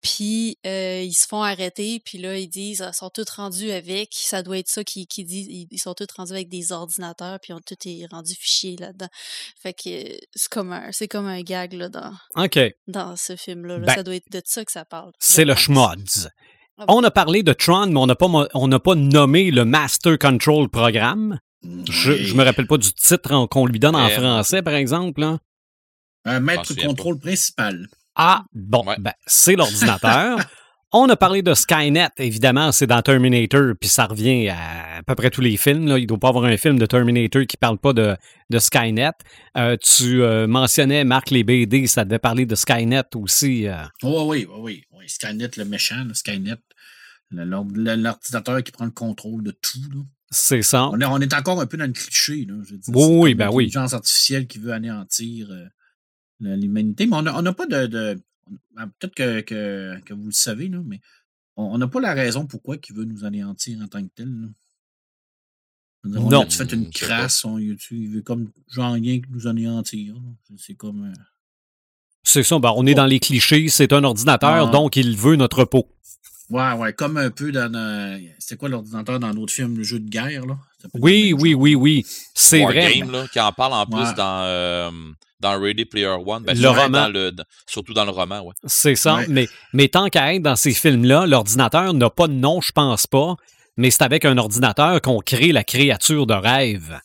Puis euh, ils se font arrêter. Puis là, ils disent, ah, ils sont tous rendus avec. Ça doit être ça qu'ils qui disent. Ils, ils sont tous rendus avec des ordinateurs. Puis on tout est rendu fichier là-dedans. Fait que c'est comme un, c'est comme un gag là dans OK. dans ce film-là. là. Ben, ça doit être de ça que ça parle. C'est je le pense. Schmods. Ah On a parlé de Tron, mais on n'a pas, mo- on n'a pas nommé le Master Control Programme. Je, je me rappelle pas du titre qu'on lui donne en français, par exemple. là. Un maître contrôle principal. Ah, bon, Ouais. ben, c'est l'ordinateur. On a parlé de Skynet, évidemment, c'est dans Terminator, puis ça revient à à peu près tous les films. Là. Il ne doit pas avoir un film de Terminator qui parle pas de, de Skynet. Euh, tu euh, mentionnais, Marc, les BD, ça devait parler de Skynet aussi. euh. Oh, oui, oui, oui, oui. Skynet, le méchant, le Skynet. L'ordinateur qui prend le contrôle de tout. Là. c'est ça. On, est, on est encore un peu dans le cliché. Là, je. Oui, ben oui. L'intelligence artificielle qui veut anéantir euh, l'humanité. Mais on n'a on pas de. de- ah, Peut-être que, que, que vous le savez, là, mais on on n'a pas la raison pourquoi il veut nous anéantir en tant que tel. là. Dire, Non. On a fait une crasse, on, il il veut comme genre rien que nous anéantir. là. C'est comme. euh, C'est ça, ben, on est dans les clichés, c'est un ordinateur, Ah. donc il veut notre peau. Ouais, ouais, comme un peu dans. euh, C'était quoi l'ordinateur dans l'autre film, le jeu de guerre, là? Oui, oui, genre. oui, oui. C'est vrai. Wargame, là, qui en parle en plus Ouais. dans, euh, dans Ready Player One. Ben, Le surtout roman. Dans le, dans- surtout dans le roman, ouais. C'est ça. Ouais. Mais, mais tant qu'à être dans ces films-là, l'ordinateur n'a pas de nom, je pense pas. Mais c'est avec un ordinateur qu'on crée la créature de rêve.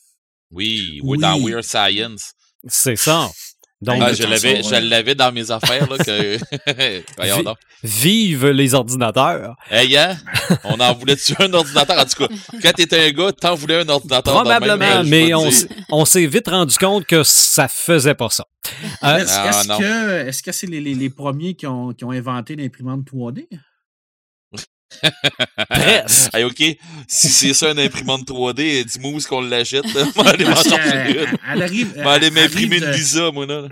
Oui, ou dans Oui. Weird Science. C'est ça. Donc, Ah, je l'avais, je dans mes affaires, là, que... Voyons Vi- donc. vive les ordinateurs. Hey, hein? On en voulait tuer un ordinateur? En tout cas, quand t'étais un gars, t'en voulais un ordinateur. Probablement, peux mais on, s'est vite rendu compte que ça faisait pas ça. Euh, Est-ce Ah, est-ce que c'est les, les- les premiers qui ont, qui ont inventé l'imprimante 3D? Presque. Hey, OK, si c'est ça une imprimante 3D, dis-moi où est-ce qu'on l'achète. On va aller m'en Parce chercher qu'elle- une. elle, arrive, On va aller elle m'imprimer une de- visa, moi, là.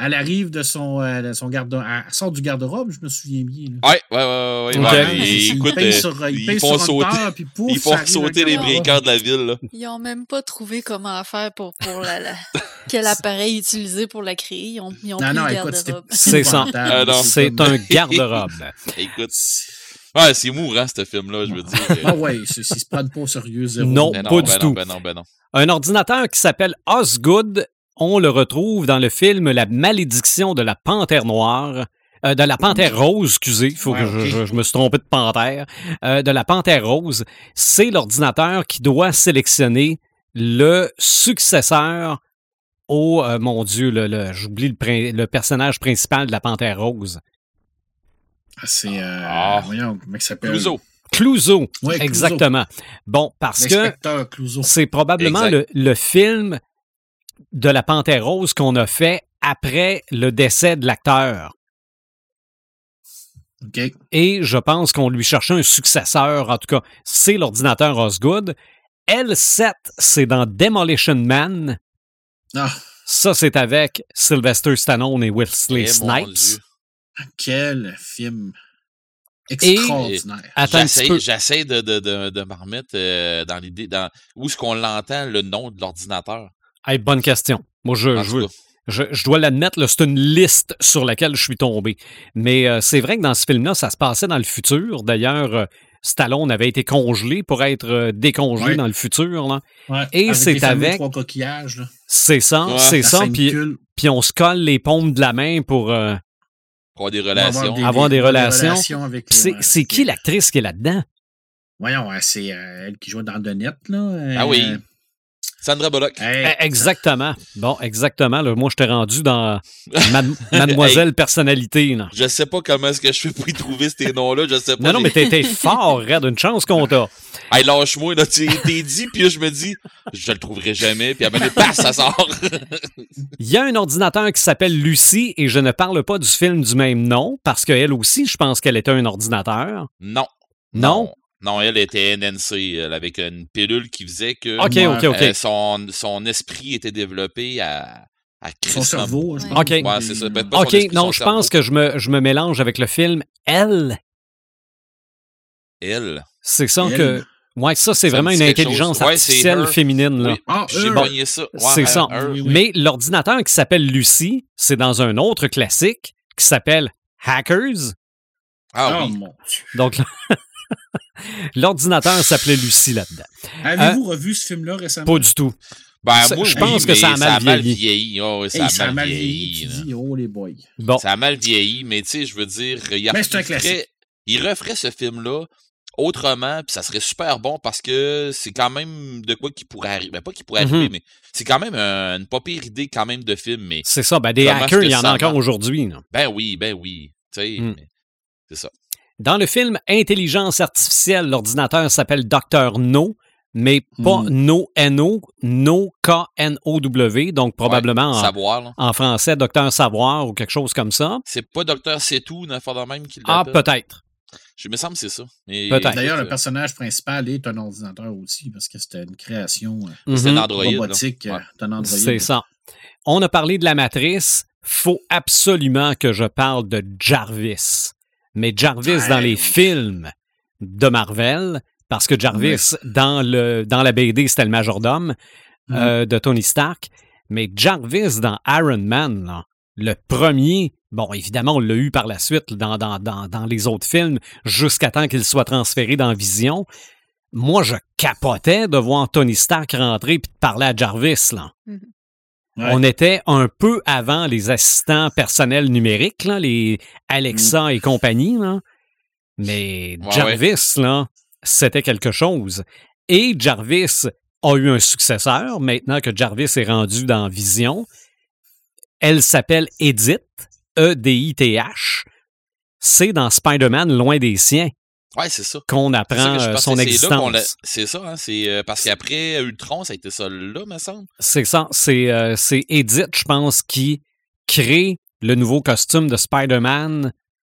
Elle arrive de son, euh, de son garde Elle sort du garde-robe, je me souviens bien. là. Ouais, ouais, ouais, ouais. ouais, Ok. ouais, Ouais, mais il écoute, paye sur, il ils font sur sauter- moteur, puis pouf, ils font sauter les breakers de la ville, là. Ils ont même pas trouvé comment faire pour, pour la, la- quel appareil utiliser pour la créer. Ils ont, ils ont Non, pris non, le garde-robe. C'est ça. Ah. C'est un garde-robe. Écoute. Ouais, c'est mourant, ce film-là, je veux dire. Ah ouais, c'est- ils se prennent pas au sérieux, zéro. Non. Ben pas non, du ben tout. non, ben non, ben non. Un ordinateur qui s'appelle Osgood, on le retrouve dans le film La malédiction de la panthère noire. euh, de la panthère rose, excusez, faut Ouais, que je, ok. je- je me suis trompé de panthère. Euh, de la panthère rose, c'est l'ordinateur qui doit sélectionner le successeur au, euh, mon Dieu, le, le- j'oublie le, prin- le personnage principal de la panthère rose. Ah, C'est. Euh, Ah. Voyons, comment il s'appelle? Clouseau. Clouseau, Ouais, Clouseau. exactement. Bon, parce que c'est probablement le, film de la Panthère Rose qu'on a fait après le décès de l'acteur. OK. Et je pense qu'on lui cherchait un successeur. En tout cas, c'est l'ordinateur Osgood. L7, c'est dans Demolition Man. Ah, Ça, c'est avec Sylvester Stallone et Wesley Eh, mon Snipes. Quel film extraordinaire. J'essaie, de, de, de, de me remettre euh, dans l'idée, dans où est-ce qu'on l'entend, le nom de l'ordinateur? Hey, bonne question. Moi, je, je. Je, je dois l'admettre, là, c'est une liste sur laquelle je suis tombé. Mais euh, c'est vrai que dans ce film-là, ça se passait dans le futur. D'ailleurs, euh, Stallone avait été congelé pour être euh, décongelé Ouais. dans le futur. là. Ouais, Et c'est avec- trois coquillages. Là. C'est ça, Ouais. c'est La ça. Puis, puis on se colle les paumes de la main pour... euh, Pour avoir des relations. Avoir des relations. avec puis les- c'est ouais, c'est qui l'actrice qui est là-dedans? Voyons, ouais, c'est euh, elle qui jouait dans The Net. Là, Ah oui. Sandra Bullock. Hey, Eh, Exactement. Bon, exactement. là. moi, je t'ai rendu dans Mad- Mademoiselle Personnalité. là. Je sais pas comment est-ce que je fais pour y trouver ces noms-là. Je sais pas. Non, non, mais t'es fort, Red. Une chance qu'on t'a. Hey, lâche-moi, là, tu t'es dit, puis là, je me dis, je le trouverai jamais, puis donné, paf, ça sort. Il y a un ordinateur qui s'appelle Lucie et je ne parle pas du film du même nom parce qu'elle aussi, je pense qu'elle était un ordinateur. non? Non? Non, elle était NNC, elle, avec une pilule qui faisait que Ouais. Euh, son, son esprit était développé à, à son cerveau. je pense. OK. Ouais, c'est ça. Ben, pas son OK, esprit, non, son je pense que je me, je me mélange avec le film Elle. Elle. C'est ça Elle. que. Ouais, ça, c'est vraiment me une intelligence. Ouais, artificielle Her. féminine. Là. Oui, Ah, j'ai eux. pogné ça. Ouais, C'est ça. Oui, oui. Mais l'ordinateur qui s'appelle Lucie, c'est dans un autre classique qui s'appelle Hackers. Ah Oh, oui. mon Dieu. Donc, l'ordinateur s'appelait Lucie là-dedans. Avez-vous revu ce film-là récemment? Pas du tout. Ben, Ça- moi, je oui, pense que mais ça a mal vieilli. vieilli. Oh, ça, Hey, a ça a mal vieilli. dis, oh les boys. Bon, Ça a mal vieilli, mais tu sais, je veux dire, il, c'est un il classique. ferait- il referait ce film-là autrement, puis ça serait super bon parce que c'est quand même de quoi qui pourrait arriver. Ben, pas qui pourrait arriver, mais c'est quand même un- une pas pire idée quand même de film. Mais c'est ça. Ben, des hackers, il y en ça a encore aujourd'hui. ben oui, ben oui. Tu sais, Mm. mais c'est ça. Dans le film Intelligence artificielle, l'ordinateur s'appelle Dr. No, mais pas Hmm. No N-O, No K-N-O-W, donc probablement en, Savoir, là. en français Docteur Savoir ou quelque chose comme ça. C'est pas Docteur C'est tout, une affaire de même qui Ah, peut-être. Je me semble que c'est ça. D'ailleurs, le personnage principal est un ordinateur aussi, parce que c'était une création C'est Mhm. un Android. robotique euh, Ouais. Android. C'est ça. On a parlé de la matrice. Faut absolument que je parle de Jarvis. Mais Jarvis dans les films de Marvel, parce que Jarvis dans, le, dans la BD, c'était le majordome euh, de Tony Stark. Mais Jarvis dans Iron Man, là, le premier, bon, évidemment, on l'a eu par la suite dans, dans, dans, dans les autres films, jusqu'à temps qu'il soit transféré dans Vision. Moi, je capotais de voir Tony Stark rentrer et de parler à Jarvis. Là. Ouais. On était un peu avant les assistants personnels numériques, là, les Alexa et compagnie. Là. Mais Ouais, Jarvis, là, c'était quelque chose. Et Jarvis a eu un successeur, maintenant que Jarvis est rendu dans Vision. Elle s'appelle Edith, E-D-I-T-H. C'est dans Spider-Man Loin des siens Ouais, c'est ça. qu'on ça apprend euh, son que c'est là qu'on l'a- existence. C'est ça, hein, c'est euh, parce qu'après Ultron, ça a été ça là, me semble. C'est ça. C'est euh, c'est Edith, je pense, qui crée le nouveau costume de Spider-Man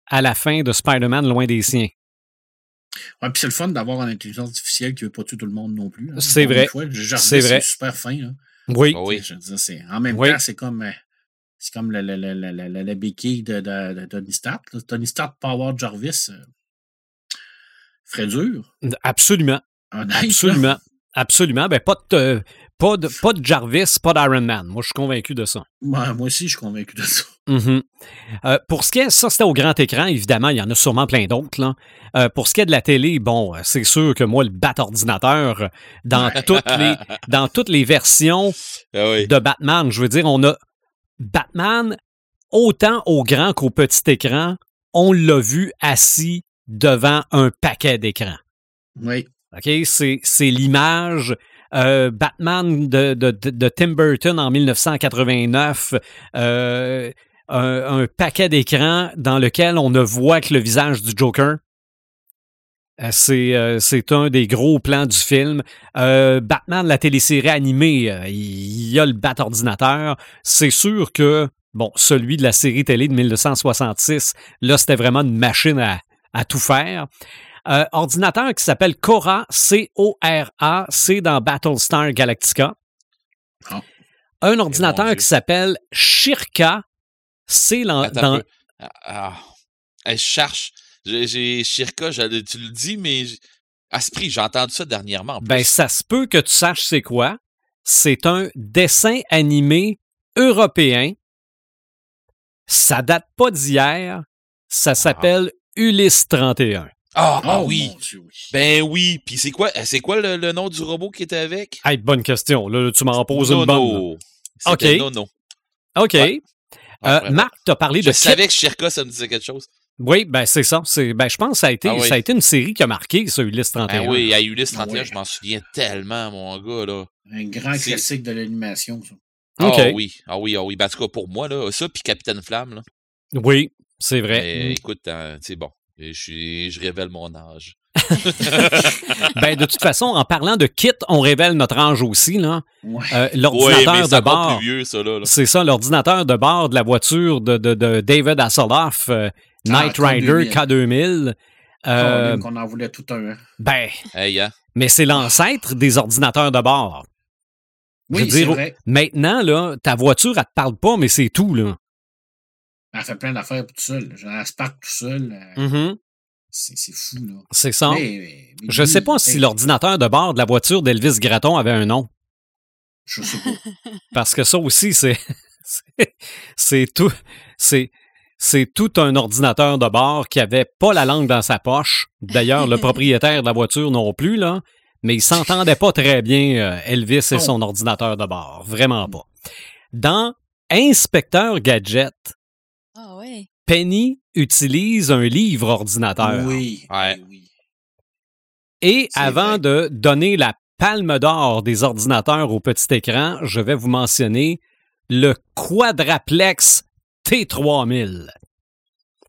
à la fin de Spider-Man Loin des siens. Ouais, puis c'est le fun d'avoir une intelligence artificielle qui veut pas tuer tout le monde non plus. hein. C'est vrai. C'est vrai. super fin. Là. Oui. Ah oui. Je veux dire, c'est- en même Oui. temps, c'est comme, euh, c'est comme la, la, la, la, la, la- la béquille de, de, de Tony Stark. Tony Stark Power Jarvis ferait dur. Absolument. Absolument. Absolument. Ben, pas de, euh, pas de, pas de Jarvis, pas d'Iron Man. Moi, je suis convaincu de ça. Ouais, moi aussi, je suis convaincu de ça. Mhm. Euh, pour ce qui est, ça c'était au grand écran, évidemment, il y en a sûrement plein d'autres. Euh, pour ce qui est de la télé, bon, euh, c'est sûr que moi, le bat ordinateur, dans, Ouais. toutes les, dans toutes les versions Ah oui. de Batman, je veux dire, on a Batman, autant au grand qu'au petit écran, on l'a vu assis devant un paquet d'écrans. Oui. OK? C'est, l'image. euh, Batman de, de, de- de Tim Burton en 1989, euh, un, un paquet d'écrans dans lequel on ne voit que le visage du Joker. Euh, C'est, euh, un des gros plans du film. Euh, Batman, la télésérie animée, euh, il y a le bat ordinateur. C'est sûr que, bon, celui de la série télé de 1966, là, c'était vraiment une machine à, à tout faire. Euh, ordinateur qui s'appelle Cora, C-O-R-A, c'est dans Battlestar Galactica. Ah. Un ordinateur Dieu. qui s'appelle Shirka, c'est dans. Ah, ah. Je cherche. J'ai- Shirka, tu le dis, mais à ce prix, j'ai entendu ça dernièrement. en Ben, ça se peut que tu saches c'est quoi. C'est un dessin animé européen. Ça date pas d'hier. Ça s'appelle Ulysse 31. Ah, ah Oh, oui. mon Dieu, oui. Ben oui. Puis c'est quoi, c'est quoi le, le nom du robot qui était avec? Hey, bonne question. Là, tu m'en poses une bonne. OK. Nono. OK. Ouais. Euh, vraiment. Marc, t'as parlé Je de savais que Shirka, ça me disait quelque chose. Oui, ben c'est ça. C'est, ben, je pense que ça a, été, Ah oui. ça a été une série qui a marqué, ça, Ulysse 31. Ah oui, à Ulysse 31, Ah ouais. je m'en souviens tellement, mon gars, là. Un grand C'est- classique de l'animation, ça. OK. Ah oui, ah oui, ah oui. Ben, en tout cas, pour moi, là, ça, puis Capitaine Flamme, là. Oui, c'est vrai. Mais écoute, hein, c'est bon. Je, suis, je révèle mon âge. Ben, de toute façon, en parlant de kit, on révèle notre âge aussi. Là. Ouais. Euh, l'ordinateur de bord. C'est ça, l'ordinateur de bord de la voiture de, de, de David Hasselhoff, euh, Ah, Knight Rider K2000. K2000. Euh, qu'on en voulait tout un. hein. ben, Hey, hein? mais c'est l'ancêtre des ordinateurs de bord. Je veux Oui, dire, vrai. Maintenant, là, ta voiture, elle te parle pas, mais c'est tout, là. Elle fait plein d'affaires tout seul. Genre, elle se parque tout seul. Mhm. C'est fou, là. C'est ça. Mais- mais- mais Je lui, sais pas si hey, l'ordinateur de bord de la voiture d'Elvis Gratton avait un nom. Je sais pas. Parce que ça aussi, c'est. c'est- tout. C'est. C'est tout un ordinateur de bord qui avait pas la langue dans sa poche. D'ailleurs, le propriétaire de la voiture non plus, là. Mais il s'entendait pas très bien, euh, Elvis et son ordinateur de bord. Vraiment pas. Dans Inspecteur Gadget. Penny utilise un livre ordinateur. Oui. Ouais. eh oui. Et avant vrai. de donner la palme d'or des ordinateurs au petit écran, je vais vous mentionner le Quadraplex T3000.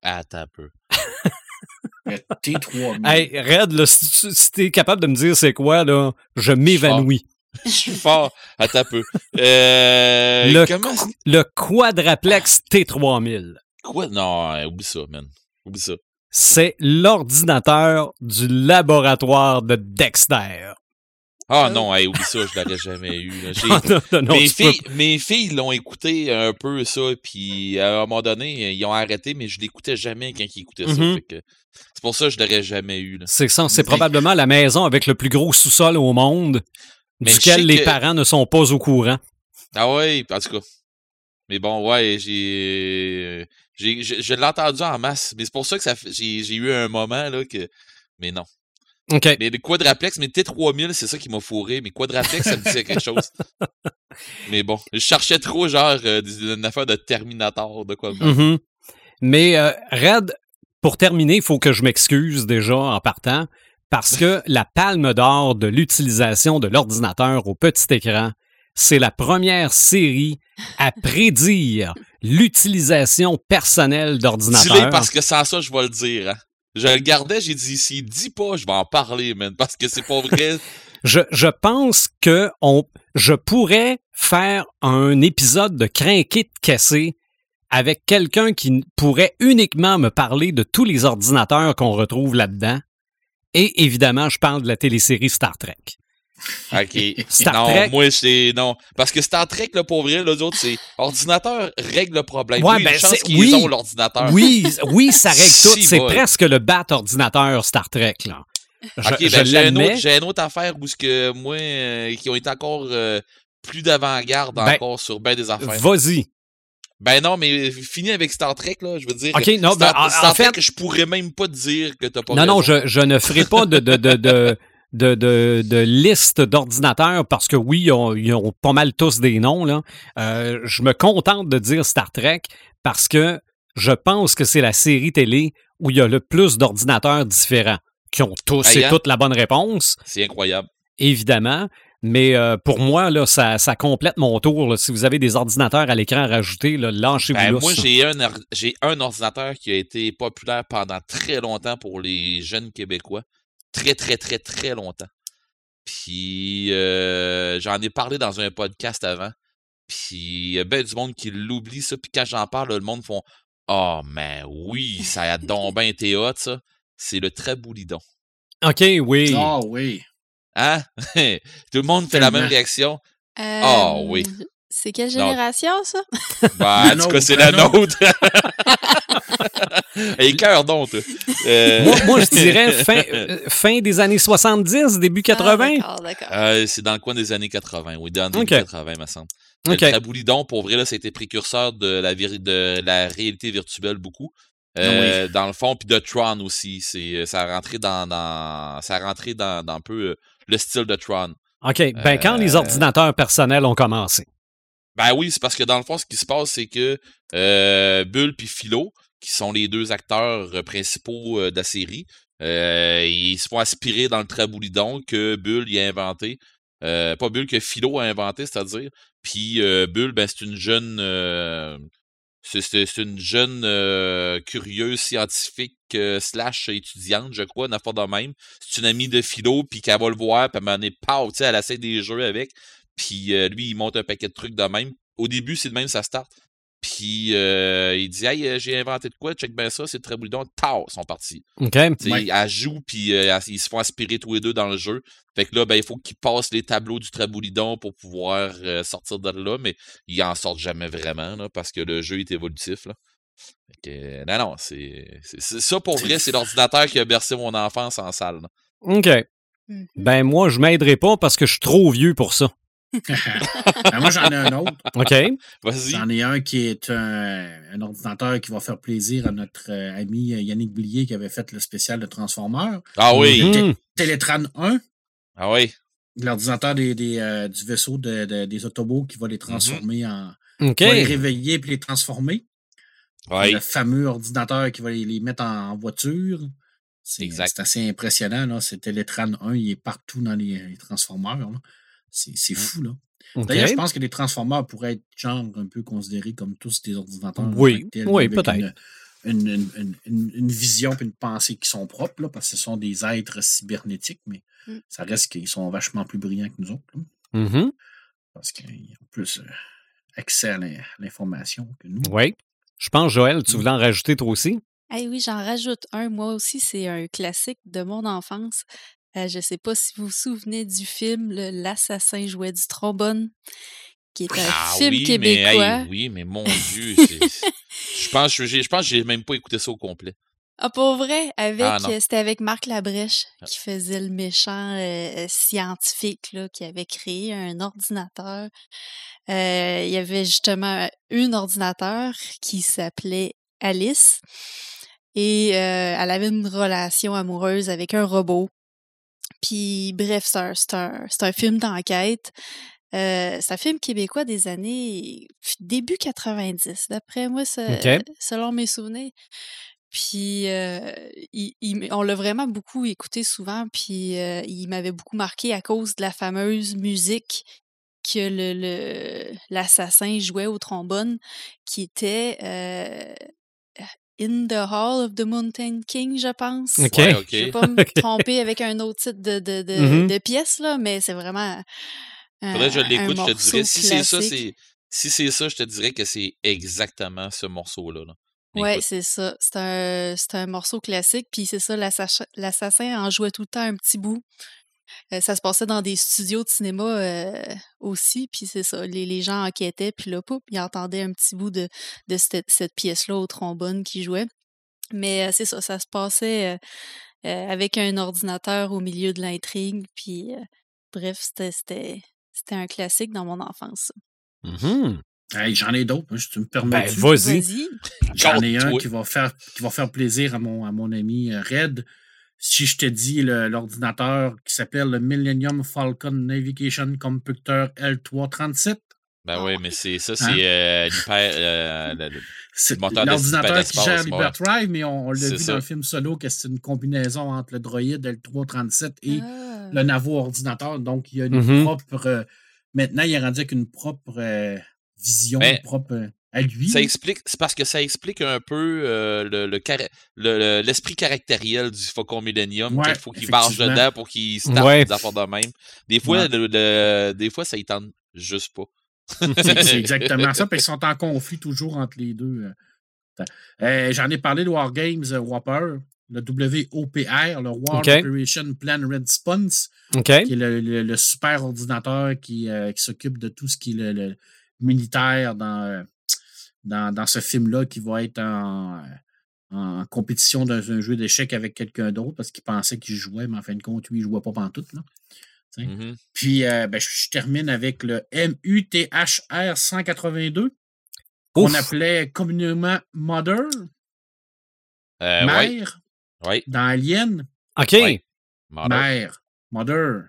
Attends un peu. Le T3000. Hey, Red, là, si, tu- si t'es capable de me dire c'est quoi, là, je m'évanouis. Je suis fort. Attends un peu. Euh, Le, comment... qu- le Quadraplex T3000. Quoi? Non, euh, oublie ça, man. Oublie ça. C'est l'ordinateur du laboratoire de Dexter. Ah Oh. non, hey, oublie ça, je l'aurais jamais eu. là. J'ai- non, non, non, mes, filles, mes filles l'ont écouté un peu, ça, puis à un moment donné, ils ont arrêté, mais je l'écoutais jamais quand ils écoutaient ça. Mhm. fait que C'est pour ça que je l'aurais jamais eu. Là. C'est ça, c'est probablement la maison avec le plus gros sous-sol au monde, Mais duquel les que- parents ne sont pas au courant. Ah ouais, en tout cas. Mais bon, ouais, j'ai. J'ai je je l'ai entendu en masse. Mais c'est pour ça que ça j'ai j'ai eu un moment là que. Mais non. OK. Mais le quadraplex, mais T3000, c'est ça qui m'a fourré. Mais quadraplex, ça me disait quelque chose. Mais bon, je cherchais trop, genre, euh, une affaire de Terminator, de quoi. Mhm. Mais euh, Red, pour terminer, il faut que je m'excuse déjà en partant parce que la palme d'or de l'utilisation de l'ordinateur au petit écran, c'est la première série à prédire l'utilisation personnelle Dis-le d'ordinateur. parce que sans ça, je vais le dire. hein. Je le gardais, j'ai dit, s'il dit pas, je vais en parler, man. Parce que c'est pas vrai. Je, je pense que on, je pourrais faire un épisode de Crinqué de cassé avec quelqu'un qui pourrait uniquement me parler de tous les ordinateurs qu'on retrouve là-dedans. Et évidemment, je parle de la télésérie Star Trek. OK. Star non, Trek. moi, c'est. Non. Parce que Star Trek, là, pour vrai, les autres, c'est. Ordinateur règle le problème. Ouais, oui, ben, chance qu'ils oui. ont l'ordinateur. Oui, oui, ça règle tout. Si, C'est presque le bat ordinateur Star Trek. Là. Je, OK, ben, j'ai, un une autre affaire où ce que moi, euh, qui ont été encore euh, plus d'avant-garde Ben, encore sur ben des affaires. Vas-y. Ben non, mais fini avec Star Trek, là, je veux dire. OK, non, ben, Star, en- en Star Trek, fait- je pourrais même pas te dire que t'as pas Non, non, je, je ne ferai pas de, de, de, de, de, de- de liste d'ordinateurs parce que oui, ils ont, ils ont pas mal tous des noms. Là. Euh, je me contente de dire Star Trek parce que je pense que c'est la série télé où il y a le plus d'ordinateurs différents qui ont tous et hein? toutes la bonne réponse, C'est incroyable. évidemment. Mais euh, pour moi, là, ça, ça complète mon tour. là. Si vous avez des ordinateurs à l'écran rajoutés, là, lâchez-vous Ben, moi, un, j'ai un ordinateur qui a été populaire pendant très longtemps pour les jeunes Québécois. Très, très, très, très longtemps. Puis, euh, j'en ai parlé dans un podcast avant. Puis, il y a bien du monde qui l'oublie, ça. Puis, quand j'en parle, le monde font Oh, mais oui, ça a donc bien été hot, ça. C'est le Traboulidon. OK, oui. Ah oui. Hein? Tout le monde fait la même réaction. Euh, Ah, oui. C'est quelle Non. génération, ça? Ben, en tout cas, c'est la la nôtre. Et cœur donc, toi. Euh, Moi, moi, je dirais fin, euh, fin des années 70, début 80. Ah, d'accord, d'accord. Euh, c'est dans le coin des années 80, oui, dans les années 80, me semble. OK. Le Traboulidon, pour vrai, là, ça a été précurseur de la, vir- de la réalité virtuelle beaucoup. Euh, Dans le fond, puis de Tron aussi. C'est, ça a rentré dans, dans ça a rentré dans, dans un peu euh, le style de Tron. OK. Ben, quand les ordinateurs personnels ont commencé. Ben oui, c'est parce que dans le fond, ce qui se passe, c'est que euh, Bull puis Philo, qui sont les deux acteurs euh, principaux euh, de la série, euh, ils se font aspirer dans le Traboulidon que Bull a inventé pas Bulle que Philo a inventé, c'est-à-dire. Puis Bulle, ben, c'est une jeune c'est- une jeune curieuse scientifique slash étudiante, je crois, n'importe de même. C'est une amie de Philo, puis qu'elle va le voir, puis moment donné, pow, tu sais, elle essaie des jeux avec. Puis lui, il monte un paquet de trucs de même. Au début, c'est de même, ça start. Puis euh, il dit Hey, euh, j'ai inventé de quoi, check bien ça, c'est très boulidon. Tao, ils sont partis. OK. Ouais. Elle joue, puis euh, ils se font aspirer tous les deux dans le jeu. Fait que là, ben, il faut qu'ils passent les tableaux du Traboulidon pour pouvoir euh, sortir de là, mais ils en sortent jamais vraiment, là, parce que le jeu est évolutif. Là. Fait que, euh, non, non, c'est ça pour vrai, c'est l'ordinateur qui a bercé mon enfance en salle. là. OK. Mhm. Ben, moi, je m'aiderai pas parce que je suis trop vieux pour ça. Ben, moi, j'en ai un autre. OK? Vas-y. J'en ai un qui est un, un ordinateur qui va faire plaisir à notre euh, ami euh, Yannick Blier qui avait fait le spécial de Transformers. Ah oui, Mhm. Télétran 1, ah oui. l'ordinateur des, des, euh, du vaisseau de- de- des Autobots qui va les transformer en. OK. va les réveiller puis les transformer. Oui. Le fameux ordinateur qui va les, les mettre en, en voiture. C'est Exact. c'est assez impressionnant. Là. C'est Télétran 1, il est partout dans les, les Transformers. là. C'est Mm. c'est fou. là. D'ailleurs, je pense que les Transformers pourraient être genre un peu considérés comme tous des ordinateurs. Oui, tels, oui, peut-être. Une, une, une, une- une- une vision et une pensée qui sont propres, là, parce que ce sont des êtres cybernétiques, mais Mm. ça reste qu'ils sont vachement plus brillants que nous autres. là, Mhm. parce qu'ils ont plus euh, accès à l'in- l'information que nous. Oui. Je pense, Joël, Mm. tu voulais en rajouter toi aussi? Eh oui, j'en rajoute un. Moi aussi, c'est un classique de mon enfance. Euh, je sais pas si vous vous souvenez du film L'assassin jouait du trombone, qui est un Ah film oui, québécois. mais, hey, oui, mais mon Dieu, je pense que je pense j'ai même pas écouté ça au complet. Ah, pour vrai, avec, Ah, euh, c'était avec Marc Labrèche qui faisait le méchant euh, scientifique là, qui avait créé un ordinateur. Euh, il y avait justement un ordinateur qui s'appelait Alice et euh, elle avait une relation amoureuse avec un robot. Puis bref, c'est un, c'est un, film d'enquête. Euh, c'est un film québécois des années début 90, d'après moi, selon mes souvenirs. Puis euh, il- il- on l'a vraiment beaucoup écouté souvent, puis euh, il m'avait beaucoup marqué à cause de la fameuse musique que le l'assassin jouait au trombone, qui était In the Hall of the Mountain King, je pense. OK. Ouais, ok. Je vais pas me tromper avec un autre titre de, de, de, Mhm. de pièce, là, mais c'est vraiment. un- Faudrait que je l'écoute, je te dirais. Si c'est ça, c'est. Si c'est ça, je te dirais que c'est exactement ce morceau-là. là. Écoute, c'est ça. C'est un, c'est un morceau classique. Puis c'est ça, l'assassin l'assassin en jouait tout le temps un petit bout. Euh, ça se passait dans des studios de cinéma euh, aussi. Puis c'est ça, les, les gens enquêtaient. Puis là, poup, ils entendaient un petit bout de, de cette, cette pièce-là au trombone qui jouait. Mais euh, c'est ça, ça se passait euh, euh, avec un ordinateur au milieu de l'intrigue. Puis euh, bref, c'était c'était c'était un classique dans mon enfance. Hey, J'en ai d'autres, hein, si tu me permets. Ben, vas-y. Vas-y. J'en ai un qui va faire qui va faire plaisir à mon, à mon ami euh, Red. Si je te dis le- l'ordinateur qui s'appelle le Millennium Falcon Navigation Computer L337, Ben oui, mais c'est ça, c'est Hein? euh, l'hyper. euh, le- le- c'est moteur de l'ordinateur qui gère l'Hyperdrive, mais on, on l'a vu ça. dans le film solo que c'est une combinaison entre le droïde L337 et Ah. le Navo ordinateur. Donc, il y a une Mhm. propre. euh, maintenant, il est rendu avec une propre euh, vision, Mais- propre euh, à lui. Ça explique, c'est parce que ça explique un peu euh, le, le, cara- le- le- l'esprit caractériel du Faucon Millennium, Ouais, qu'il faut qu'il marche dedans pour qu'il se tape Ouais. des affaires de même. Des fois, Ouais. le- le- des fois, ça y tente juste pas. C'est exactement ça. Puis ils sont en conflit toujours entre les deux. euh. Euh, J'en ai parlé de Wargames euh, Whopper, le WOPR, le War. Operation Plan Response, OK. qui est le, le- le super ordinateur qui, euh, qui s'occupe de tout ce qui est le, le militaire dans, euh, dans, dans ce film-là, qui va être en, en compétition dans un jeu d'échecs avec quelqu'un d'autre parce qu'il pensait qu'il jouait, mais en fin de compte, lui, il ne jouait pas pantoute. Là. Hein? Mhm. Puis, euh, ben, je, je termine avec le MUTHR 182, qu'on appelait communément Mother, Euh, mère, ouais, dans Alien, OK. Ouais. Mother. mère, Mother,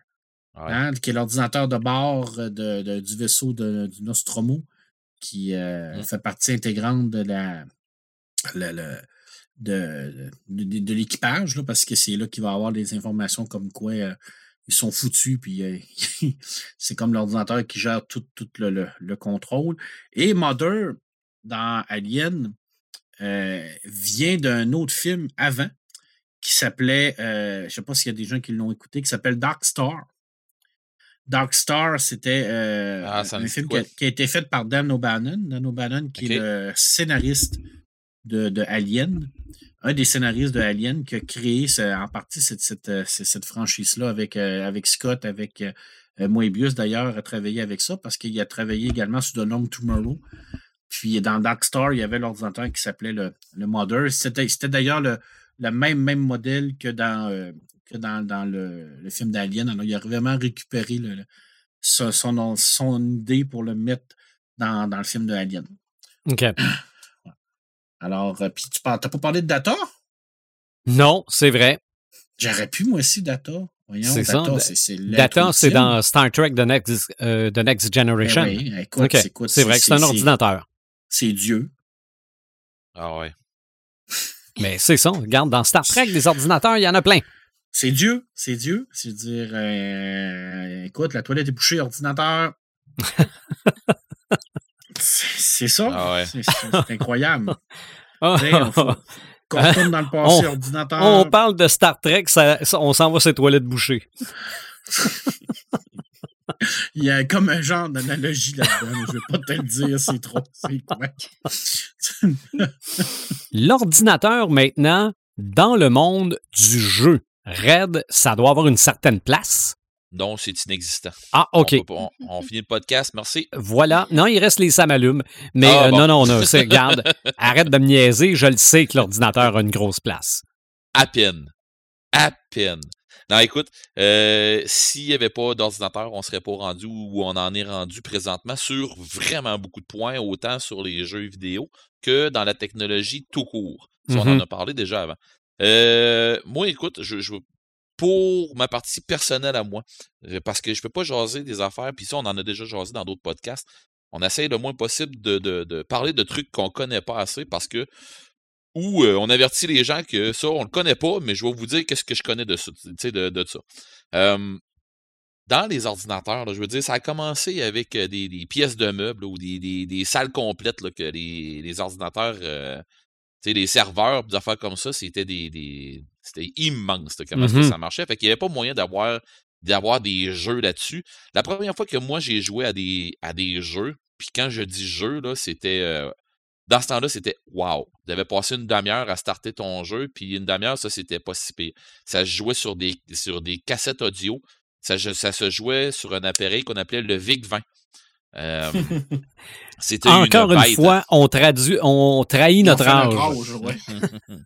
hein, qui est l'ordinateur de bord de, de- du vaisseau de, du Nostromo, qui euh, Mm. fait partie intégrante de la, la- la- de, de, de- de l'équipage, là, parce que c'est là qu'il va avoir des informations comme quoi euh, ils sont foutus, puis euh, c'est comme l'ordinateur qui gère tout, tout le, le, le, contrôle. Et Mother, dans Alien, vient d'un autre film avant qui s'appelait, je ne sais pas s'il y a des gens qui l'ont écouté, qui s'appelle Dark Star. Dark Star, c'était euh, ah, un film qui a, qui a, été fait par Dan O'Bannon. Dan O'Bannon, qui okay. est le scénariste de, de, Alien, un des scénaristes de Alien qui a créé en partie cette, cette, cette franchise-là avec, euh, avec Scott, avec euh, Moebius d'ailleurs, a travaillé avec ça parce qu'il a travaillé également sur The Long Tomorrow. Puis dans Dark Star, il y avait l'ordinateur qui s'appelait le, le Mother. C'était d'ailleurs le, le, même, même modèle que dans, euh, que dans, dans le, le, film d'Alien. Alors, il a vraiment récupéré le, son, son, son, idée pour le mettre dans, dans le film de Alien. OK. Alors, euh, puis tu n'as pas parlé de Data? Non, c'est vrai. J'aurais pu, moi aussi, Data. C'est ça. Data, c'est dans Star Trek The Next, euh, The Next Generation. Ben oui, écoute, okay. c'est vrai que c'est un ordinateur. C'est Dieu. Ah ouais. Mais c'est ça. Regarde, dans Star Trek, des ordinateurs, il y en a plein. C'est Dieu. C'est Dieu. C'est dire, euh, écoute, la toilette est bouchée, ordinateur. C'est ça. Ah ouais. C'est incroyable. Ah. Quand on retourne dans le passé, on, ordinateur. On parle de Star Trek, ça, on s'en va ses toilettes bouchées. Il y a comme un genre d'analogie là-dedans, je ne vais pas te le dire, c'est trop. L'ordinateur, maintenant, dans le monde du jeu, Red, ça doit avoir une certaine place. Non, c'est inexistant. Ah, OK. On, on, on, finit le podcast, merci. Voilà. Non, il reste les samalumes. Mais ah, euh, bon. non, non, non, regarde, arrête de me niaiser, je le sais que l'ordinateur a une grosse place. À peine. À peine. Non, écoute, euh, s'il n'y avait pas d'ordinateur, on ne serait pas rendu où on en est rendu présentement sur vraiment beaucoup de points, autant sur les jeux vidéo que dans la technologie tout court. Si mm -hmm. On en Mm-hmm. a parlé déjà avant. Euh, moi, écoute, pour ma partie personnelle à moi, parce que je peux pas jaser des affaires, puis ça, on en a déjà jasé dans d'autres podcasts. On essaye le moins possible de, parler de trucs qu'on connaît pas assez parce que ou euh, on avertit les gens que ça, on le connaît pas, mais je vais vous dire qu'est-ce que je connais de ça. Euh, dans les ordinateurs, je veux dire, ça a commencé avec des, des pièces de meubles ou des, salles complètes que les, ordinateurs, euh, les serveurs, des affaires comme ça, c'était des, des c'était immense comment mm -hmm. ça marchait. Fait qu'il n'y avait pas moyen d'avoir d'avoir des jeux là-dessus. La première fois que moi j'ai joué à des à des jeux, puis quand je dis jeu là, c'était euh, dans ce temps-là, c'était wow. Tu avais passé une demi-heure à starter ton jeu, puis une demi-heure, ça, c'était pas si pire. Ça se jouait sur des, sur des cassettes audio. Ça, ça se jouait sur un appareil qu'on appelait le VIC-20. Euh, c'était Encore une, une fois, on, traduit, on trahit notre âge. âge ouais.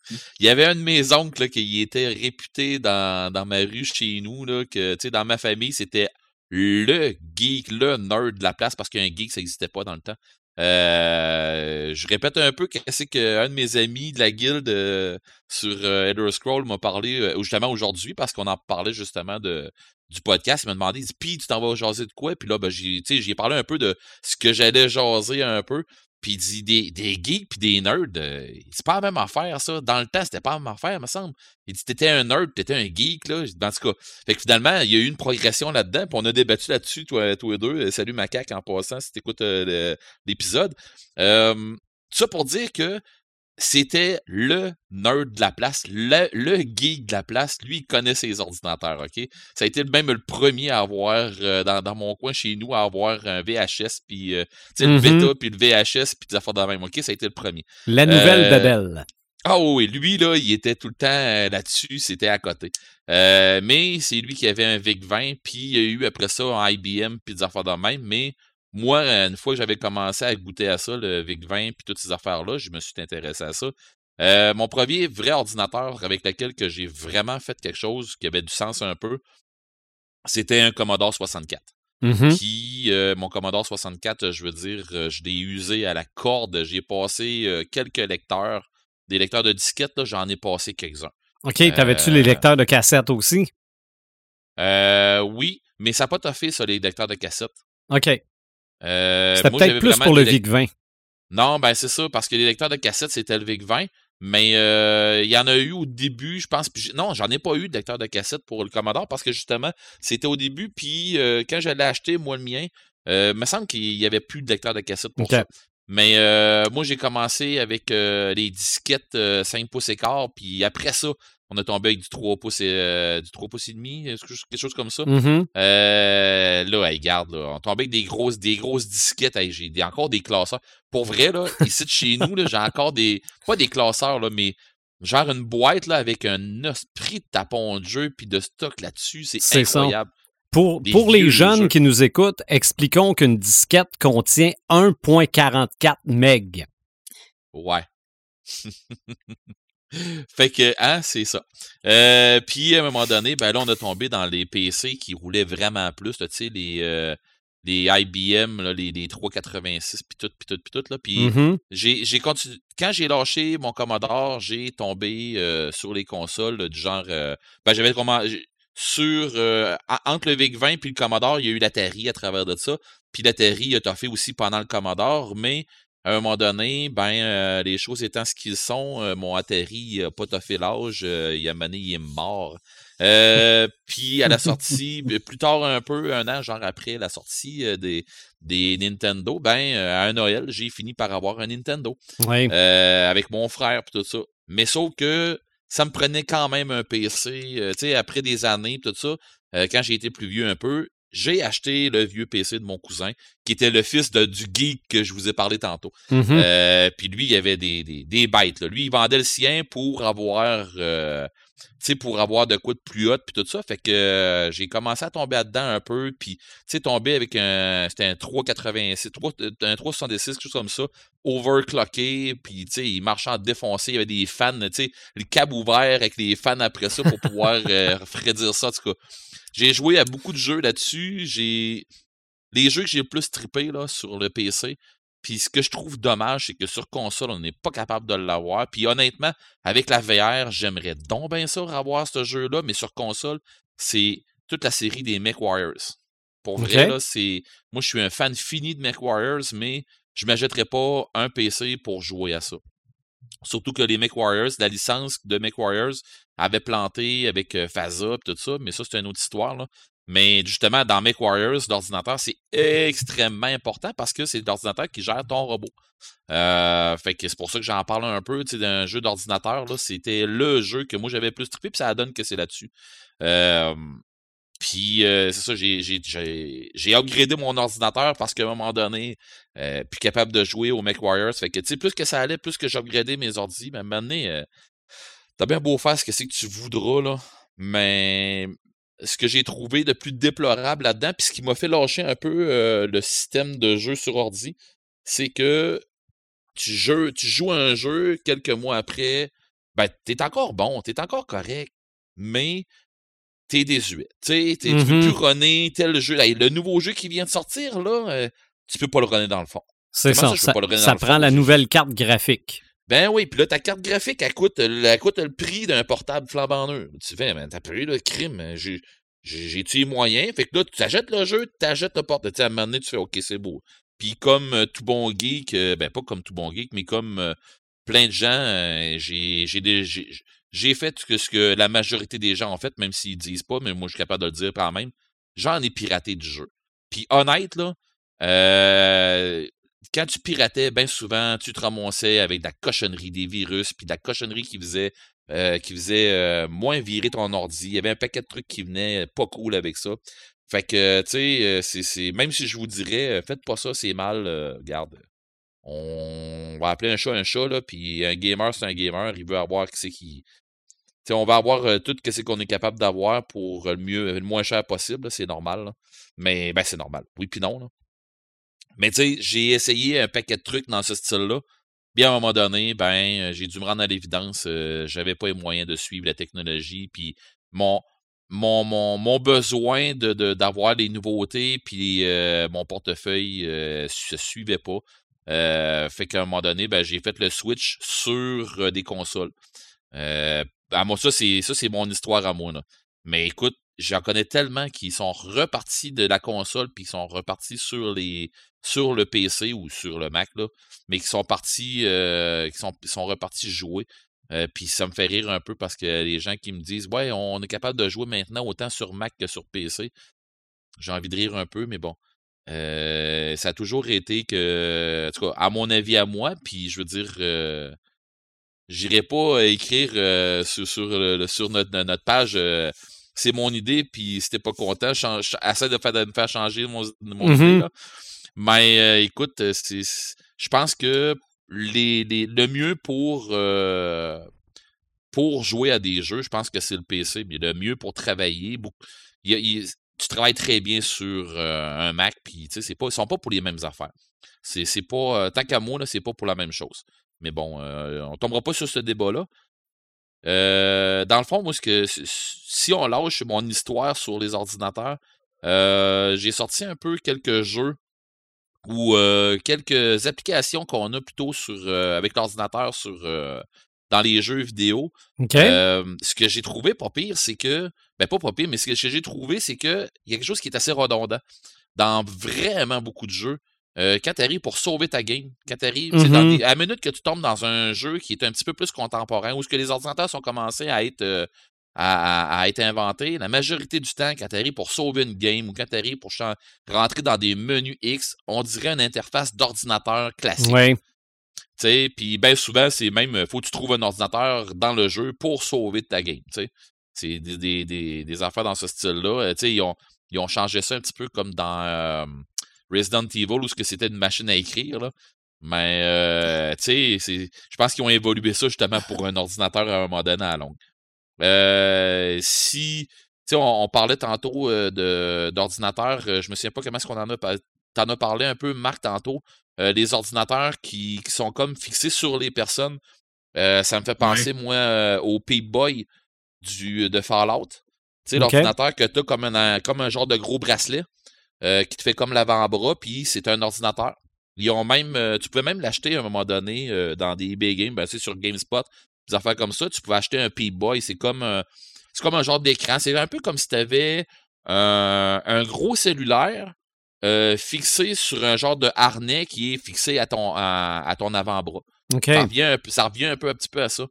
Il y avait un de mes oncles là, qui était réputé dans, dans ma rue chez nous, là, que dans ma famille, c'était le geek, le nerd de la place, parce qu'un geek, ça n'existait pas dans le temps. Euh, je répète un peu qu'est-ce qu'un de mes amis de la guilde euh, sur euh, Elder Scroll m'a parlé euh, justement aujourd'hui parce qu'on en parlait justement de du podcast. Il m'a demandé, puis tu t'en vas jaser de quoi? Puis là, ben, j'ai, parlé un peu de ce que j'allais jaser un peu. Puis il dit des, des geeks puis des nerds, euh, c'est pas la même affaire, ça. Dans le temps, c'était pas la même affaire, me semble. Il dit t'étais un nerd, t'étais un geek, là. En tout cas. Fait que finalement, il y a eu une progression là-dedans, puis on a débattu là-dessus, toi, toi et deux. Salut Macaque en passant, si t'écoutes euh, l'épisode. Euh, ça pour dire que c'était le nerd de la place, le, le, geek de la place. Lui, il connaît ses ordinateurs, OK? Ça a été même le premier à avoir, euh, dans, dans, mon coin chez nous, à avoir un VHS, puis euh, mm -hmm. le Veta, puis le VHS, puis des affaires de même, OK? Ça a été le premier. La nouvelle euh, Bebel. Ah oui, lui, là, il était tout le temps euh, là-dessus, c'était à côté. Mais c'est lui qui avait un VIC-20, puis il y a eu après ça un IBM, puis des affaires de même, mais moi, une fois que j'avais commencé à goûter à ça, le VIC-20 puis toutes ces affaires-là, je me suis intéressé à ça. Euh, mon premier vrai ordinateur avec lequel que j'ai vraiment fait quelque chose qui avait du sens un peu, c'était un Commodore 64. Mm. -hmm. Puis, euh, mon Commodore 64, je veux dire, je l'ai usé à la corde. J'ai passé euh, quelques lecteurs, des lecteurs de disquettes, j'en ai passé quelques-uns. OK, t'avais-tu les lecteurs de cassettes aussi? oui, mais ça n'a pas toffé, ça, les lecteurs de cassettes. OK. Euh, C'était peut-être plus pour le VIC-20. Non, ben c'est ça, parce que les lecteurs de cassettes, c'était le VIC-20, Mais euh, il y en a eu au début, je pense. non, j'en ai pas eu de lecteur de cassette pour le Commodore parce que justement, c'était au début. Puis euh, quand j'allais acheter, moi, le mien, euh, il me semble qu'il y avait plus de lecteur de cassette pour ça. Mais moi, j'ai commencé avec les disquettes 5 pouces et quart. Puis après ça, on a tombé avec du 3 pouces et, du 3 pouces et demi, quelque chose comme ça? Mm-hmm. là, hey, garde, là, on tombait avec des grosses, des grosses disquettes. j'ai encore des classeurs. Pour vrai, là, ici de chez nous, j'ai encore des. Pas des classeurs, là, mais genre une boîte là, avec un esprit de tapon de jeu puis de stock là-dessus. C'est incroyable. Pour, pour les jeunes qui nous écoutent, expliquons qu'une disquette contient 1.44 MB. Ouais. fait que, hein, c'est ça. Euh, puis, à un moment donné, ben là, on a tombé dans les PC qui roulaient vraiment plus, tu sais, les, euh, les IBM, là, les, les 386, puis tout, puis tout, puis tout. Là. Puis mm-hmm. j'ai continué. Quand j'ai lâché mon Commodore, j'ai tombé euh, sur les consoles du genre. ben, j'avais comment. Sur. entre le VIC-20 puis le Commodore, il y a eu l'Atari à travers de ça. Puis l'Atari a fait aussi pendant le Commodore, mais à un moment donné, ben, les choses étant ce qu'ils sont, mon Atari n'a pas toffé l'âge, il a mané, il est mort. Euh, puis à la sortie, plus tard un peu, un an, genre après la sortie euh, des, des Nintendo, ben euh, à un Noël, j'ai fini par avoir un Nintendo. avec mon frère puis tout ça. Mais sauf que ça me prenait quand même un PC. tu sais, après des années tout ça, quand j'ai été plus vieux un peu, j'ai acheté le vieux PC de mon cousin, qui était le fils de, du geek que je vous ai parlé tantôt. Mm-hmm. puis lui, il avait des, des, des bêtes. Lui, il vendait le sien pour avoir sais, pour avoir de quoi de plus haut, puis tout ça. Fait que euh, j'ai commencé à tomber là-dedans un peu, puis, tu sais, tomber avec un, c'était un 386, 3, euh, un 366, quelque chose comme ça, overclocké, puis, tu sais, il marchait en défoncé, il y avait des fans, tu sais, le câble ouvert avec les fans après ça pour pouvoir euh, refroidir ça, en tout cas. J'ai joué à beaucoup de jeux là-dessus, j'ai... Les jeux que j'ai le plus trippé là, sur le PC, puis ce que je trouve dommage, c'est que sur console, on n'est pas capable de l'avoir. Puis honnêtement, avec la VR, j'aimerais donc bien ça avoir ce jeu-là, mais sur console, c'est toute la série des MechWarriors. Pour vrai, là, c'est. Moi, je suis un fan fini de MechWarriors, mais je ne m'achèterais pas un PC pour jouer à ça. Surtout que les MechWarriors, la licence de MechWarriors avait planté avec euh, Faza et tout ça, mais ça, c'est une autre histoire. Là. Mais justement, dans MechWarriors, l'ordinateur, c'est extrêmement important parce que c'est l'ordinateur qui gère ton robot. Euh, fait que c'est pour ça que j'en parle un peu d'un jeu d'ordinateur. C'était le jeu que moi j'avais plus trippé, puis ça donne que c'est là-dessus. Euh, puis c'est ça, j'ai upgradé mon ordinateur parce qu'à un moment donné, euh, plus capable de jouer au MechWarriors. Fait que tu plus que ça allait, plus que j'upgradais mes ordi, mais maintenant, t'as bien beau faire ce que c'est que tu voudras, là. Mais ce que j'ai trouvé de plus déplorable là-dedans, puis ce qui m'a fait lâcher un peu euh, le système de jeu sur ordi, c'est que tu, joues, tu joues un jeu, quelques mois après, ben, t'es encore bon, t'es encore correct, mais t'es désuet. Tu tu peux plus mm-hmm. runner tel jeu. le nouveau jeu qui vient de sortir, là, euh, tu peux pas le runner dans le fond. C'est ça, ça, prend la nouvelle carte graphique. Ben oui, puis là, ta carte graphique, elle coûte, elle coûte le prix d'un portable flambant neuf. Tu fais, mais t'as pris le crime. Hein, j'ai tué moyen. Fait que là, tu achètes le jeu, tu achètes le portable. Tu sais, à un moment donné, tu fais, OK, c'est beau. Puis comme euh, tout bon geek, euh, ben pas comme tout bon geek, mais comme euh, plein de gens, j'ai j'ai fait ce que, la majorité des gens ont fait, même s'ils disent pas, mais moi, je suis capable de le dire quand même. J'en ai piraté du jeu. Puis honnête, là, euh, quand tu piratais, bien souvent, tu te ramassais avec de la cochonnerie, des virus, puis de la cochonnerie qui faisait, euh, qui faisait euh, moins virer ton ordi. Il y avait un paquet de trucs qui venaient pas cool avec ça. Fait que, tu sais, même si je vous dirais, faites pas ça, c'est mal, regarde. On va appeler un chat un chat, là, puis un gamer, c'est un gamer, il veut avoir c'est qui. on va avoir tout ce qu'on est capable d'avoir pour le mieux, le moins cher possible, c'est normal. Mais ben c'est normal. Oui puis non. Mais tu sais, j'ai essayé un paquet de trucs dans ce style-là. Bien, à un moment donné, ben, euh, j'ai dû me rendre à l'évidence, euh, j'avais pas les moyens de suivre la technologie, puis mon, mon, mon, mon besoin de, d'avoir des nouveautés, puis euh, mon portefeuille euh, se suivait pas. Fait qu'à un moment donné, ben, j'ai fait le switch sur des consoles. à moi, ça, c'est ça, c'est mon histoire à moi. Là. Mais écoute, j'en connais tellement qui sont repartis de la console puis qui sont repartis sur les sur le PC ou sur le Mac là, mais qui sont partis euh, qui sont, sont repartis jouer. Euh, puis ça me fait rire un peu parce que les gens qui me disent Ouais, on est capable de jouer maintenant autant sur Mac que sur PC. J'ai envie de rire un peu, mais bon. Euh, ça a toujours été que, en tout cas, à mon avis à moi, puis je veux dire, euh, j'irai pas écrire euh, sur, sur, sur notre, notre, page c'est mon idée, puis si t'es pas content, essaie de, faire, de me faire changer mon, mon idée. Mm-hmm. Là. Mais écoute, je pense que les, les, le mieux pour, pour jouer à des jeux, je pense que c'est le PC. Mais le mieux pour travailler, il, il, tu travailles très bien sur un Mac, puis c'est pas, ils sont pas pour les mêmes affaires. C'est pas, tant qu'à moi, c'est pas pour la même chose. Mais bon, on tombera pas sur ce débat-là. dans le fond, moi, que, si on lâche mon histoire sur les ordinateurs, j'ai sorti un peu quelques jeux ou quelques applications qu'on a plutôt sur avec l'ordinateur sur dans les jeux vidéo. ce que j'ai trouvé pas pire, c'est que. Ben pas pas pire, mais ce que j'ai trouvé, c'est que il y a quelque chose qui est assez redondant. Dans vraiment beaucoup de jeux, euh, quand tu arrives pour sauver ta game, quand tu mm-hmm. à la minute que tu tombes dans un jeu qui est un petit peu plus contemporain, où ce que les ordinateurs sont commencés à être à, à, être inventés, la majorité du temps, quand tu arrives pour sauver une game ou quand tu arrives pour rentrer dans des menus X, on dirait une interface d'ordinateur classique. Ouais. Puis bien souvent, c'est même, faut que tu trouves un ordinateur dans le jeu pour sauver ta game. T'sais. C'est des, des, des, des, affaires dans ce style-là. Ils ont, ils ont changé ça un petit peu comme dans euh, Resident Evil où c'était une machine à écrire. Là. Mais euh, je pense qu'ils ont évolué ça justement pour un ordinateur à un moment donné à longue. Euh, si on, on, parlait tantôt euh, d'ordinateur, je me souviens pas comment est-ce qu'on en a T'en as parlé un peu, Marc, tantôt. Euh, les ordinateurs qui, qui, sont comme fixés sur les personnes. Euh, ça me fait penser, moi, euh, au P-Boy du, de Fallout. Tu sais, l'ordinateur que tu as comme un, comme un genre de gros bracelet qui te fait comme l'avant-bras, puis c'est un ordinateur. Ils ont même, tu pouvais même l'acheter à un moment donné dans des eBay Games, ben, sur GameSpot, des affaires comme ça. Tu pouvais acheter un P-Boy. C'est comme, c'est comme un genre d'écran. C'est un peu comme si tu avais un gros cellulaire euh, fixé sur un genre de harnais qui est fixé à ton, à, ton avant-bras. Ça, revient, ça revient un peu un petit peu à ça.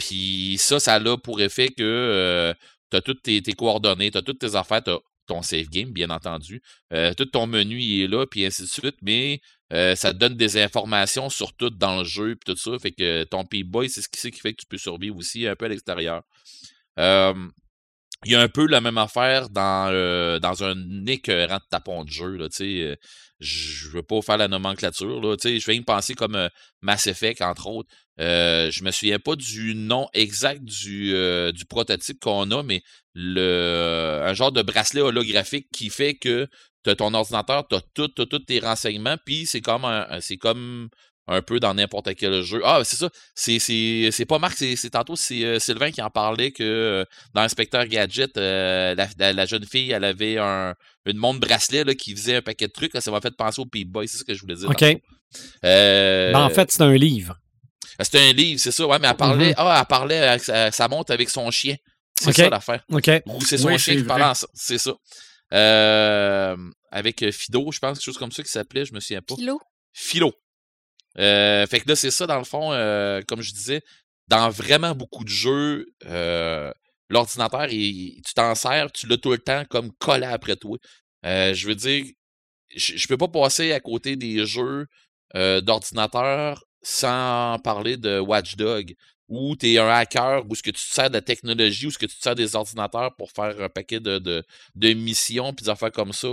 Puis ça, ça a pour effet que euh, tu as toutes tes, coordonnées, tu as toutes tes affaires, tu ton save game, bien entendu. Euh, tout ton menu il est là, puis ainsi de suite, mais ça te donne des informations sur tout dans le jeu, puis tout ça. Fait que ton P-Boy, c'est ce qui, fait que tu peux survivre aussi un peu à l'extérieur. Il y a un peu la même affaire dans, euh, dans un écœurant de tapon de jeu. Là, euh, je veux pas faire la nomenclature. Là, je vais me penser comme euh, Mass Effect, entre autres. Euh, je me souviens pas du nom exact du, du prototype qu'on a, mais le un genre de bracelet holographique qui fait que tu ton ordinateur, tu as tous tes renseignements, puis c'est comme c'est comme un peu dans n'importe quel jeu. Ah, c'est ça. C'est pas Marc, c'est tantôt c'est euh, Sylvain qui en parlait que euh, dans Inspecteur Gadget, euh, la, jeune fille, elle avait un, une montre bracelet là, qui faisait un paquet de trucs. ça m'a fait penser au P-Boy, c'est ce que je voulais dire. OK. Ben, en fait, c'est un livre. C'est un livre, c'est ça. Ouais, mais elle parlait, mm-hmm. ah, elle parlait avec sa, montre avec son chien. C'est ça l'affaire. OK. Ou c'est son chien qui parlait C'est ça. avec Fido, je pense, quelque chose comme ça qui s'appelait, je me souviens pas. Philo. Philo. Euh, fait que là, c'est ça, dans le fond, euh, comme je disais, dans vraiment beaucoup de jeux, euh, l'ordinateur, tu t'en sers, tu l'as tout le temps comme collé après toi. je veux dire, je, je peux pas passer à côté des jeux d'ordinateur sans parler de Watchdog, où tu es un hacker, où ce que tu te sers de la technologie, où ce que tu te sers des ordinateurs pour faire un paquet de, de, de missions, puis des affaires comme ça.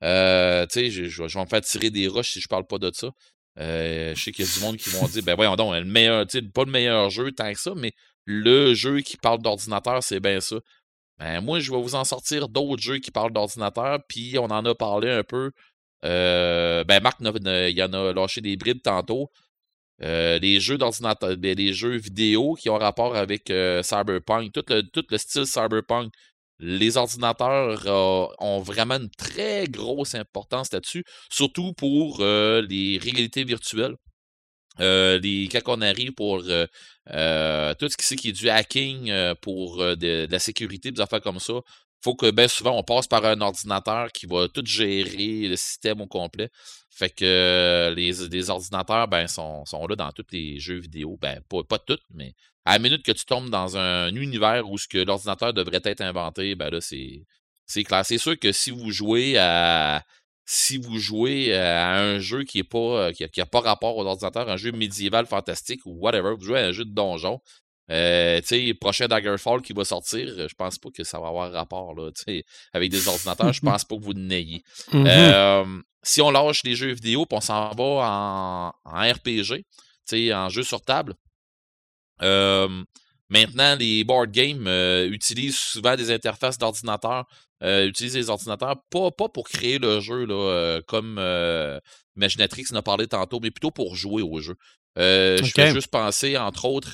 Tu sais, je, je, vais me faire tirer des roches si je parle pas de ça. Euh, je sais qu'il y a du monde qui vont dire, ben voyons donc, le meilleur, pas le meilleur jeu tant que ça, mais le jeu qui parle d'ordinateur, c'est bien ça. Ben, moi, je vais vous en sortir d'autres jeux qui parlent d'ordinateur, puis on en a parlé un peu. Euh, ben, Marc, il en a lâché des brides tantôt. Euh, les jeux d'ordinateur, les jeux vidéo qui ont rapport avec Cyberpunk, tout le style Cyberpunk, les ordinateurs euh, ont vraiment une très grosse importance là-dessus, surtout pour euh, les réalités virtuelles. Euh, les, quand on arrive pour tout ce qui, est, qui est du hacking, pour de, la sécurité, des affaires comme ça, faut que ben souvent on passe par un ordinateur qui va tout gérer le système au complet. Fait que euh, les, ordinateurs ben, sont, là dans tous les jeux vidéo. Ben, pas, pas toutes, mais à la minute que tu tombes dans un univers où ce que l'ordinateur devrait être inventé, ben là, c'est, c'est clair. C'est sûr que si vous jouez à si vous jouez à un jeu qui est pas qui a, pas rapport aux ordinateurs, un jeu médiéval fantastique ou whatever, vous jouez à un jeu de donjon, euh, tu sais, prochain Daggerfall qui va sortir, je pense pas que ça va avoir rapport là, avec des ordinateurs. je pense pas que vous n'ayez. Mhm. Euh, si on lâche les jeux vidéo, puis on s'en va en, en RPG, en jeu sur table. Euh, maintenant, les board games euh, utilisent souvent des interfaces d'ordinateur. Euh, utilisent les ordinateurs pas, pas pour créer le jeu là, euh, comme Imaginatrix en a parlé tantôt, mais plutôt pour jouer au jeu. Je fais juste penser, entre autres,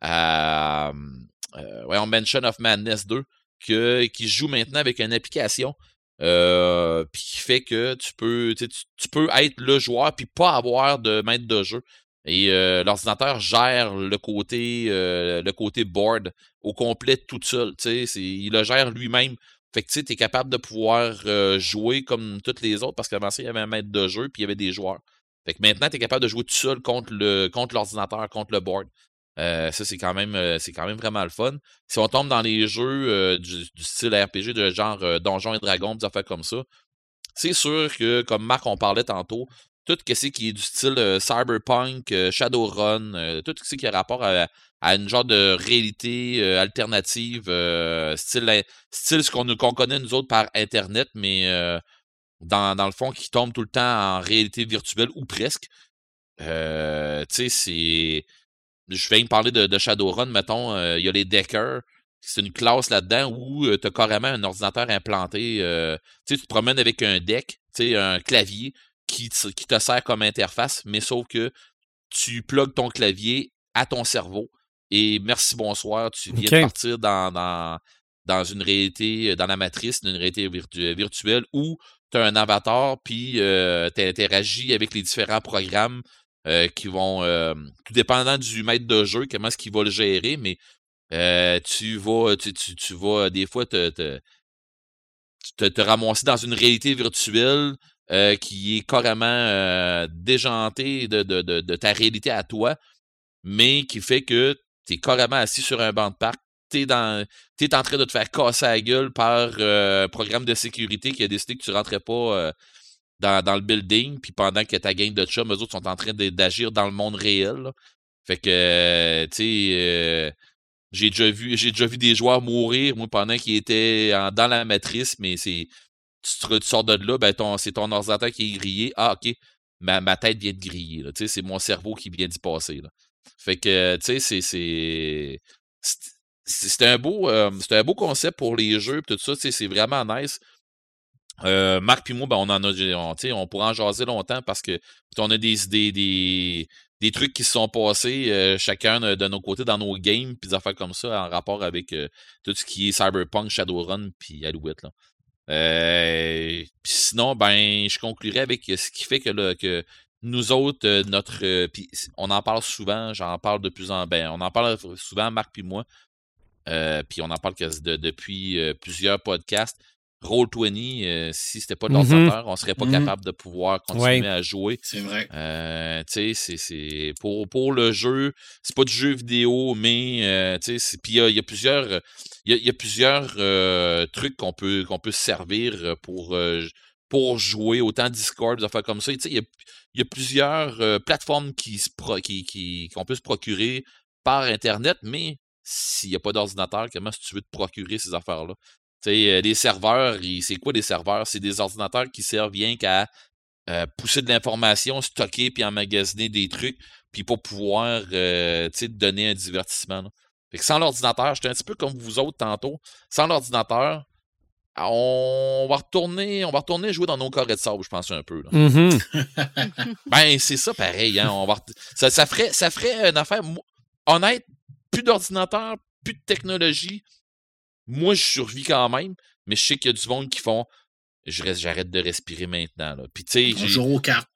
à ouais, Mansion of Madness 2, que, qui joue maintenant avec une application euh, puis qui fait que tu peux, tu, tu- peux être le joueur puis pas avoir de maître de jeu. Et euh, l'ordinateur gère le côté euh, le côté board au complet tout seul. Il le gère lui-même. Fait que tu es capable de pouvoir euh, jouer comme toutes les autres parce qu'avant ça, il y avait un maître de jeu puis il y avait des joueurs. Fait que maintenant, tu es capable de jouer tout seul contre le contre l'ordinateur, contre le board. Euh, ça, c'est quand même euh, c'est quand même vraiment le fun. Si on tombe dans les jeux euh, du, style RPG de genre Donjons et Dragons, des affaires comme ça, c'est sûr que, comme Marc, on parlait tantôt, tout ce qui est du style cyberpunk, Shadowrun, tout ce qui a rapport à, une genre de réalité alternative, style, style ce qu'on connaît nous autres par Internet, mais dans, dans le fond, qui tombe tout le temps en réalité virtuelle ou presque. Tu sais, c'est. Je viens de parler de, de Shadowrun, mettons, euh, il y a les Deckers. C'est une classe là-dedans où tu as carrément un ordinateur implanté. euh, tu te promènes avec un deck, un clavier qui, te- qui te sert comme interface, mais sauf que tu plugues ton clavier à ton cerveau et merci, bonsoir, tu viens de partir dans, dans, dans une réalité, dans la matrice d'une réalité virtu- virtuelle où tu as un avatar, puis tu interagis avec les différents programmes euh, qui vont, euh, tout dépendant du maître de jeu, comment est-ce qu'il va le gérer, mais euh, tu vas, tu, tu, tu vas des fois te, te, ramasser dans une réalité virtuelle qui est carrément déjantée de, de, de, ta réalité à toi, mais qui fait que tu es carrément assis sur un banc de parc. Tu es, en train de te faire casser la gueule par un programme de sécurité qui a décidé que tu rentrais pas dans, dans le building, puis pendant que ta gang de chums, eux autres sont en train d'agir dans le monde réel. Fait que, euh, tu sais, euh, j'ai déjà vu déjà vu des joueurs mourir, moi, pendant qu'ils étaient en- dans la matrice, mais c'est. Tu, sors de là, ben c'est ton ordinateur qui est grillé. Ah, ok. Ma, ma tête vient de griller. Tu sais, c'est mon cerveau qui vient d'y passer. Fait que, tu sais, c'est. c'est- un beau euh, un beau concept pour les jeux tout ça, tu sais, c'est vraiment nice. Euh, Marc puis moi, ben, on en a, on, on pourra en jaser longtemps parce que on a des des, des trucs qui se sont passés euh, chacun de, nos côtés dans nos games, puis des affaires comme ça en rapport avec euh, tout ce qui est Cyberpunk, Shadowrun, puis Alouette. Là. Euh, puis sinon, ben, je conclurai avec ce qui fait que, là, que nous autres, euh, notre, euh, puis on en parle souvent, j'en parle de plus en, ben, on en parle souvent, Marc puis moi, puis on en parle que de- depuis plusieurs podcasts. Roll20, euh, si c'était pas de Mhm. l'ordinateur, on serait pas Mhm. capable de pouvoir continuer à jouer. C'est vrai. Euh, tu sais, c'est- c'est pour, pour le jeu, c'est pas du jeu vidéo, mais euh, tu sais, c'est- puis il y a, il y a plusieurs, il y a, il y a plusieurs euh, trucs qu'on peut qu'on peut se servir pour euh, pour jouer autant Discord, des affaires comme ça. Tu sais, il y a, il y a plusieurs euh, plateformes qui se pro- qui qui qu'on peut se procurer par internet, mais s'il n'y a pas d'ordinateur, comment est-ce que tu veux te procurer ces affaires-là? Sais, euh, les serveurs, c'est quoi des serveurs? C'est des ordinateurs qui servent rien qu'à euh, pousser de l'information, stocker puis emmagasiner des trucs, puis pour pouvoir euh, te donner un divertissement. là. Fait que sans l'ordinateur, j'étais un petit peu comme vous autres tantôt, sans l'ordinateur, on va retourner, on va retourner jouer dans nos carrés de sable, je pense un peu. là. Mhm. Ben, c'est ça pareil, hein. On va ça, ça ferait, ça ferait une affaire. Honnête, plus d'ordinateur, plus de technologie. Moi, je survis quand même, mais je sais qu'il y a du monde qui font. Je reste, j'arrête de respirer maintenant. Là. Puis tu sais, joue aux cartes.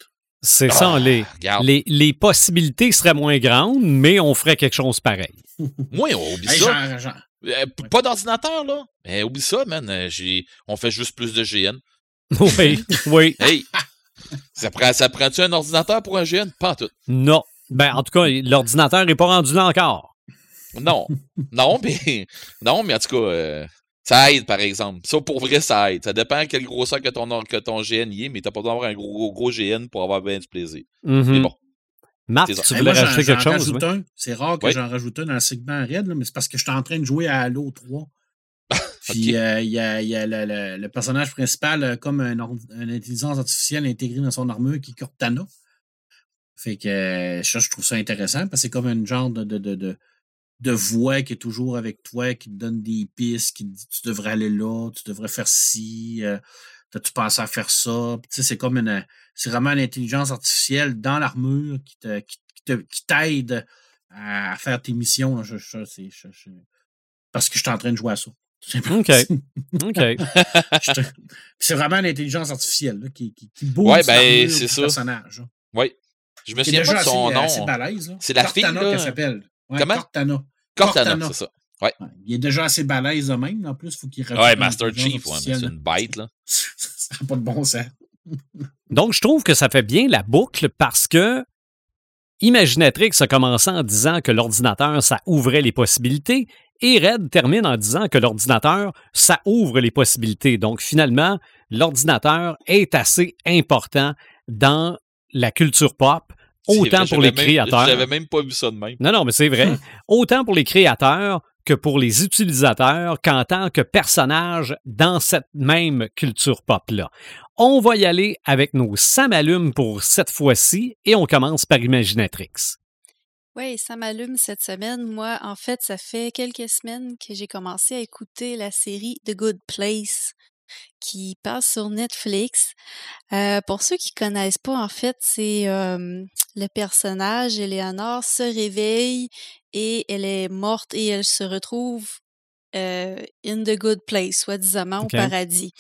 C'est Ah, ça, les, regarde. les, les possibilités seraient moins grandes, mais on ferait quelque chose pareil. Moi, on oublie Hey, ça. Euh, Pas d'ordinateur, là? Mais oublie ça, man. euh, j'ai- On fait juste plus de GN. Oui, oui. Hey! ça prend, ça prend-tu un ordinateur pour un GN? Pas en tout. Non. Ben, en tout cas, l'ordinateur n'est pas rendu là encore. Non. non, mais. Non, mais en tout cas, euh, ça aide, par exemple. Ça, pour vrai, ça aide. Ça dépend quelle grosseur que ton, que ton GN y est, mais t'as pas besoin d'avoir un gros, gros, gros GN pour avoir bien du plaisir. Mais bon. Marc, tu Hey, voulais rajouter quelque chose? rajoute oui? un. C'est rare que Oui. j'en rajoute un dans le segment raid, là, mais c'est parce que je suis en train de jouer à Halo 3. Puis euh, il y a, il y a le, le- le personnage principal comme un une intelligence artificielle intégrée dans son armure qui est Cortana. Fait que euh, ça, je trouve ça intéressant parce que c'est comme un genre de, de, de, de, de voix qui est toujours avec toi, qui te donne des pistes, qui te dit tu devrais aller là, tu devrais faire ci, euh, t'as-tu pensé à faire ça? Tu sais, c'est comme une. C'est vraiment une intelligence artificielle dans l'armure qui te, qui, qui te- qui t'aide à, faire tes missions. là. Je- je- c'est- je- je- parce que je suis en train de jouer à ça. OK. C'est vraiment une intelligence artificielle là, qui, qui, qui booste Ouais, ben, c'est ça. personnage. là. Oui. Je me souviens déjà pas de son assez, nom. assez balèze, là. C'est la fille, Cortana là. qu'elle s'appelle. Ouais, Comment? Cortana. Cortana, c'est ça. Ouais. Il est déjà assez balèze de même. En plus, il faut qu'il Ouais, Master Chief, ouais, c'est une bête, là. ça n'a pas de bon sens. Donc, je trouve que ça fait bien la boucle parce que Imaginatrix a commencé en disant que l'ordinateur, ça ouvrait les possibilités et Red termine en disant que l'ordinateur, ça ouvre les possibilités. Donc, finalement, l'ordinateur est assez important dans la culture pop, autant vrai, pour les créateurs. J'avais même pas vu ça de même. Non, non, mais c'est vrai. Autant pour les créateurs que pour les utilisateurs qu'en tant que personnage dans cette même culture pop-là. On va y aller avec nos samalumes pour cette fois-ci et on commence par Imaginatrix. Oui, ça m'allume cette semaine. Moi, en fait, ça fait quelques semaines que j'ai commencé à écouter la série The Good Place qui passe sur Netflix. Euh, pour ceux qui connaissent pas, en fait, c'est euh, le personnage, Eleanor, se réveille et elle est morte et elle se retrouve euh, in the good place, soi-disant au paradis.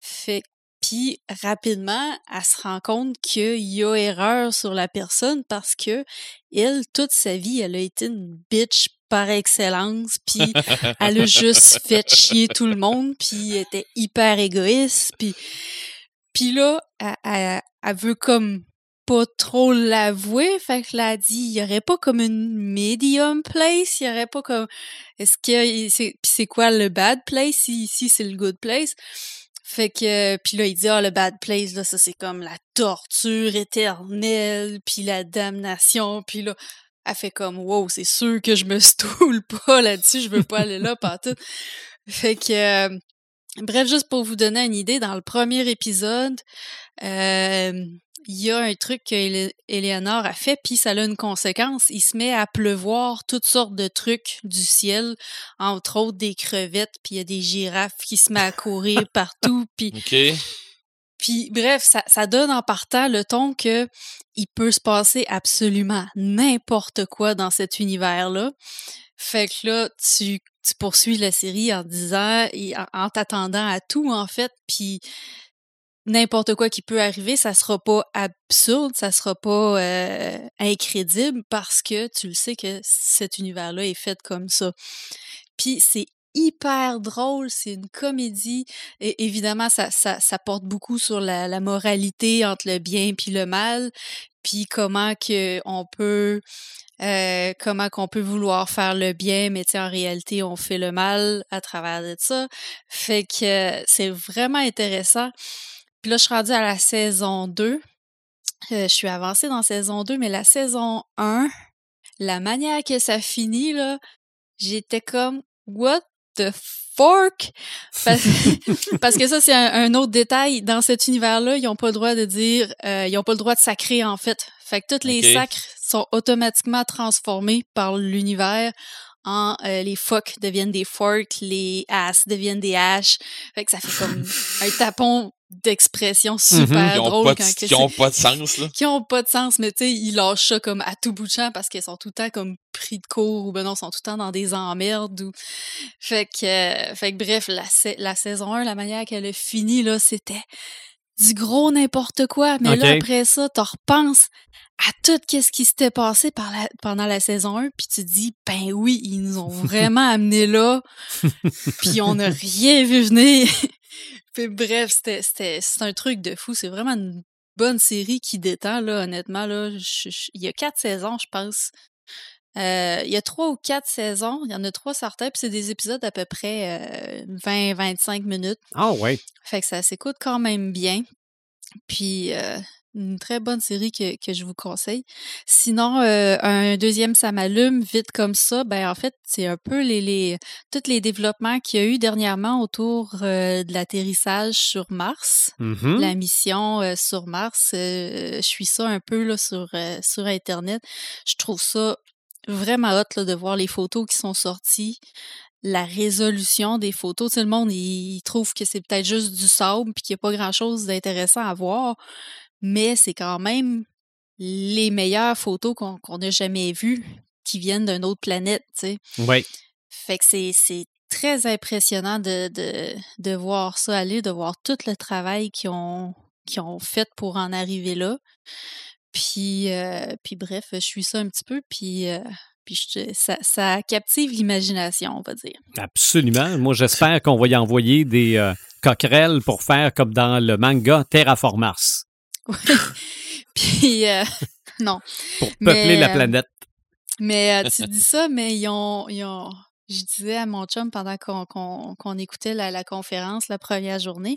Fait puis rapidement, elle se rend compte qu'il y a erreur sur la personne parce que elle, toute sa vie, elle a été une bitch par excellence, puis elle a juste fait chier tout le monde, puis elle était hyper égoïste, puis puis là, elle, veut comme pas trop l'avouer, fait que là, elle dit, il y aurait pas comme une medium place, il y aurait pas comme, est-ce que, c'est, c'est quoi le bad place, si ici c'est le good place? Fait que, puis là, il dit, ah, le bad place, là, ça c'est comme la torture éternelle, puis la damnation, puis là, elle fait comme, wow, c'est sûr que je me stoule pas là-dessus, je veux pas aller là, pas tout. Fait que, euh, bref, juste pour vous donner une idée, dans le premier épisode, euh, il y a un truc que Éléonore a fait, puis ça a une conséquence. Il se met à pleuvoir toutes sortes de trucs du ciel, entre autres des crevettes, puis il y a des girafes qui se mettent à courir partout, puis OK. Puis bref, ça, ça donne en partant le ton que il peut se passer absolument n'importe quoi dans cet univers-là. Fait que là, tu, tu poursuis la série en disant, et en, en t'attendant à tout en fait, puis n'importe quoi qui peut arriver, ça sera pas absurde, ça sera pas euh, incrédible parce que tu le sais que cet univers-là est fait comme ça. Puis c'est hyper drôle, c'est une comédie. Et évidemment, ça, ça, porte beaucoup sur la, moralité entre le bien puis le mal, puis comment on peut euh, comment qu'on peut vouloir faire le bien, mais en réalité, on fait le mal à travers de ça. Fait que euh, c'est vraiment intéressant. Puis là, je suis rendue à la saison 2. Euh, je suis avancée dans saison 2, mais la saison 1, la manière que ça finit, là, j'étais comme What the fuck? Parce, parce que ça, c'est un, un autre détail. Dans cet univers-là, ils n'ont pas le droit de dire euh, ils n'ont pas le droit de sacrer, en fait. Fait que tous les sacres sont automatiquement transformés par l'univers en euh, les fuck deviennent des forks, les ass deviennent des hash. Fait que ça fait comme un tapon d'expression super Qui ont, drôle pas de, quand que qui c'est- ont pas de sens, là. qui ont pas de sens, mais tu sais, ils lâchent ça comme à tout bout de champ parce qu'ils sont tout le temps comme pris de court ou ben non, ils sont tout le temps dans des emmerdes ou... Fait que, euh, fait que bref, la, sa- la saison 1, la manière qu'elle a fini, là, c'était du gros n'importe quoi. Mais là, après ça, tu repenses à tout ce qui s'était passé par la- pendant la saison 1, puis tu dis, ben oui, ils nous ont vraiment amené là, puis on n'a rien vu venir. Puis bref, c'était, un truc de fou. C'est vraiment une bonne série qui détend, là, honnêtement. Là. Je- je- il y a quatre saisons, je pense. Euh, il y a trois ou quatre saisons. Il y en a trois certains, puis c'est des épisodes d'à peu près 20-25 minutes. Ah ouais. Fait que ça s'écoute quand même bien. Puis euh, une très bonne série que, que je vous conseille. Sinon, euh, un deuxième ça m'allume vite comme ça. Ben en fait, c'est un peu les, les tous les développements qu'il y a eu dernièrement autour euh, de l'atterrissage sur Mars, Mhm. la mission euh, sur Mars. Euh, je suis ça un peu là sur euh, sur internet. Je trouve ça vraiment hot là, de voir les photos qui sont sorties la résolution des photos. Sais, le monde, il, il trouve que c'est peut-être juste du sable puis qu'il n'y a pas grand-chose d'intéressant à voir, mais c'est quand même les meilleures photos qu'on qu'on a jamais vues qui viennent d'une autre planète, tu sais. Ouais. Fait que c'est très impressionnant de, de, de voir ça aller, de voir tout le travail qu'ils ont, ont fait pour en arriver là. Puis, euh, puis bref, je suis ça un petit peu, puis, euh, puis je- ça, ça captive l'imagination, on va dire. Absolument. Moi, j'espère qu'on va y envoyer des euh, coquerelles pour faire comme dans le manga Terraform Mars, Puis, euh, non. pour peupler Mais, la euh, planète. Mais euh, tu dis ça, mais ils ont, ils ont- je disais à mon chum pendant qu'on écoutait la, la conférence la première journée,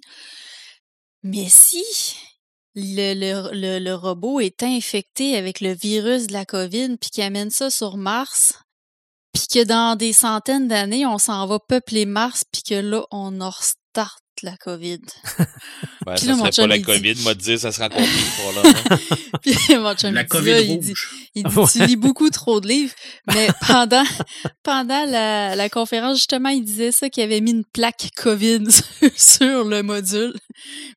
mais si le, le, le, le robot est infecté avec le virus de la COVID, puis qu'il amène ça sur Mars, puis que dans des centaines d'années, on s'en va peupler Mars, puis que là, on en restart la COVID. Ben, Puis ça là, mon serait chum, pas la il dit- COVID, m'a dit, ça sera compliqué pour là. hein. Puis mon chum, La dit COVID il dit. Il dit, tu lis beaucoup trop de livres. Mais pendant, pendant la, la conférence, justement, il disait ça, qu'il avait mis une plaque COVID sur le module.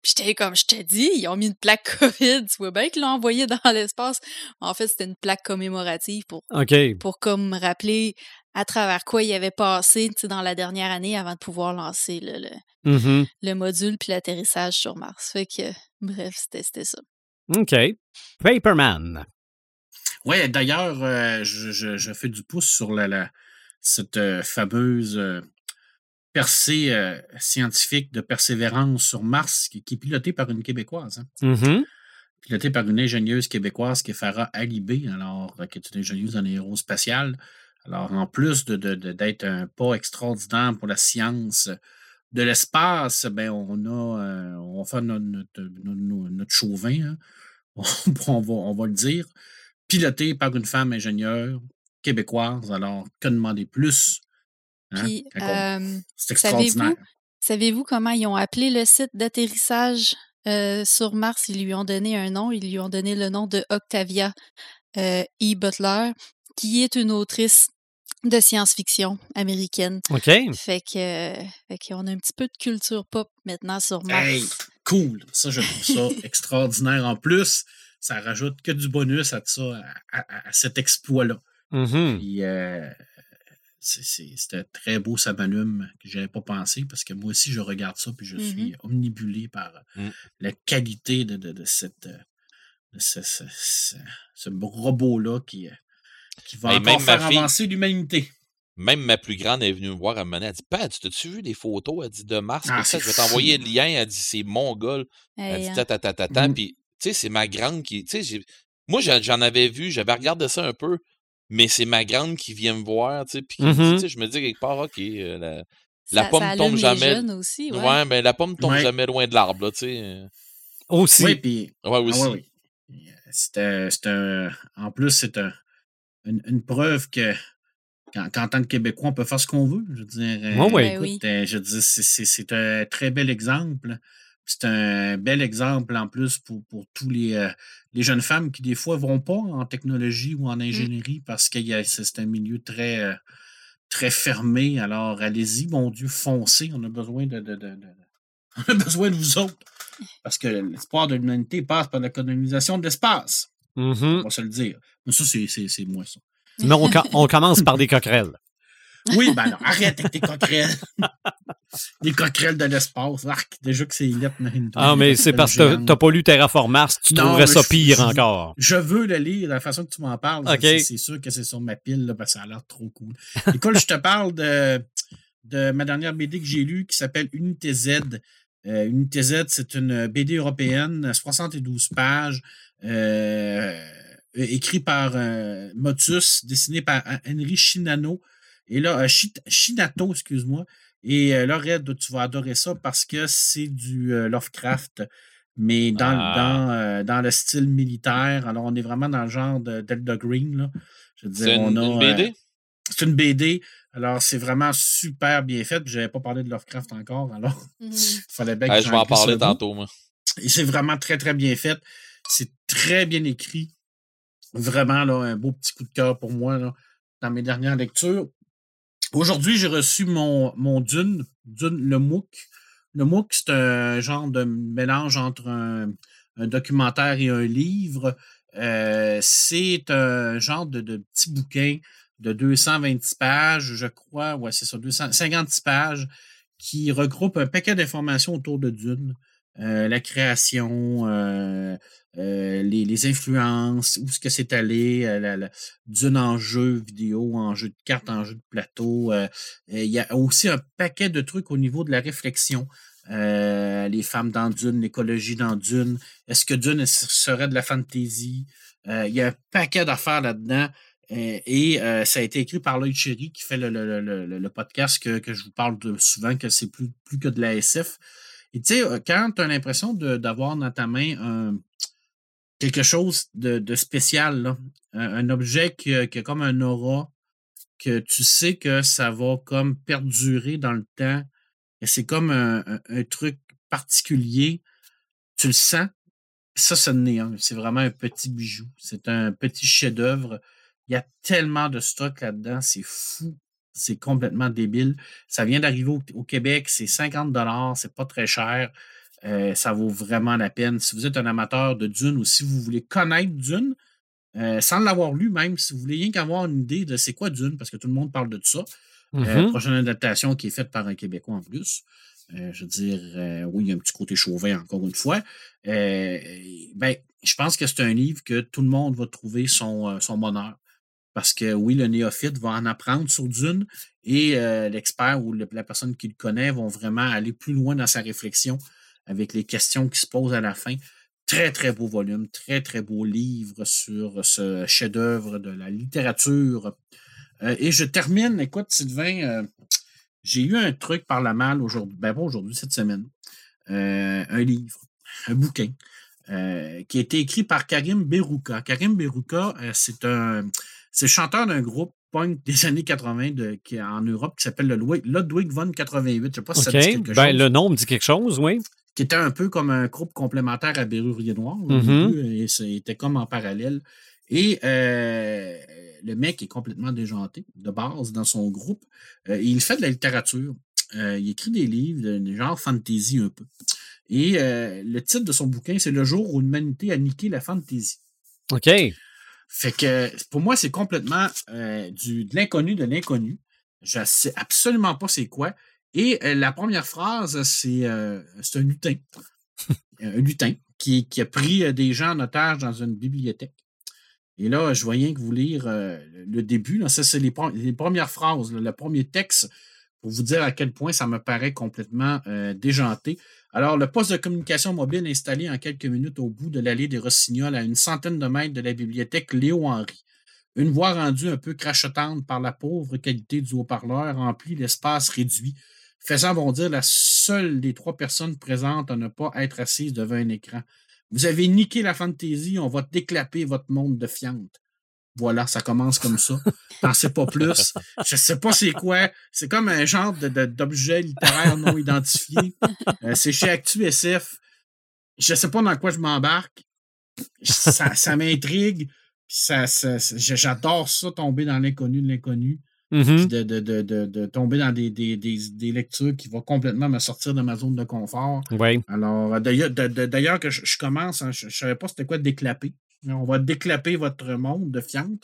Puis j'étais comme, je te dis, ils ont mis une plaque COVID. Tu vois bien qu'ils l'ont envoyé dans l'espace. En fait, c'était une plaque commémorative pour, pour comme rappeler à travers quoi il avait passé tu sais, dans la dernière année avant de pouvoir lancer le, le, Mhm. le module puis l'atterrissage sur Mars. Fait que, bref, c'était ça. OK. Paperman. Ouais, d'ailleurs, euh, je, je, je fais du pouce sur la, la, cette euh, fameuse euh, percée euh, scientifique de persévérance sur Mars qui, qui est pilotée par une Québécoise. hein. Mhm. pilotée par une ingénieuse québécoise qui est Farah Alibé, alors, euh, qui est une ingénieuse en aérospatiale. Alors, en plus de, de- de- d'être un pas extraordinaire pour la science de l'espace, ben, on a, euh, on faire notre, notre, notre- notre chauvin, hein. on, va, on va le dire, piloté par une femme ingénieure québécoise. Alors, que demander plus? hein, euh, C'est savez-vous extraordinaire. Savez-vous comment ils ont appelé le site d'atterrissage euh, sur Mars? Ils lui ont donné un nom. Ils lui ont donné le nom de Octavia E. Butler, qui est une autrice de science-fiction américaine. OK. Fait que, euh, fait qu'on a un petit peu de culture pop maintenant sur Mars. Hey, cool. Ça, je trouve ça extraordinaire. En plus, ça rajoute que du bonus à ça, à, à- à cet exploit-là. Mhm. Puis, euh, c'est- c'est c'est un très beau sabalume que j'avais pas pensé parce que moi aussi, je regarde ça puis je Mhm. suis omnibulé par Mm. la qualité de, de, de cette, euh, de ce, ce- ce- ce robot-là qui, euh, qui va Et encore même ma faire fille- avancer l'humanité. Même ma plus grande est venue me voir, elle me dit, elle dit, Pat, tu t'as-tu vu des photos? Elle dit, de Mars, Ah, ça, je vais t'envoyer le lien. Elle dit, c'est mon gars. Elle Hey, dit, hein. ta, ta, ta, ta, ta. Mhm. Puis, tu sais, c'est ma grande qui. Tu sais, j'ai- moi, j'en avais vu, j'avais regardé ça un peu, mais c'est ma grande qui vient me voir, tu sais. Puis, tu sais, je me dis quelque part, OK, euh, la, Ça- pomme ça tombe jamais. aussi, ouais. ouais. mais la pomme tombe Ouais. jamais loin de l'arbre, tu sais. euh. Aussi. Oui, puis Ouais, aussi. Ah ouais, oui. Un- c'est un- en plus, c'est un- une, une preuve que qu'en qu'en tant que Québécois, on peut faire ce qu'on veut. Je veux dire, Ouais, ouais. Oui. je veux c'est- c'est c'est un très bel exemple. C'est un bel exemple en plus pour, pour tous les, euh, les jeunes femmes qui, des fois, ne vont pas en technologie ou en ingénierie parce que il y a- c'est c'est un milieu très, euh, très fermé. Alors, allez-y, mon Dieu, foncez. On a besoin de, de- de- de- on a besoin de vous autres. Parce que l'espoir de l'humanité passe par la colonisation de l'espace. Mhm. On va se le dire. Mais ça, c'est- c'est c'est moi, ça. Mais on, on commence par des coquerelles. Oui, ben non, arrête avec tes coquerelles. des coquerelles de l'espace. Arc, déjà que c'est lettre Ah, mais c'est parce que t'as pas lu Terraform Mars, tu trouverais ça pire encore. Je veux le lire de la façon que tu m'en parles. C'est sûr que c'est sur ma pile, là, parce que ça a l'air trop cool. Écoute, je te parle de, de ma dernière BD que j'ai lue qui s'appelle Unité Z. Euh, Unité Z, c'est une BD européenne, 72 pages, écrit par euh, Motus, dessiné par Henry Shinano. Et là, Shinato, excuse-moi. Et là, Red, tu vas adorer ça parce que c'est du Lovecraft, mais dans, ah. dans, dans le style militaire. Alors, on est vraiment dans le genre de Delta Green. Là. Je veux dire, on a, une BD? c'est une BD. Alors, c'est vraiment super bien fait. Je n'avais pas parlé de Lovecraft encore. Alors, il mmh fallait bien que Je vais en parler tantôt, moi. Et c'est vraiment très, très bien fait. C'est très bien écrit. Vraiment, un beau petit coup de cœur pour moi dans mes dernières lectures. Aujourd'hui, j'ai reçu mon, mon Dune, le MOOC. Le MOOC, c'est un genre de mélange entre un, documentaire et un livre. Euh, c'est un genre de, de petit bouquin de 226 pages, je crois, ouais, c'est ça, 256 pages, qui regroupe un paquet d'informations autour de Dune. Euh, la création, euh, euh, les, influences, où est-ce que c'est allé, Dune en jeu vidéo, en jeu de cartes, en jeu de plateau. Il y a aussi un paquet de trucs au niveau de la réflexion. les femmes dans Dune, l'écologie dans Dune. Est-ce que Dune serait de la fantasy? Il y a un paquet d'affaires là-dedans. Et ça a été écrit par Lloyd Cherry, qui fait le, podcast que, je vous parle de souvent, que c'est plus, plus que de la SF. Et tu sais, euh, quand tu as l'impression d'avoir dans ta main quelque chose de, spécial, un, objet qui, a comme un aura, que tu sais que ça va comme perdurer dans le temps, et c'est comme un, truc particulier, tu le sens, ça, ça n'est C'est vraiment un petit bijou. C'est un petit chef-d'œuvre il y a tellement de stock là-dedans, c'est fou. C'est complètement débile. Ça vient d'arriver au, Québec, c'est 50 dollars, c'est pas très cher. Euh, ça vaut vraiment la peine. Si vous êtes un amateur de Dune ou si vous voulez connaître Dune, euh, sans l'avoir lu même, si vous voulez rien qu'avoir une idée de c'est quoi Dune, parce que tout le monde parle de ça. Euh, mm-hmm. prochaine adaptation qui est faite par un Québécois en plus. je veux dire, oui, il y a un petit côté chauvin encore une fois. ben, je pense que c'est un livre que tout le monde va trouver son, son bonheur. Parce que oui, le néophyte va en apprendre sur Dune et euh, l'expert ou la personne qui le connaît vont vraiment aller plus loin dans sa réflexion avec les questions qui se posent à la fin. Très, très beau volume, très, très beau livre sur ce chef-d'œuvre de la littérature. Euh, et je termine, écoute, Sylvain, euh, j'ai eu un truc par la malle aujourd'hui, ben pas aujourd'hui, cette semaine. un livre, un bouquin. qui a été écrit par Karim Berouka. Karim Berouka, c'est un, c'est le chanteur d'un groupe punk des années 80 de, qui, en Europe qui s'appelle le Ludwig von 88. Je ne sais pas si ça dit quelque ben, chose. Le nom me dit quelque chose, oui. Qui était un peu comme un groupe complémentaire à Berrurier Noir. Mm-hmm. Et c'était comme en parallèle. Et euh, le mec est complètement déjanté de base dans son groupe. Euh, il fait de la littérature. Euh, il écrit des livres de, genre fantasy un peu. Et le titre de son bouquin, c'est Le jour où l'humanité a niqué la fantasy. OK. Fait que pour moi, c'est complètement euh, du, de l'inconnu de l'inconnu. Je ne sais absolument pas c'est quoi. Et euh, la première phrase, c'est euh, un lutin. un lutin qui, qui, a pris des gens en otage dans une bibliothèque. Et là, je voyais que vous lire le début. Là, ça, c'est les, les, premières phrases, le premier texte, pour vous dire à quel point ça me paraît complètement déjanté. Alors, le poste de communication mobile installé en quelques minutes au bout de l'allée des Rossignols à une centaine de mètres de la bibliothèque Léo Henry. Une voix rendue un peu crachotante par la pauvre qualité du haut-parleur remplit l'espace réduit, faisant bondir la seule des trois personnes présentes à ne pas être assises devant un écran. Vous avez niqué la fantaisie, on va déclaper votre monde de fiente. Voilà, ça commence comme ça. Pensez pas plus. Je sais pas c'est quoi. C'est comme un genre d'objet littéraire non identifié. Euh, c'est chez ActuSF. Je sais pas dans quoi je m'embarque. Ça, ça m'intrigue. Ça, J'adore ça, tomber dans l'inconnu de l'inconnu. Mm-hmm. de, de, tomber dans des, des, lectures qui vont complètement me sortir de ma zone de confort. Oui. Alors, d'ailleurs, que je, commence, hein, je ne savais pas c'était quoi déclaper. On va déclaper votre monde de fiante.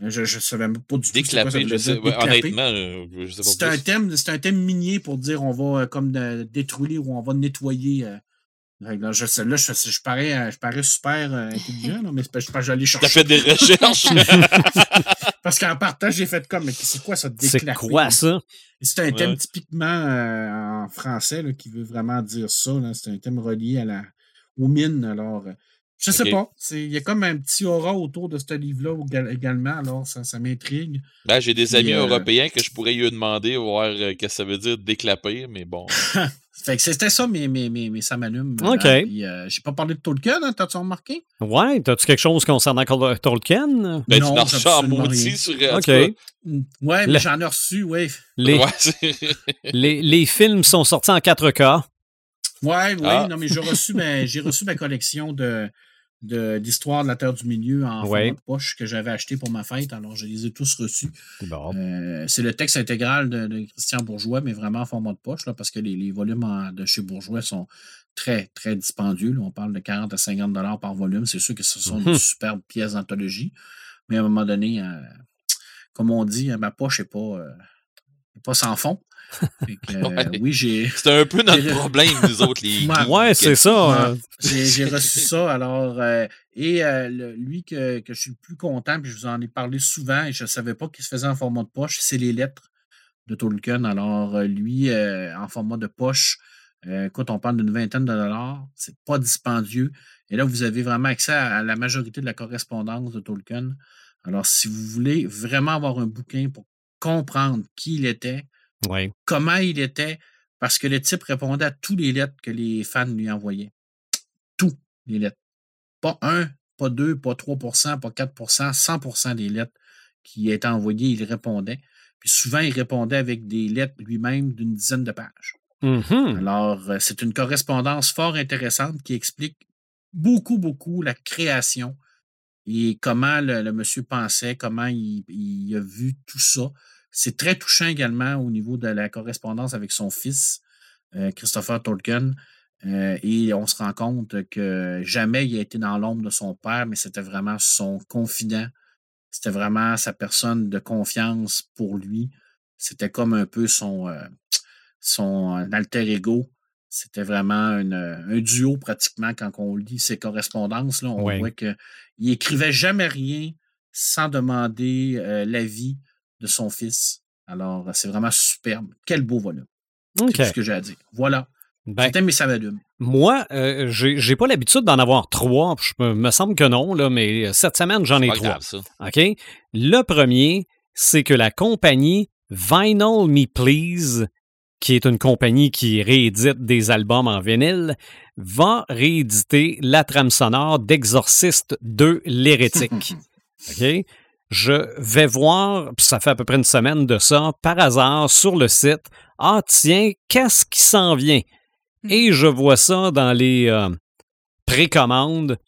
Je, je savais même pas du tout. c'est quoi ça Déclapé, voulait je sais. ouais, honnêtement, euh, je sais C'est pas un plus. thème, c'est un thème minier pour dire on va euh, comme détruire ou on va nettoyer. euh, là, je, là, je, je, parais, euh, je parais super euh, intelligent, là, mais c'est parce que j'allais T'as chercher. fait des recherches. Parce qu'en partant, j'ai fait comme, mais c'est quoi ça, C'est déclapé? quoi ça? C'est un thème Ouais. typiquement euh, en français là, qui veut vraiment dire ça. là. C'est un thème relié à la, aux mines. Alors, euh, je sais pas. C'est- Il y a comme un petit aura autour de ce livre-là éga- également. Alors, ça, ça m'intrigue. Ben, j'ai des Puis, amis euh, européens que je pourrais lui demander, voir euh, qu'est-ce que ça veut dire déclaper, mais bon. Fait que c'était ça, mais, mais, mais, mais ça m'allume. Ok. hein. Euh, j'ai pas parlé de Tolkien, hein, t'as-tu remarqué? Ouais, t'as-tu quelque chose concernant Col- Tolkien? Ben, Non, tu absolument sur. OK. Ouais, mais Le- j'en ai reçu, ouais. Les, Ouais, les, les films sont sortis en 4K. Ouais, ouais, Ah. non, mais j'ai reçu, ma- reçu ma collection de de- d'histoire de, la Terre du Milieu en Ouais. format de poche que j'avais acheté pour ma fête. Alors, je les ai tous reçus. Bon. Euh, c'est le texte intégral de, de Christian Bourgeois, mais vraiment en format de poche, là, parce que les, les volumes en- de chez Bourgeois sont très, très dispendieux. là. On parle de 40 à 50 dollars par volume. C'est sûr que ce sont Mhm. des superbes pièces d'anthologie. Mais à un moment donné, euh, comme on dit, euh, ma poche n'est pas, euh, pas sans fond. Que, euh, Ouais. Oui, j'ai. C'est un peu notre problème, nous autres, les. Ouais. Ouais, c'est ça. Euh, j'ai reçu ça. Alors, euh, et euh, le- lui que, que je suis le plus content, puis je vous en ai parlé souvent et je ne savais pas qu'il se faisait en format de poche, c'est les lettres de Tolkien. Alors, lui, euh, en format de poche, euh, écoute, on parle d'une vingtaine de dollars. C'est pas dispendieux. Et là, vous avez vraiment accès à, à la majorité de la correspondance de Tolkien. Alors, si vous voulez vraiment avoir un bouquin pour comprendre qui il était, comment il était, parce que le type répondait à tous les lettres que les fans lui envoyaient. Tous les lettres. Pas un, pas deux, pas 3% pas 4% 100% des lettres qui étaient envoyées, il répondait. Puis souvent, il répondait avec des lettres lui-même d'une dizaine de pages. Mhm. Alors, euh, c'est une correspondance fort intéressante qui explique beaucoup, beaucoup la création et comment le, le monsieur pensait, comment il, il a vu tout ça. C'est très touchant également au niveau de la correspondance avec son fils, euh, Christopher Tolkien. Euh, et on se rend compte que jamais il a été dans l'ombre de son père, mais c'était vraiment son confident. C'était vraiment sa personne de confiance pour lui. C'était comme un peu son, euh, son alter ego. C'était vraiment une- un duo pratiquement quand on lit ses correspondances. Là, on voit qu'il écrivait jamais rien sans demander euh, l'avis de son fils. Alors, c'est vraiment superbe. Quel beau volume. C'est tout ce que j'ai à dire. Voilà. Ben, C'était mes savalumes. moi, euh, j'ai j'ai pas l'habitude d'en avoir trois. Je me, me semble que non, là, mais cette semaine, j'en ai Pas trois. grave, ça. OK? Le premier, c'est que la compagnie Vinyl Me Please, qui est une compagnie qui réédite des albums en vinyle, va rééditer la trame sonore d'Exorciste 2 L'Hérétique. OK? Je vais voir, puis ça fait à peu près une semaine de ça, par hasard, sur le site. Ah, tiens, qu'est-ce qui s'en vient? Et je vois ça dans les euh, précommandes.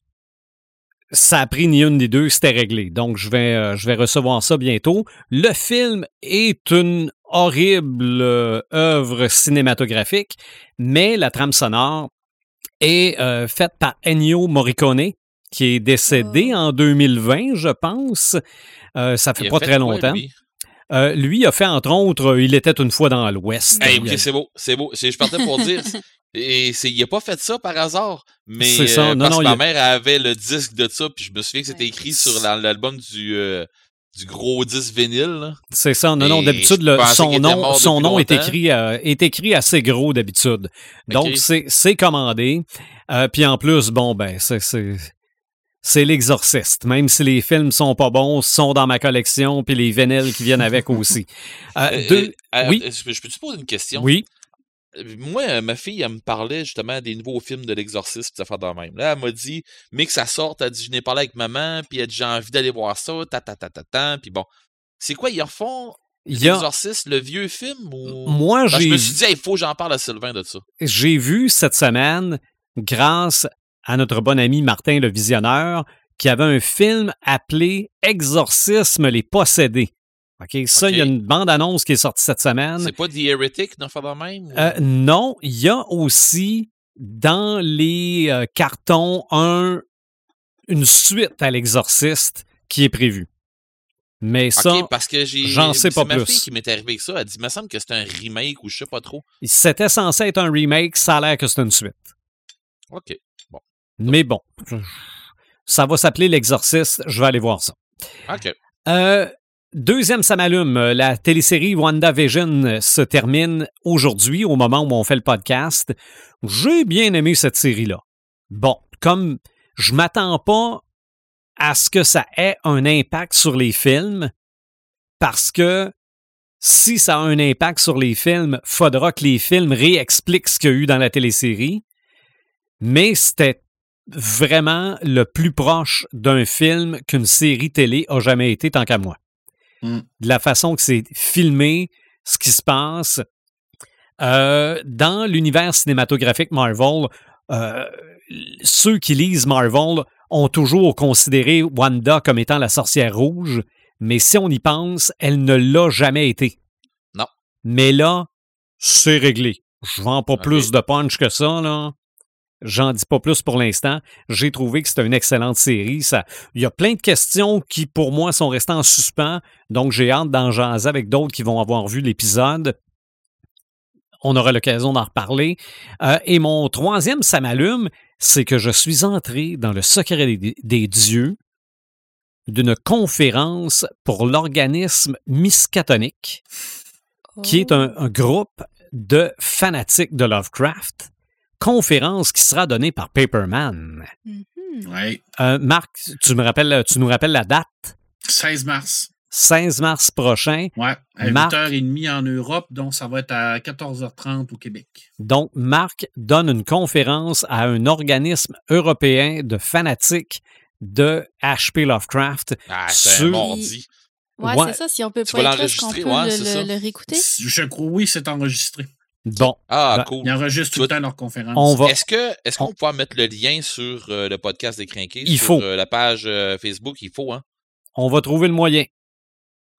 Ça a pris ni une ni deux, c'était réglé. Donc, je vais, euh, je vais recevoir ça bientôt. Le film est une horrible euh, œuvre cinématographique, mais la trame sonore est faite par Ennio Morricone, qui est décédé Oh. en 2020, je pense. Euh, ça fait Il pas fait très quoi, longtemps. lui? Euh, lui a fait, entre autres, Il était une fois dans l'Ouest. Hey, c'est beau, c'est beau. C'est- Je partais pour dire. Et c'est, il a pas fait ça par hasard, mais C'est ça, euh, non, parce non, que il ma a- mère avait le disque de ça, puis je me souviens que c'était écrit sur la- l'album du, euh, du gros disque vinyle. là. C'est ça. Non, non, d'habitude, son nom, son nom est, écrit, euh, est écrit assez gros d'habitude. Donc, c'est c'est commandé. Euh, Puis en plus, bon, ben, c'est- c'est. L'exorciste. Même si les films sont pas bons, sont dans ma collection, puis les vinyles qui viennent avec aussi. Euh, Euh, deux- euh, oui? Je peux te poser une question? oui, Moi, ma fille, elle me parlait justement des nouveaux films de l'exorcisme, pis ça fait de même. Là, elle m'a dit, mais que ça sorte, elle dit, je n'ai parlé avec maman, puis elle a dit, j'ai envie d'aller voir ça, ta ta ta ta ta, puis bon. C'est quoi, ils refont a. l'exorcisme, le vieux film, ou... Moi, que je j'ai me suis dit, il faut que j'en parle à Sylvain de ça. j'ai vu cette semaine, grâce à notre bon ami Martin le Visionneur, qui avait un film appelé Exorcisme les possédés. OK, ça, il y a une bande-annonce qui est sortie cette semaine. C'est pas The Heretic, non, de même? ou- Euh, non, il y a aussi dans les euh, cartons un, une suite à l'exorciste qui est prévue. Mais ça, OK, parce que j'ai. j'en sais pas ma plus. fille qui m'est arrivée avec ça. Elle dit, il me semble que c'est un remake ou je sais pas trop. c'était censé être un remake, ça a l'air que c'est une suite. OK. Mais bon, ça va s'appeler L'Exorciste, je vais aller voir ça. OK. Euh, deuxième, ça m'allume. Euh, La télésérie WandaVision euh, se termine aujourd'hui, au moment où on fait le podcast. J'ai bien aimé cette série-là. Bon, comme je m'attends pas à ce que ça ait un impact sur les films, parce que si ça a un impact sur les films, faudra que les films réexpliquent ce qu'il y a eu dans la télésérie. Mais c'était vraiment le plus proche d'un film qu'une série télé a jamais été tant qu'à moi. Mm. De la façon que c'est filmé, ce qui se passe. Euh, dans l'univers cinématographique Marvel, euh, ceux qui lisent Marvel ont toujours considéré Wanda comme étant la sorcière rouge, mais si on y pense, elle ne l'a jamais été. Non. Mais là, c'est réglé. Je vends pas plus de punch que ça, là. J'en dis pas plus pour l'instant. J'ai trouvé que c'était une excellente série. Ça, il y a plein de questions qui, pour moi, sont restées en suspens. Donc, j'ai hâte d'en jaser avec d'autres qui vont avoir vu l'épisode. On aura l'occasion d'en reparler. Euh, et mon troisième, ça m'allume, c'est que je suis entré dans le secret des, des dieux d'une conférence pour l'organisme Miskatonic, qui est un, un groupe de fanatiques de Lovecraft. Conférence qui sera donnée par Paperman. Mhm. Ouais. Euh, Marc, tu, me rappelles, tu nous rappelles la date? 16 mars. 16 mars prochain. Ouais. À Marc. 8h30 en Europe, donc ça va être à 14h30 au Québec. Donc, Marc donne une conférence à un organisme européen de fanatiques de H.P. Lovecraft. Ah, c'est Sur- mardi. Ouais, Ouais. c'est ça. Si on peut Tu pas être est-ce qu'on peut? Ouais, le- le réécouter? Je crois, oui, c'est enregistré. Bon, Ah, Ben, cool. Ils enregistrent tout le temps leur conférence. on va. Est-ce que est-ce qu'on on- peut mettre le lien sur euh, le podcast des Crinqués? Il sur, faut. euh, la page euh, Facebook, il faut, hein? On va trouver le moyen.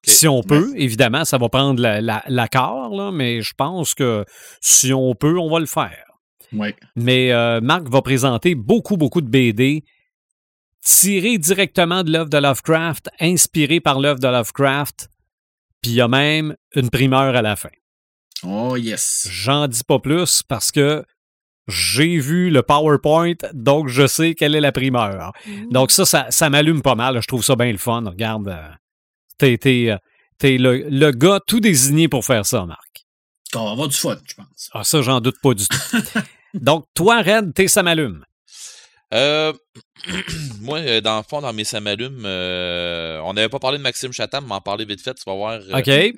Si on peut, évidemment, ça va prendre la- la- l'accord, là, mais je pense que si on peut, on va le faire. Ouais. Mais euh, Marc va présenter beaucoup, beaucoup de BD tirés directement de l'œuvre de Lovecraft, inspirés par l'œuvre de Lovecraft, puis il y a même une primeur à la fin. Oh, yes. J'en dis pas plus parce que j'ai vu le PowerPoint, donc je sais quelle est la primeur. Donc ça, ça, ça m'allume pas mal. Je trouve ça bien le fun. Regarde, euh, t'es, t'es, euh, t'es le, le gars tout désigné pour faire ça, Marc. On va avoir du fun, je pense. Ah, ça, j'en doute pas du tout. donc, toi, Red, t'es ça m'allume. Euh, moi, dans le fond, dans mes samalumes, euh, on n'avait pas parlé de Maxime Chatham, mais en parler vite fait, tu vas voir. euh, OK?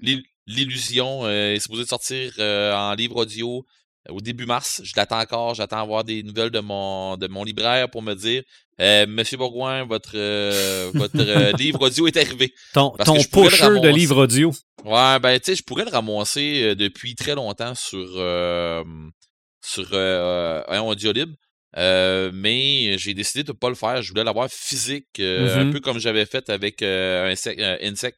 L'il- L'illusion euh, est supposée de sortir euh, en livre audio euh, au début mars. Je l'attends encore. J'attends avoir des nouvelles de mon, de mon libraire pour me dire euh, Monsieur Bourgoin, votre, euh, votre euh, livre audio est arrivé. Ton, Parce ton pusher de livre audio. Ouais, ben, tu sais, je pourrais le ramasser euh, depuis très longtemps sur, euh, sur euh, un audio libre. Euh, mais j'ai décidé de ne pas le faire. Je voulais l'avoir physique, un peu comme j'avais fait avec euh, insect, Insect.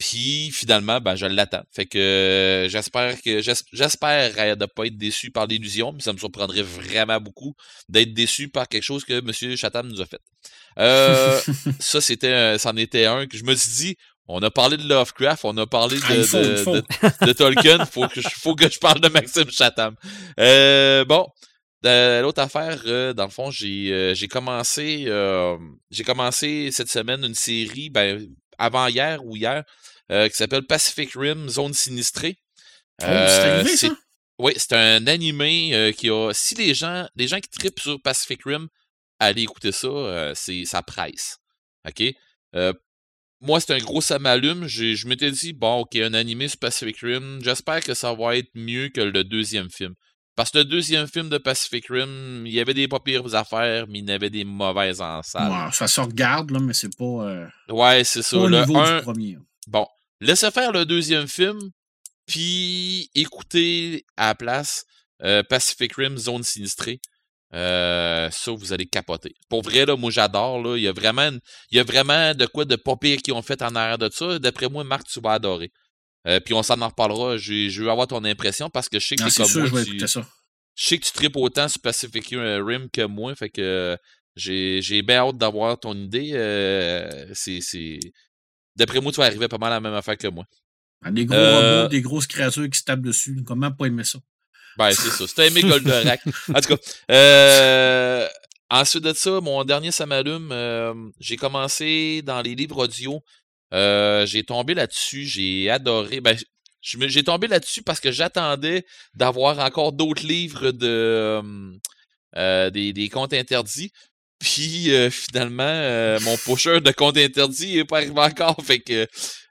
Puis finalement, ben, je l'attends. Fait que euh, j'espère que j'es- j'espère euh, de pas être déçu par l'illusion, mais ça me surprendrait vraiment beaucoup d'être déçu par quelque chose que M. Chatham nous a fait. Euh, ça, c'était c'en était un que je me suis dit, on a parlé de Lovecraft, on a parlé de, Ah, il faut, de- il faut. de- de Tolkien, faut que je, faut que je parle de Maxime Chatham. Euh, bon, l'autre affaire, euh, dans le fond, j'ai euh, j'ai commencé euh, j'ai commencé cette semaine une série, ben avant hier ou hier, euh, qui s'appelle Pacific Rim Zone Sinistrée. Oh, c'est Euh, c'est- ça? oui, c'est un animé euh, qui a. Si les gens, les gens qui tripent sur Pacific Rim, allez écouter ça, c'est ça presse. OK? Moi, c'est un gros ça m'allume. Je m'étais dit, bon, OK, un animé sur Pacific Rim, j'espère que ça va être mieux que le deuxième film. Parce que le deuxième film de Pacific Rim, il y avait des pas pires affaires, mais il y avait des mauvaises en salle. Ouais, ça se regarde, là, mais c'est pas, euh, Ouais, c'est ça. pas au Le niveau un- du premier. Bon, laissez faire le deuxième film, puis écoutez à la place euh, Pacific Rim Zone Sinistrée. Euh, ça, vous allez capoter. Pour vrai, là, moi j'adore. Là, il y a vraiment, il y a vraiment de quoi de pas pire qu'ils ont fait en arrière de ça. D'après moi, Marc, tu vas adorer. Euh, puis on s'en en reparlera. Je, veux avoir ton impression parce que je sais que Ah, t'es c'est comme sûr, je moi. vais tu- ça. je sais que tu tripes autant sur Pacific Rim que moi, fait que euh, j'ai bien hâte d'avoir ton idée. euh, c'est D'après moi, tu vas arriver pas mal à la même affaire que moi. Ah, Des gros Euh, robots, des grosses créatures qui se tapent dessus. Comment pas aimer ça? Ben, c'est ça. C'était aimé Goldorak. En tout cas, euh, ensuite de ça, mon dernier ça m'allume, euh, j'ai commencé dans les livres audio. Euh, j'ai tombé là-dessus, j'ai adoré. Ben, j'ai tombé là-dessus parce que j'attendais d'avoir encore d'autres livres de euh, des, des comptes interdits. Puis euh, finalement, euh, mon pusher de comptes interdits n'est pas arrivé encore. Fait que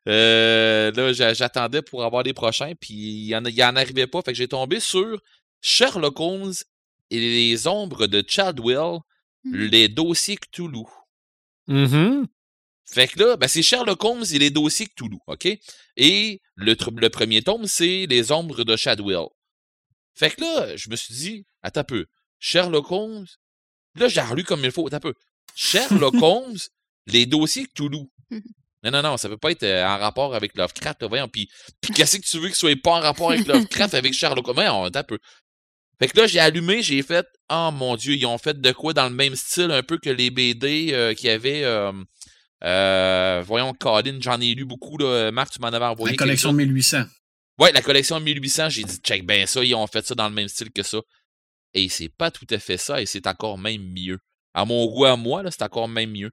euh, là, j'a- j'attendais pour avoir les prochains, puis il en, il en arrivait pas. Fait que j'ai tombé sur Sherlock Holmes et les ombres de Chadwell, Mhm. les dossiers Cthulhu. Mhm. Fait que là, ben, c'est Sherlock Holmes et les dossiers Cthulhu, OK? Et le, premier tome, c'est les ombres de Chadwell. Fait que là, je me suis dit, attends un peu, Sherlock Holmes, là, j'ai relu comme il faut, attends un peu. Sherlock Holmes, les dossiers Cthulhu. Mhm. Non, non, non, ça peut pas être euh, en rapport avec Lovecraft, là, voyons. Puis, puis qu'est-ce que tu veux qu'il soit pas en rapport avec Lovecraft, avec Sherlock Holmes? Voyons, attends un peu. Fait que là, j'ai allumé, j'ai fait, oh mon Dieu, ils ont fait de quoi dans le même style un peu que les BD euh, qu'il y avait, euh, euh, voyons, Colin, j'en ai lu beaucoup, là. Marc, tu m'en avais envoyé. La collection quelques-uns. 1800. Ouais, la collection 1800, j'ai dit, check ben ça, ils ont fait ça dans le même style que ça. Et c'est pas tout à fait ça, et c'est encore même mieux. À mon goût, à moi, c'est encore même mieux.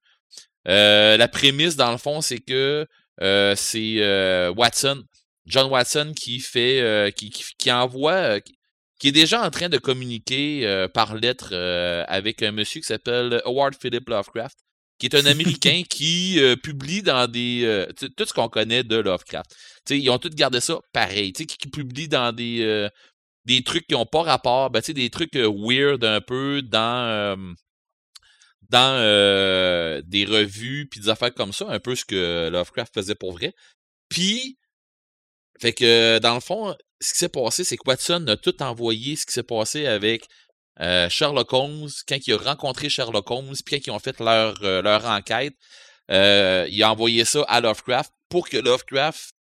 Euh, la prémisse, dans le fond, c'est que euh, c'est euh, Watson, John Watson, qui fait, euh, qui, qui, qui envoie, euh, qui, qui est déjà en train de communiquer euh, par lettre euh, avec un monsieur qui s'appelle Howard Philip Lovecraft, qui est un Américain qui euh, publie dans des euh, tout ce qu'on connaît de Lovecraft. Ils ont tous gardé ça pareil, qui, qui publie dans des euh, des trucs qui n'ont pas rapport, ben, des trucs weird un peu dans dans des revues puis des affaires comme ça, un peu ce que Lovecraft faisait pour vrai. Puis, fait que dans le fond, ce qui s'est passé, c'est que Watson a tout envoyé ce qui s'est passé avec euh, Sherlock Holmes, quand il a rencontré Sherlock Holmes, puis quand ils ont fait leur, euh, leur enquête, euh, il a envoyé ça à Lovecraft pour que Lovecraft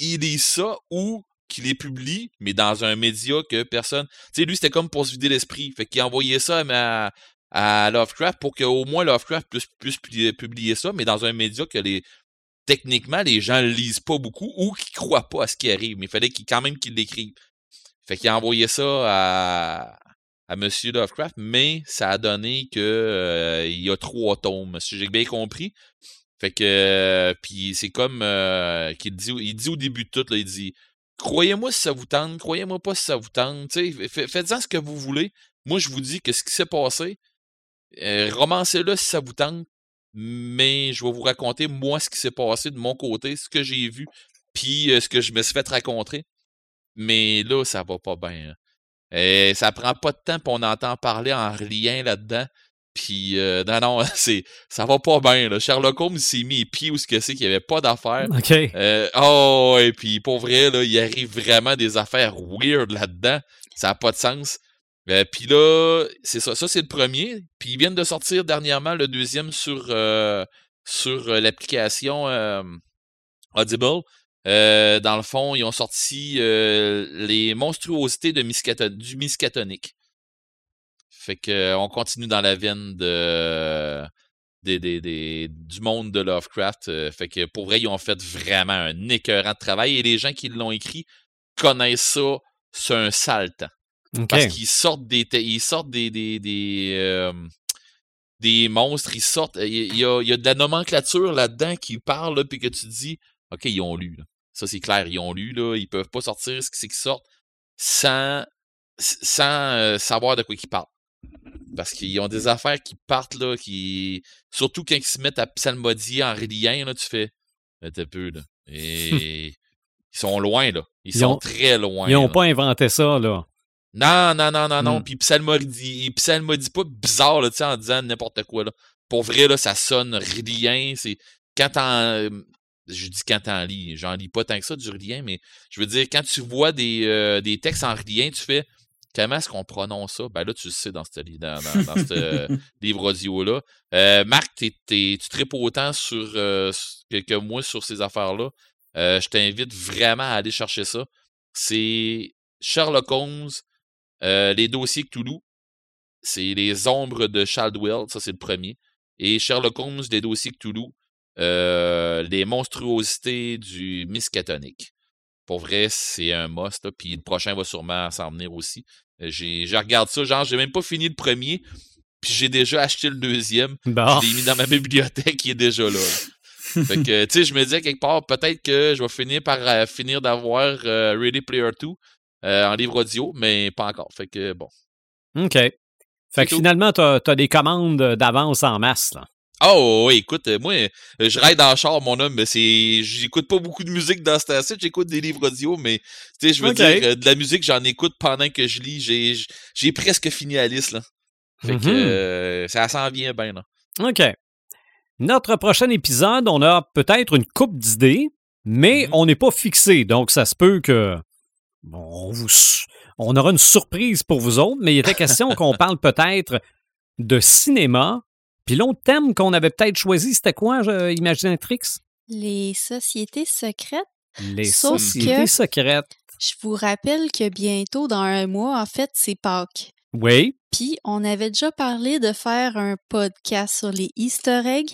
il lise ça ou qu'il les publie, mais dans un média que personne. Tu sais, lui, c'était comme pour se vider l'esprit. Fait qu'il a envoyé ça à, Lovecraft pour qu'au moins Lovecraft puisse, puisse publier, ça, mais dans un média que les. Techniquement, les gens le lisent pas beaucoup ou qui croient pas à ce qui arrive. Mais il fallait qu'il, quand même qu'il l'écrive. Fait qu'il a envoyé ça à, à Monsieur Lovecraft, mais ça a donné que euh, il y a trois tomes, si j'ai bien compris. Fait que euh, puis c'est comme euh, qu'il dit il dit au début de tout là, il dit croyez-moi si ça vous tente, croyez-moi pas si ça vous tente, faites-en ce que vous voulez. Moi je vous dis que ce qui s'est passé euh, romancez-le si ça vous tente, mais je vais vous raconter moi ce qui s'est passé de mon côté, ce que j'ai vu, puis euh, ce que je me suis fait raconter. Mais là ça va pas bien. hein. Et ça prend pas de temps, puis on entend parler en lien là-dedans. Puis, euh, non, non, c'est, ça va pas bien. Là. Sherlock Holmes s'est mis les pieds où ce que c'est qu'il n'y avait pas d'affaires. OK. Euh, oh, et puis pour vrai, là, il arrive vraiment des affaires weird là-dedans. Ça n'a pas de sens. Euh, puis là, c'est ça. Ça, c'est le premier. Puis ils viennent de sortir dernièrement le deuxième sur, euh, sur euh, l'application euh, Audible. Euh, dans le fond, ils ont sorti euh, les monstruosités de du Miskatonic. Fait que euh, on continue dans la veine de du monde de Lovecraft. fait que pour vrai, ils ont fait vraiment un écœurant de travail et les gens qui l'ont écrit connaissent ça sur un sale temps. OK. Parce qu'ils sortent des ils sortent des des, des, euh, des monstres, ils sortent. Il y, a, il y a de la nomenclature là-dedans qui parle, là, puis que tu te dis OK, ils ont lu. là. Ça, c'est clair, ils ont lu, là. Ils peuvent pas sortir ce qui c'est qu'ils sortent sans, sans euh, savoir de quoi ils parlent. Parce qu'ils ont des affaires qui partent, là, qui. Surtout quand ils se mettent à psalmodier en reliant, là, tu fais. Un peu, là. Et. ils sont loin, là. Ils, Ils sont ont- très loin. Ils n'ont pas inventé ça, là. Non, non, non, non, non. Mm. Puis psalmodie, psalmodie pas bizarre, là, tu sais, en disant n'importe quoi, là. Pour vrai, là, ça sonne rilien. C'est. Quand t'en. Je dis quand t'en lis. J'en lis pas tant que ça du rilien, mais je veux dire, quand tu vois des, euh, des textes en rilien, tu fais. Comment est-ce qu'on prononce ça? Ben là, tu le sais dans ce, dans, dans, dans ce livre audio-là. Euh, Marc, t'es- t'es- tu tripes autant sur, euh, que, que moi sur ces affaires-là. Je t'invite vraiment à aller chercher ça. C'est Sherlock Holmes, les dossiers Cthulhu. C'est les ombres de Chaldwell, ça c'est le premier. Et Sherlock Holmes, les dossiers Cthulhu. Euh, les monstruosités du Miskatonic. Pour vrai, c'est un must. là, Puis le prochain va sûrement s'en venir aussi. Euh, J'ai, je regarde ça, genre, j'ai même pas fini le premier. Puis j'ai déjà acheté le deuxième. Bon. Je l'ai mis dans ma bibliothèque, il est déjà là. fait que, tu sais, je me disais quelque part, peut-être que je vais finir par euh, finir d'avoir euh, Ready Player 2 euh, en livre audio, mais pas encore. Fait que, bon. OK. Fait que tout. finalement, tu as, des commandes d'avance en masse. Là. Oh, oui, écoute, euh, moi, euh, je ride dans le char, mon homme, mais c'est. J'écoute pas beaucoup de musique dans ce temps j'écoute des livres audio, mais, tu sais, je veux dire, euh, de la musique, j'en écoute pendant que je lis. J'ai, j'ai presque fini la liste, là. Fait que, Mhm. euh, ça s'en vient bien, là. OK. Notre prochain épisode, on a peut-être une coupe d'idées, mais Mhm. on n'est pas fixé. Donc, ça se peut que. bon, on, vous, on aura une surprise pour vous autres, mais il était question qu'on parle peut-être de cinéma. Puis l'autre thème qu'on avait peut-être choisi, c'était quoi, Imaginatrix? Les sociétés secrètes. Les Sauf sociétés que- secrètes. Je vous rappelle que bientôt, dans un mois, en fait, c'est Pâques. Oui. Puis, on avait déjà parlé de faire un podcast sur les Easter eggs.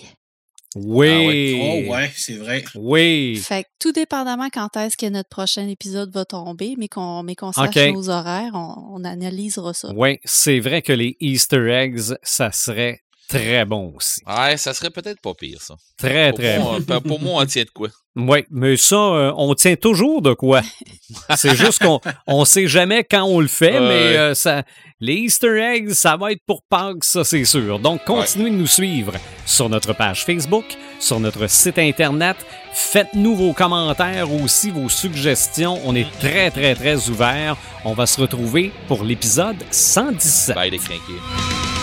Oui. Oh ouais, c'est vrai. Oui. Fait que tout dépendamment quand est-ce que notre prochain épisode va tomber, mais qu'on mais qu'on sache nos horaires, on, on analysera ça. Oui, c'est vrai que les Easter eggs, ça serait très bon aussi. Ouais, ça serait peut-être pas pire, ça. Très, Pour très bon. moi, pour- pour moi, on tient de quoi. Oui, mais ça, euh, on tient toujours de quoi. C'est juste qu'on on sait jamais quand on le fait, mais euh, ça, les Easter eggs, ça va être pour Pâques, ça c'est sûr. Donc, continuez de nous suivre sur notre page Facebook, sur notre site Internet. Faites-nous vos commentaires aussi, vos suggestions. On est très, très, très ouverts. On va se retrouver pour l'épisode 117. Bye les crinqués.